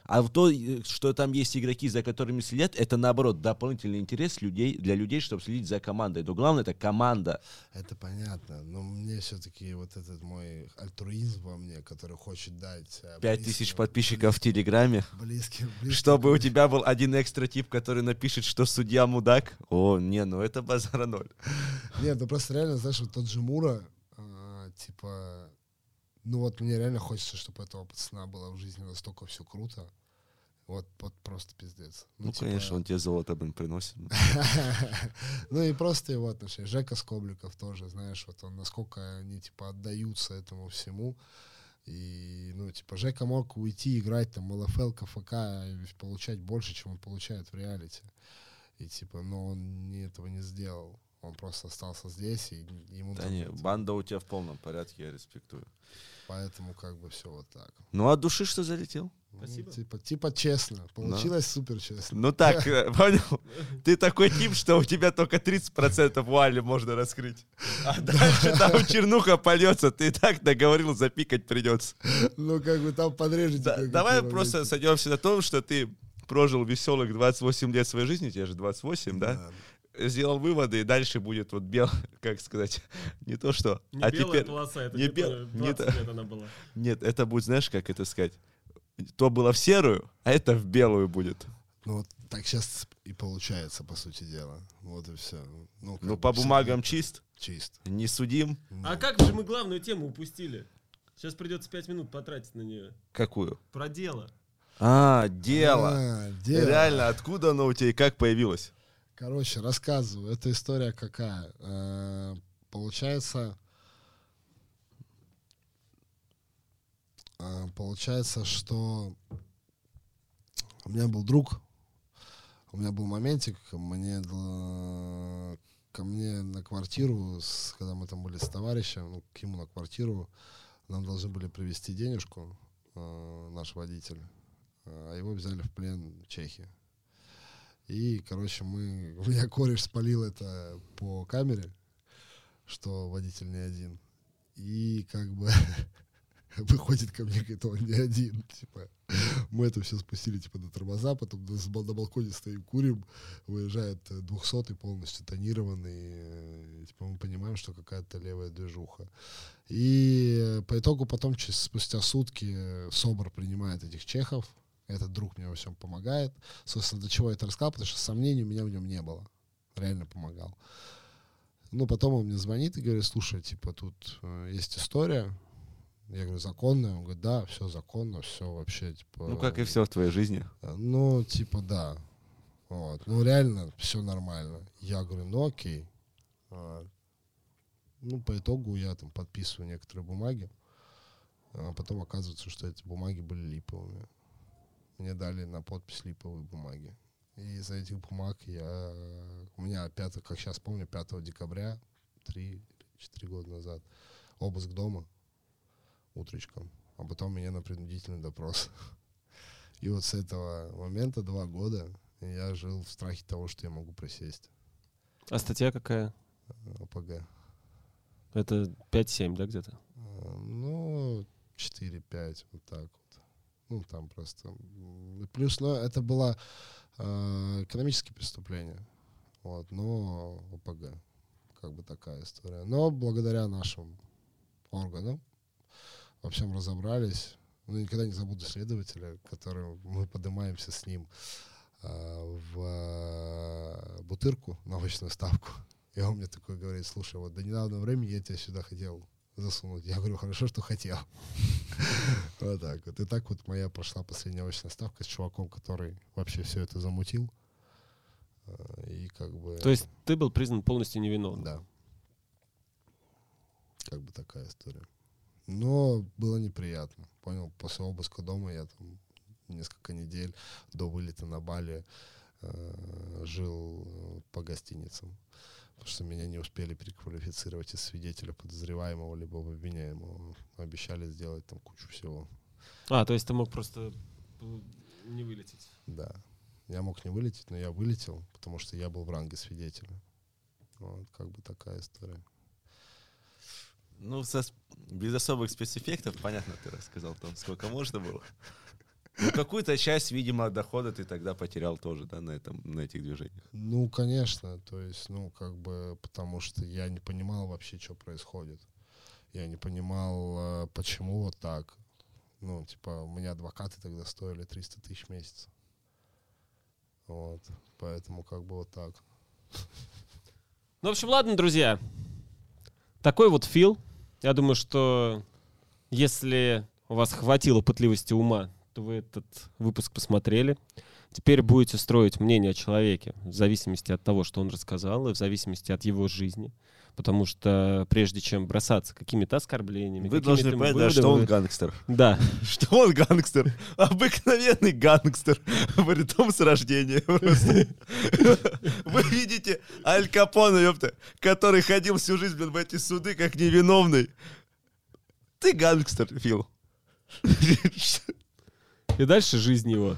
А в то, э, что там есть игроки, за которыми следят, это наоборот дополнительный интерес людей, для людей, чтобы следить за командой. Но главное это команда. Это понятно, но мне все-таки вот этот мой альтруизм во мне, который хочет дать... э, Пять тысяч подписчиков в Телеграме. Близким, близким Чтобы у тебя был один экстра тип, который напишет, что судья мудак. О, не, ну это базара ноль. Нет, ну просто реально, знаешь, вот тот же Мура, а, типа, ну вот мне реально хочется, чтобы этого пацана было в жизни настолько все круто. Вот, вот просто пиздец. Ну, типа, конечно, он тебе золото, блин, приносит. Ну и просто его отношения. Жека Скобликов тоже, знаешь, вот он, насколько они, типа, отдаются этому всему. И, ну, типа, Жека мог уйти играть там ЛФЛ, КФК и получать больше, чем он получает в реалити. И, типа, но он этого не сделал. Он просто остался здесь, и ему Да не, банда у тебя в полном порядке, я респектую. Поэтому как бы все вот так. Ну, от души что залетел? Спасибо. Ну, типа, типа честно. Получилось супер честно. Ну так, э, понял? Ты такой тип, что у тебя только 30% вуали можно раскрыть. А дальше там чернуха польется, ты и так договорил, запикать придется. Ну, как бы там подрежете. Да, давай бы, просто сойдемся на том, что ты прожил веселых 28 лет своей жизни, тебе же 28, да? Сделал выводы, и дальше будет вот бел, как сказать, не то что, Не а белая теперь... полоса, это не бел- не 20 та- лет она была. Нет, это будет, знаешь, как это сказать? То было в серую, а это в белую будет. Ну, вот так сейчас и получается, по сути дела. Вот и все. Ну, Ну, по бумагам чист, чисто. не судим. А как же мы главную тему упустили? Сейчас придется 5 минут потратить на нее. Какую? Про дело. А, дело. А, дело. Реально, откуда оно у тебя и как появилось? Короче, рассказываю. Эта история какая? Э, Получается... э, Получается, что у меня был друг, у меня был моментик, мне дл- ко мне на квартиру, с- когда мы там были с товарищем, ну, к ему на квартиру, нам должны были привезти денежку, э, наш водитель, а его взяли в плен чехи. И, короче, мы... У меня кореш спалил это по камере, что водитель не один. И как бы выходит ко мне, говорит, он не один. Типа, мы это все спустили типа до тормоза, потом на, на балконе стоим, курим, выезжает 200 полностью тонированный. Типа, мы понимаем, что какая-то левая движуха. И по итогу потом, через, спустя сутки, СОБР принимает этих чехов. Этот друг мне во всем помогает. Собственно, до чего я это рассказал, потому что сомнений у меня в нем не было. Реально помогал. Ну, потом он мне звонит и говорит, слушай, типа, тут э, есть история, я говорю, законно? Он говорит, да, все законно, все вообще, типа... Ну, как и все в твоей жизни. Ну, типа, да. Вот. Ну, реально, все нормально. Я говорю, ну, окей. Вот. Ну, по итогу я там подписываю некоторые бумаги, а потом оказывается, что эти бумаги были липовыми. Мне дали на подпись липовые бумаги. И из-за этих бумаг я... У меня 5, как сейчас помню, 5 декабря, 3-4 года назад, обыск дома утречком, а потом меня на принудительный допрос. И вот с этого момента два года я жил в страхе того, что я могу присесть. А статья какая? ОПГ. Это 5-7, да, где-то? А, ну, 4-5, вот так вот. Ну, там просто... Плюс, но это было э, экономические преступления. Вот, но ОПГ. Как бы такая история. Но благодаря нашим органам во всем разобрались. Ну, никогда не забуду следователя, который мы поднимаемся с ним э, в э, Бутырку, на очную ставку. И он мне такой говорит, слушай, вот до недавнего времени я тебя сюда хотел засунуть. Я говорю, хорошо, что хотел. Вот так вот. И так вот моя прошла последняя очная ставка с чуваком, который вообще все это замутил. И как бы... То есть ты был признан полностью невиновным? Да. Как бы такая история. Но было неприятно. Понял, после обыска дома я там несколько недель до вылета на Бали э, жил по гостиницам. Потому что меня не успели переквалифицировать из свидетеля подозреваемого либо обвиняемого. Обещали сделать там кучу всего. А, то есть ты мог просто не вылететь? Да. Я мог не вылететь, но я вылетел, потому что я был в ранге свидетеля. Вот, как бы такая история. Ну, со, без особых спецэффектов, понятно, ты рассказал там, сколько можно было. Ну, какую-то часть, видимо, дохода ты тогда потерял тоже, да, на, этом, на этих движениях. Ну, конечно, то есть, ну, как бы, потому что я не понимал вообще, что происходит. Я не понимал, э, почему вот так. Ну, типа, у меня адвокаты тогда стоили 300 тысяч в месяц. Вот, поэтому как бы вот так. Ну, в общем, ладно, друзья. Такой вот фил. Я думаю, что если у вас хватило пытливости ума, то вы этот выпуск посмотрели. Теперь будете строить мнение о человеке в зависимости от того, что он рассказал, и в зависимости от его жизни. Потому что прежде чем бросаться какими-то оскорблениями... Вы должны понять, да, что он гангстер. Да. Что он гангстер. Обыкновенный гангстер. Притом с рождения. Вы видите Аль Капоне, ёпта, который ходил всю жизнь блин, в эти суды как невиновный. Ты гангстер, Фил. И дальше жизнь его.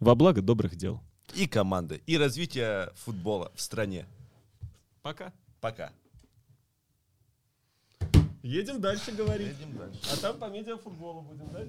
Во благо добрых дел. И команды, и развитие футбола в стране. Пока. Пока. Едем дальше говорить. Едем дальше. А там по медиафутболу будем, да?